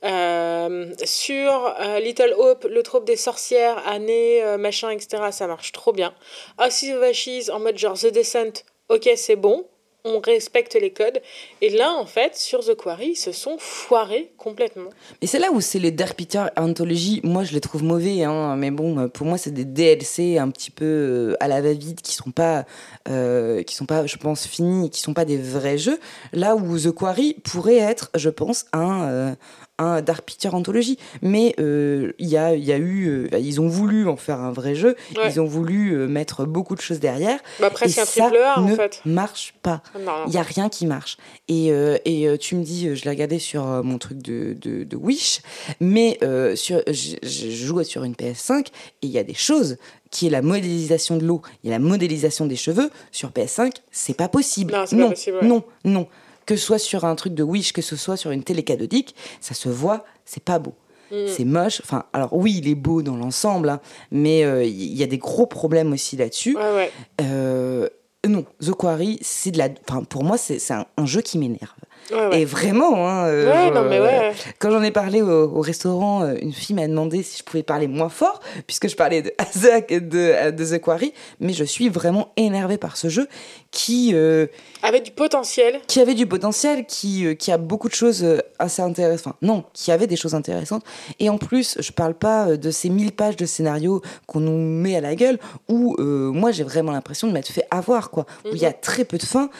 Euh, sur euh, Little Hope, le trope des sorcières, années, euh, machin, etc., ça marche trop bien. House of Ashes, en mode genre The Descent, ok, c'est bon, on respecte les codes. Et là, en fait, sur The Quarry, ils se sont foirés complètement. Mais c'est là où c'est les Dark Peter Anthology. Moi, je les trouve mauvais, hein, mais bon, pour moi, c'est des DLC un petit peu à la va-vite qui sont pas, qui sont pas, je pense, finis, qui sont pas des vrais jeux. Là où The Quarry pourrait être, je pense, un un Dark Picture Anthology. Mais euh, il y, a, y a eu. Euh, ils ont voulu en faire un vrai jeu. Ils ont voulu euh, mettre beaucoup de choses derrière. Bah, presque un triple A, en fait. marche pas. Il n'y a rien qui marche. Et, et tu me dis, je l'ai regardé sur mon truc de, de, Wish, mais sur, je, je joue sur une PS5 et il y a des choses qui est la modélisation de l'eau, il y a la modélisation des cheveux. Sur PS5, c'est pas possible. Non, non, pas possible, non, non que ce soit sur un truc de Wish, que ce soit sur une télé cathodique, ça se voit, c'est pas beau. Mm. C'est moche. Enfin, alors oui, il est beau dans l'ensemble, hein, mais euh, il y a des gros problèmes aussi là-dessus. Euh, non, The Quarry, c'est de la. Enfin, pour moi, c'est un, un, jeu qui m'énerve. Et vraiment, hein, euh, quand j'en ai parlé au, restaurant, une fille m'a demandé si je pouvais parler moins fort, puisque je parlais de Azak et de, de The Quarry, mais je suis vraiment énervée par ce jeu qui avait du potentiel. Qui avait du potentiel, qui, euh, qui a beaucoup de choses euh, assez intéressantes. Enfin, non, qui avait des choses intéressantes. Et en plus, je parle pas euh, de ces 1000 pages de scénario qu'on nous met à la gueule, où moi j'ai vraiment l'impression de m'être fait avoir, quoi. Où il y a mhm. très peu de fins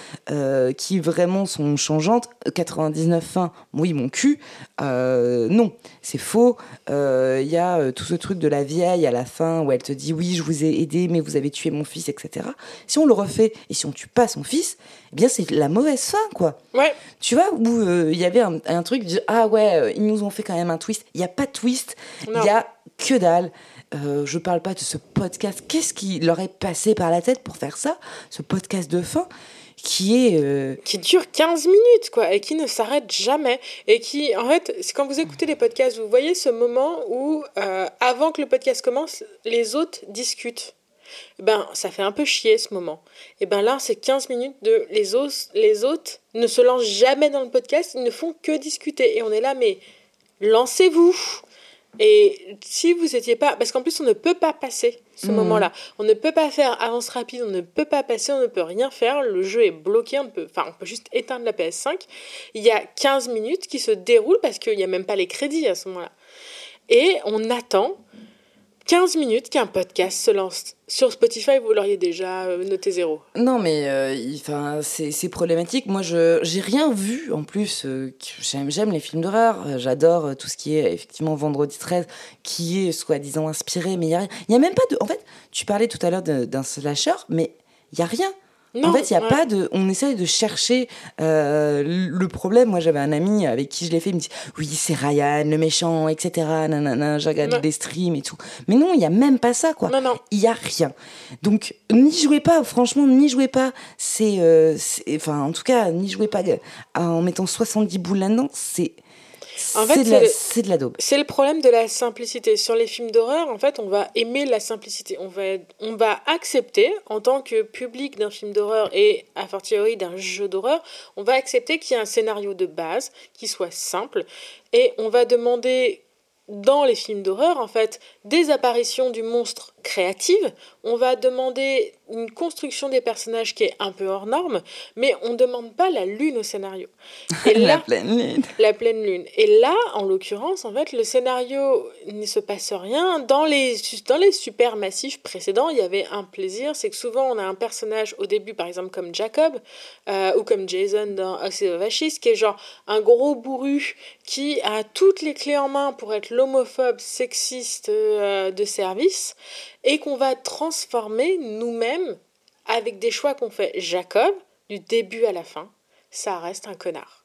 qui vraiment sont changeantes. 99 fins, oui, mon cul. non, c'est faux. Il y a tout ce truc de la vieille à la fin où elle te dit oui, je vous ai aidé, mais vous avez tué mon fils, etc. Si on le refait et si on tue pas son fils, eh bien c'est la mauvaise fin, quoi. Ouais. Tu vois, où euh, il y avait un, truc de ah ouais, euh, ils nous ont fait quand même un twist. Il n'y a pas de twist, il y a que dalle. euh, je parle pas de ce podcast. Qu'est-ce qui leur est passé par la tête pour faire ça? Ce podcast de fin? Qui est euh, qui dure 15 minutes quoi et qui ne s'arrête jamais. Et qui en fait c'est quand vous écoutez les podcasts vous voyez ce moment où euh, avant que le podcast commence les autres discutent. Ben ça fait un peu chier ce moment. Et ben là c'est 15 minutes de les autres les autres ne se lancent jamais dans le podcast ils ne font que discuter. Et on est là mais lancez-vous et si vous n'étiez pas, parce qu'en plus on ne peut pas passer ce Mhm. moment-là, on ne peut pas faire avance rapide, on ne peut pas passer, on ne peut rien faire, le jeu est bloqué, on peut, enfin on peut juste éteindre la PS5. Il y a 15 minutes qui se déroulent parce qu'il n'y a même pas les crédits à ce moment-là. Et on attend 15 minutes qu'un podcast se lance. Sur Spotify, vous l'auriez déjà euh, noté zéro. Non, mais euh, c'est problématique. Moi, je j'ai rien vu en plus. euh, J'aime les films d'horreur. J'adore tout ce qui est effectivement Vendredi 13, qui est soi-disant inspiré, mais il y a y a même pas de. En fait, tu parlais tout à l'heure d'un slasher, mais il y a rien. En fait, il y a ouais. pas de. On essaye de chercher euh, le problème. Moi, j'avais un ami avec qui je l'ai fait. Il me dit oui, c'est Ryan, le méchant, etc. Nanana, je regarde Ouais. des streams et tout. Mais non, il y a même pas ça, quoi Non, non. il y a rien. Donc n'y jouez pas, franchement, n'y jouez pas. C'est, euh, enfin, en tout cas, n'y jouez pas euh, en mettant 70 boules là-dedans. C'est, En fait, c'est de la daube. C'est le problème de la simplicité. Sur les films d'horreur, en fait, on va aimer la simplicité. On va, on va accepter, en tant que public d'un film d'horreur et a fortiori d'un jeu d'horreur, on va accepter qu'il y ait un scénario de base qui soit simple et on va demander dans les films d'horreur, en fait, des apparitions du monstre créatives. On va demander une construction des personnages qui est un peu hors norme, mais on ne demande pas la lune au scénario. Et la pleine lune. la pleine lune. Et là, en l'occurrence, en fait, le scénario ne se passe rien. Dans les, dans les super massifs précédents, il y avait un plaisir, c'est que souvent on a un personnage au début, par exemple comme Jacob, euh, ou comme Jason dans House of Ashes, qui est genre un gros bourru qui a toutes les clés en main pour être l'homophobe sexiste euh, de service, et qu'on va transformer nous-mêmes avec des choix qu'on fait. Jacob, du début à la fin, ça reste un connard.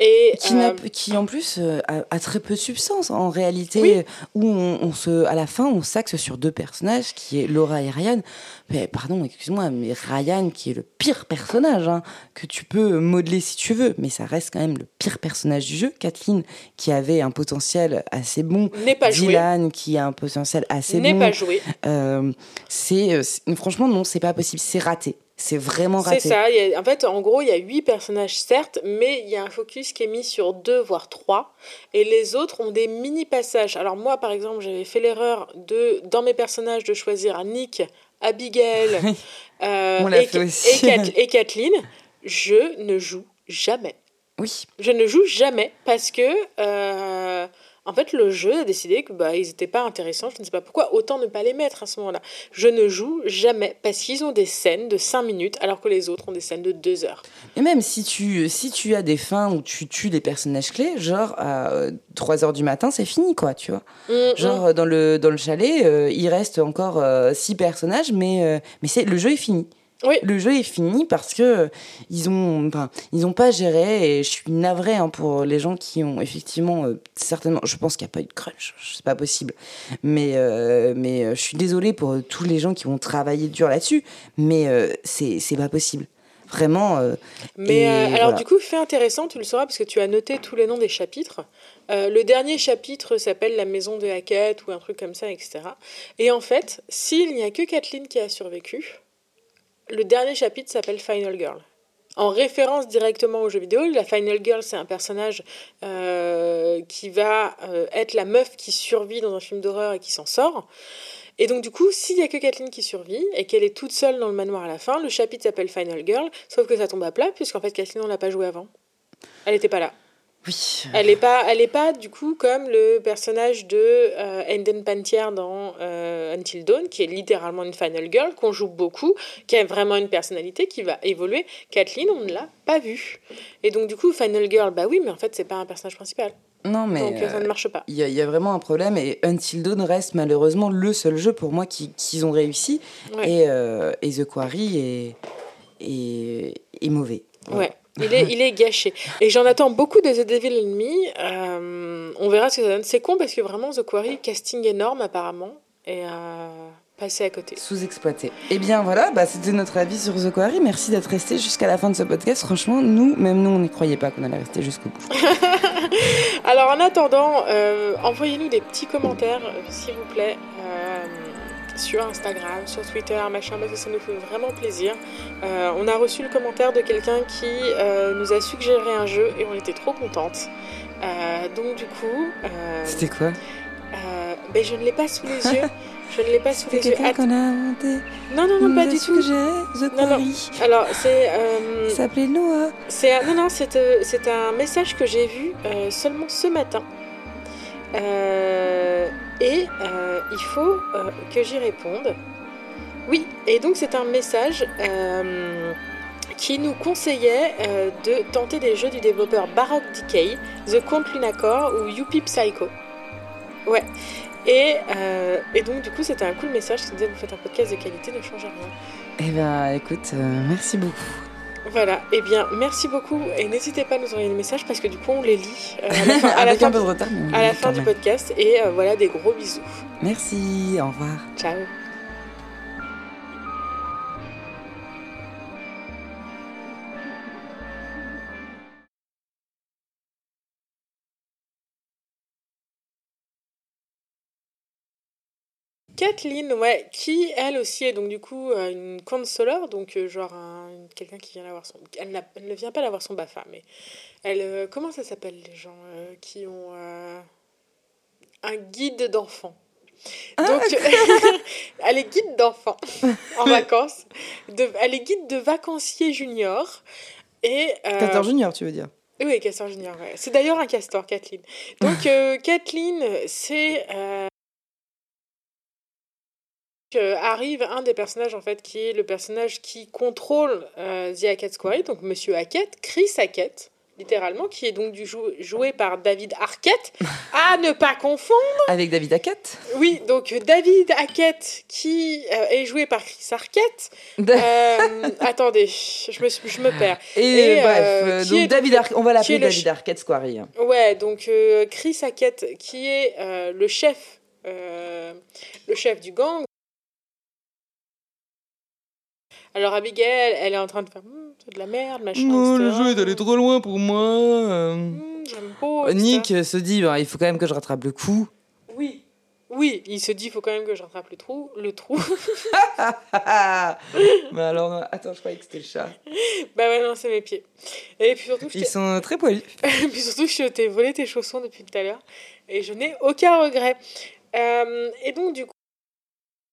Et, Qui, euh, qui en plus euh, a, a très peu de substance en réalité, Oui. où on, on se, à la fin on s'axe sur deux personnages qui est Laura et Ryan. Mais pardon, excuse-moi, mais Ryan qui est le pire personnage hein, que tu peux modeler si tu veux, mais ça reste quand même le pire personnage du jeu. Kathleen qui avait un potentiel assez bon, n'est pas joué. Dylan qui a un potentiel assez N'est bon. pas joué. Euh, c'est- franchement non, c'est pas possible, c'est raté, c'est vraiment C'est raté. ça. il y a- en fait, en gros, il y a huit personnages, certes, mais il y a un focus qui est mis sur deux, voire trois. Et les autres ont des mini-passages. Alors, moi, par exemple, j'avais fait l'erreur de, dans mes personnages, de choisir Nick, Abigail euh, et, et Kathleen. Je ne joue jamais. Oui, Je ne joue jamais parce que, euh, en fait, le jeu a décidé que bah, ils n'étaient pas intéressants. Je ne sais pas pourquoi. Autant ne pas les mettre à ce moment-là. Je ne joue jamais parce qu'ils ont des scènes de 5 minutes alors que les autres ont des scènes de 2 heures. Et même si tu, si tu as des fins où tu tues des personnages clés, genre à 3 heures du matin, c'est fini, quoi, tu vois. Mm, Genre euh, dans le, dans le chalet, euh, il reste encore 6 personnages, mais, euh, mais c'est, le jeu est fini. Oui. Le jeu est fini parce que euh, ils ont, ils ont pas géré et je suis navrée hein, pour les gens qui ont effectivement euh, certainement. Je pense qu'il n'y a pas eu de crunch, c'est pas possible. Mais euh, mais je suis désolée pour tous les gens qui ont travaillé dur là-dessus, mais euh, c'est c'est pas possible. Vraiment. Mais alors voilà. du coup, fait intéressant, tu le sauras parce que tu as noté tous les noms des chapitres. Euh, le dernier chapitre s'appelle La maison de Hackett ou un truc comme ça, etc. Et en fait, s'il n'y a que Kathleen qui a survécu, le dernier chapitre s'appelle Final Girl. En référence directement au jeu vidéo, la Final Girl, c'est un personnage euh, qui va euh, être la meuf qui survit dans un film d'horreur et qui s'en sort. Et donc, du coup, s'il n'y a que Kathleen qui survit et qu'elle est toute seule dans le manoir à la fin, le chapitre s'appelle Final Girl, sauf que ça tombe à plat, puisqu'en fait, Kathleen, on l'a pas joué avant. Elle n'était pas là. Oui. Elle n'est pas, elle est pas, du coup, comme le personnage de euh, Hayden Pantier dans euh, Until Dawn, qui est littéralement une Final Girl, qu'on joue beaucoup, qui a vraiment une personnalité qui va évoluer. Kathleen, on ne l'a pas vue. Et donc, du coup, Final Girl, bah oui, mais en fait, c'est pas un personnage principal. Non mais. donc, euh, ça euh, ne marche pas. Il y, a- il y a vraiment un problème et Until Dawn reste malheureusement le seul jeu pour moi qui- qu'ils ont réussi Ouais. et, euh, et The Quarry est, est, est mauvais. Ouais, il est, il est gâché. Et j'en attends beaucoup de The Devil Me. Euh, on verra ce que ça donne. C'est con parce que vraiment, The Quarry, casting énorme apparemment. et à passer à côté. Sous-exploité. Eh bien voilà, bah, c'était notre avis sur The Quarry. Merci d'être resté jusqu'à la fin de ce podcast. Franchement, nous, même nous, on n'y croyait pas qu'on allait rester jusqu'au bout. Alors en attendant, euh, envoyez-nous des petits commentaires, euh, s'il vous plaît, euh, sur Instagram, sur Twitter, machin, parce que ça nous fait vraiment plaisir. Euh, on a reçu le commentaire de quelqu'un qui euh, nous a suggéré un jeu et on était trop contente. Euh, donc du coup, C'était quoi ben, je ne l'ai pas sous les yeux. Je ne l'ai pas sous les yeux. quelqu'un Att- qu'on a inventé. Non, non, non, pas du tout. The Non, non. Alors, c'est. euh, Il s'appelait Noah. C'est un- non, non, c'est euh, un message que j'ai vu euh, seulement ce matin. Et euh, il faut euh, que j'y réponde. Oui, et donc c'est un message euh, qui nous conseillait de tenter des jeux du développeur Baroque Decay, The Count Lunacore ou Youpi Psycho. Ouais. Et, donc du coup c'était un cool message qui disait vous faites un podcast de qualité, ne changez rien. Eh ben, écoute, merci beaucoup. Voilà, eh bien merci beaucoup et n'hésitez pas à nous envoyer des messages parce que du coup on les lit euh, à la fin, à la fin du- retard, à la fin podcast et euh, voilà des gros bisous. Merci, au revoir. Ciao. Kathleen, ouais, qui elle aussi est donc du coup euh, une consoleur, donc euh, genre un- quelqu'un qui vient d'avoir son. Elle, n'a- elle ne vient pas d'avoir son BAFA, mais elle. euh, comment ça s'appelle les gens euh, qui ont un guide d'enfants? Donc, elle est guide d'enfants en vacances. De, elle est guide de vacanciers juniors. Et, Castor Junior, tu veux dire? Oui, castor junior. ouais. C'est d'ailleurs un castor, Kathleen. Donc, Kathleen, c'est. Euh, arrive un des personnages, en fait, qui est le personnage qui contrôle euh, The Hackett Quarry, donc Monsieur Hackett, Chris Hackett, littéralement, qui est donc du jou- joué par David Arquette, à ne pas confondre. Avec David Hackett. Oui, donc David Hackett, qui euh, est joué par Chris Arquette. Euh, attendez, je me, je me perds. Et, Et, bref, euh, donc est- David Ar- on va l'appeler David Arquette Squarry. Ouais, donc Chris Hackett, qui est le chef, le chef du gang. Alors Abigail, elle est en train de faire c'est de la merde, machin. Oh, le jeu est allé trop loin pour moi. Hum, J'aime pas. Nick se dit, bah, il faut quand même que je rattrape le coup. Oui, oui, il se dit, il faut quand même que je rattrape le trou, le trou. Mais alors, attends, je croyais que c'était le chat. bah ouais, non, c'est mes pieds. Et puis surtout, je Ils sont très poilus. Et puis surtout, je t'ai volé tes chaussons depuis tout à l'heure et je n'ai aucun regret. Euh, et donc, du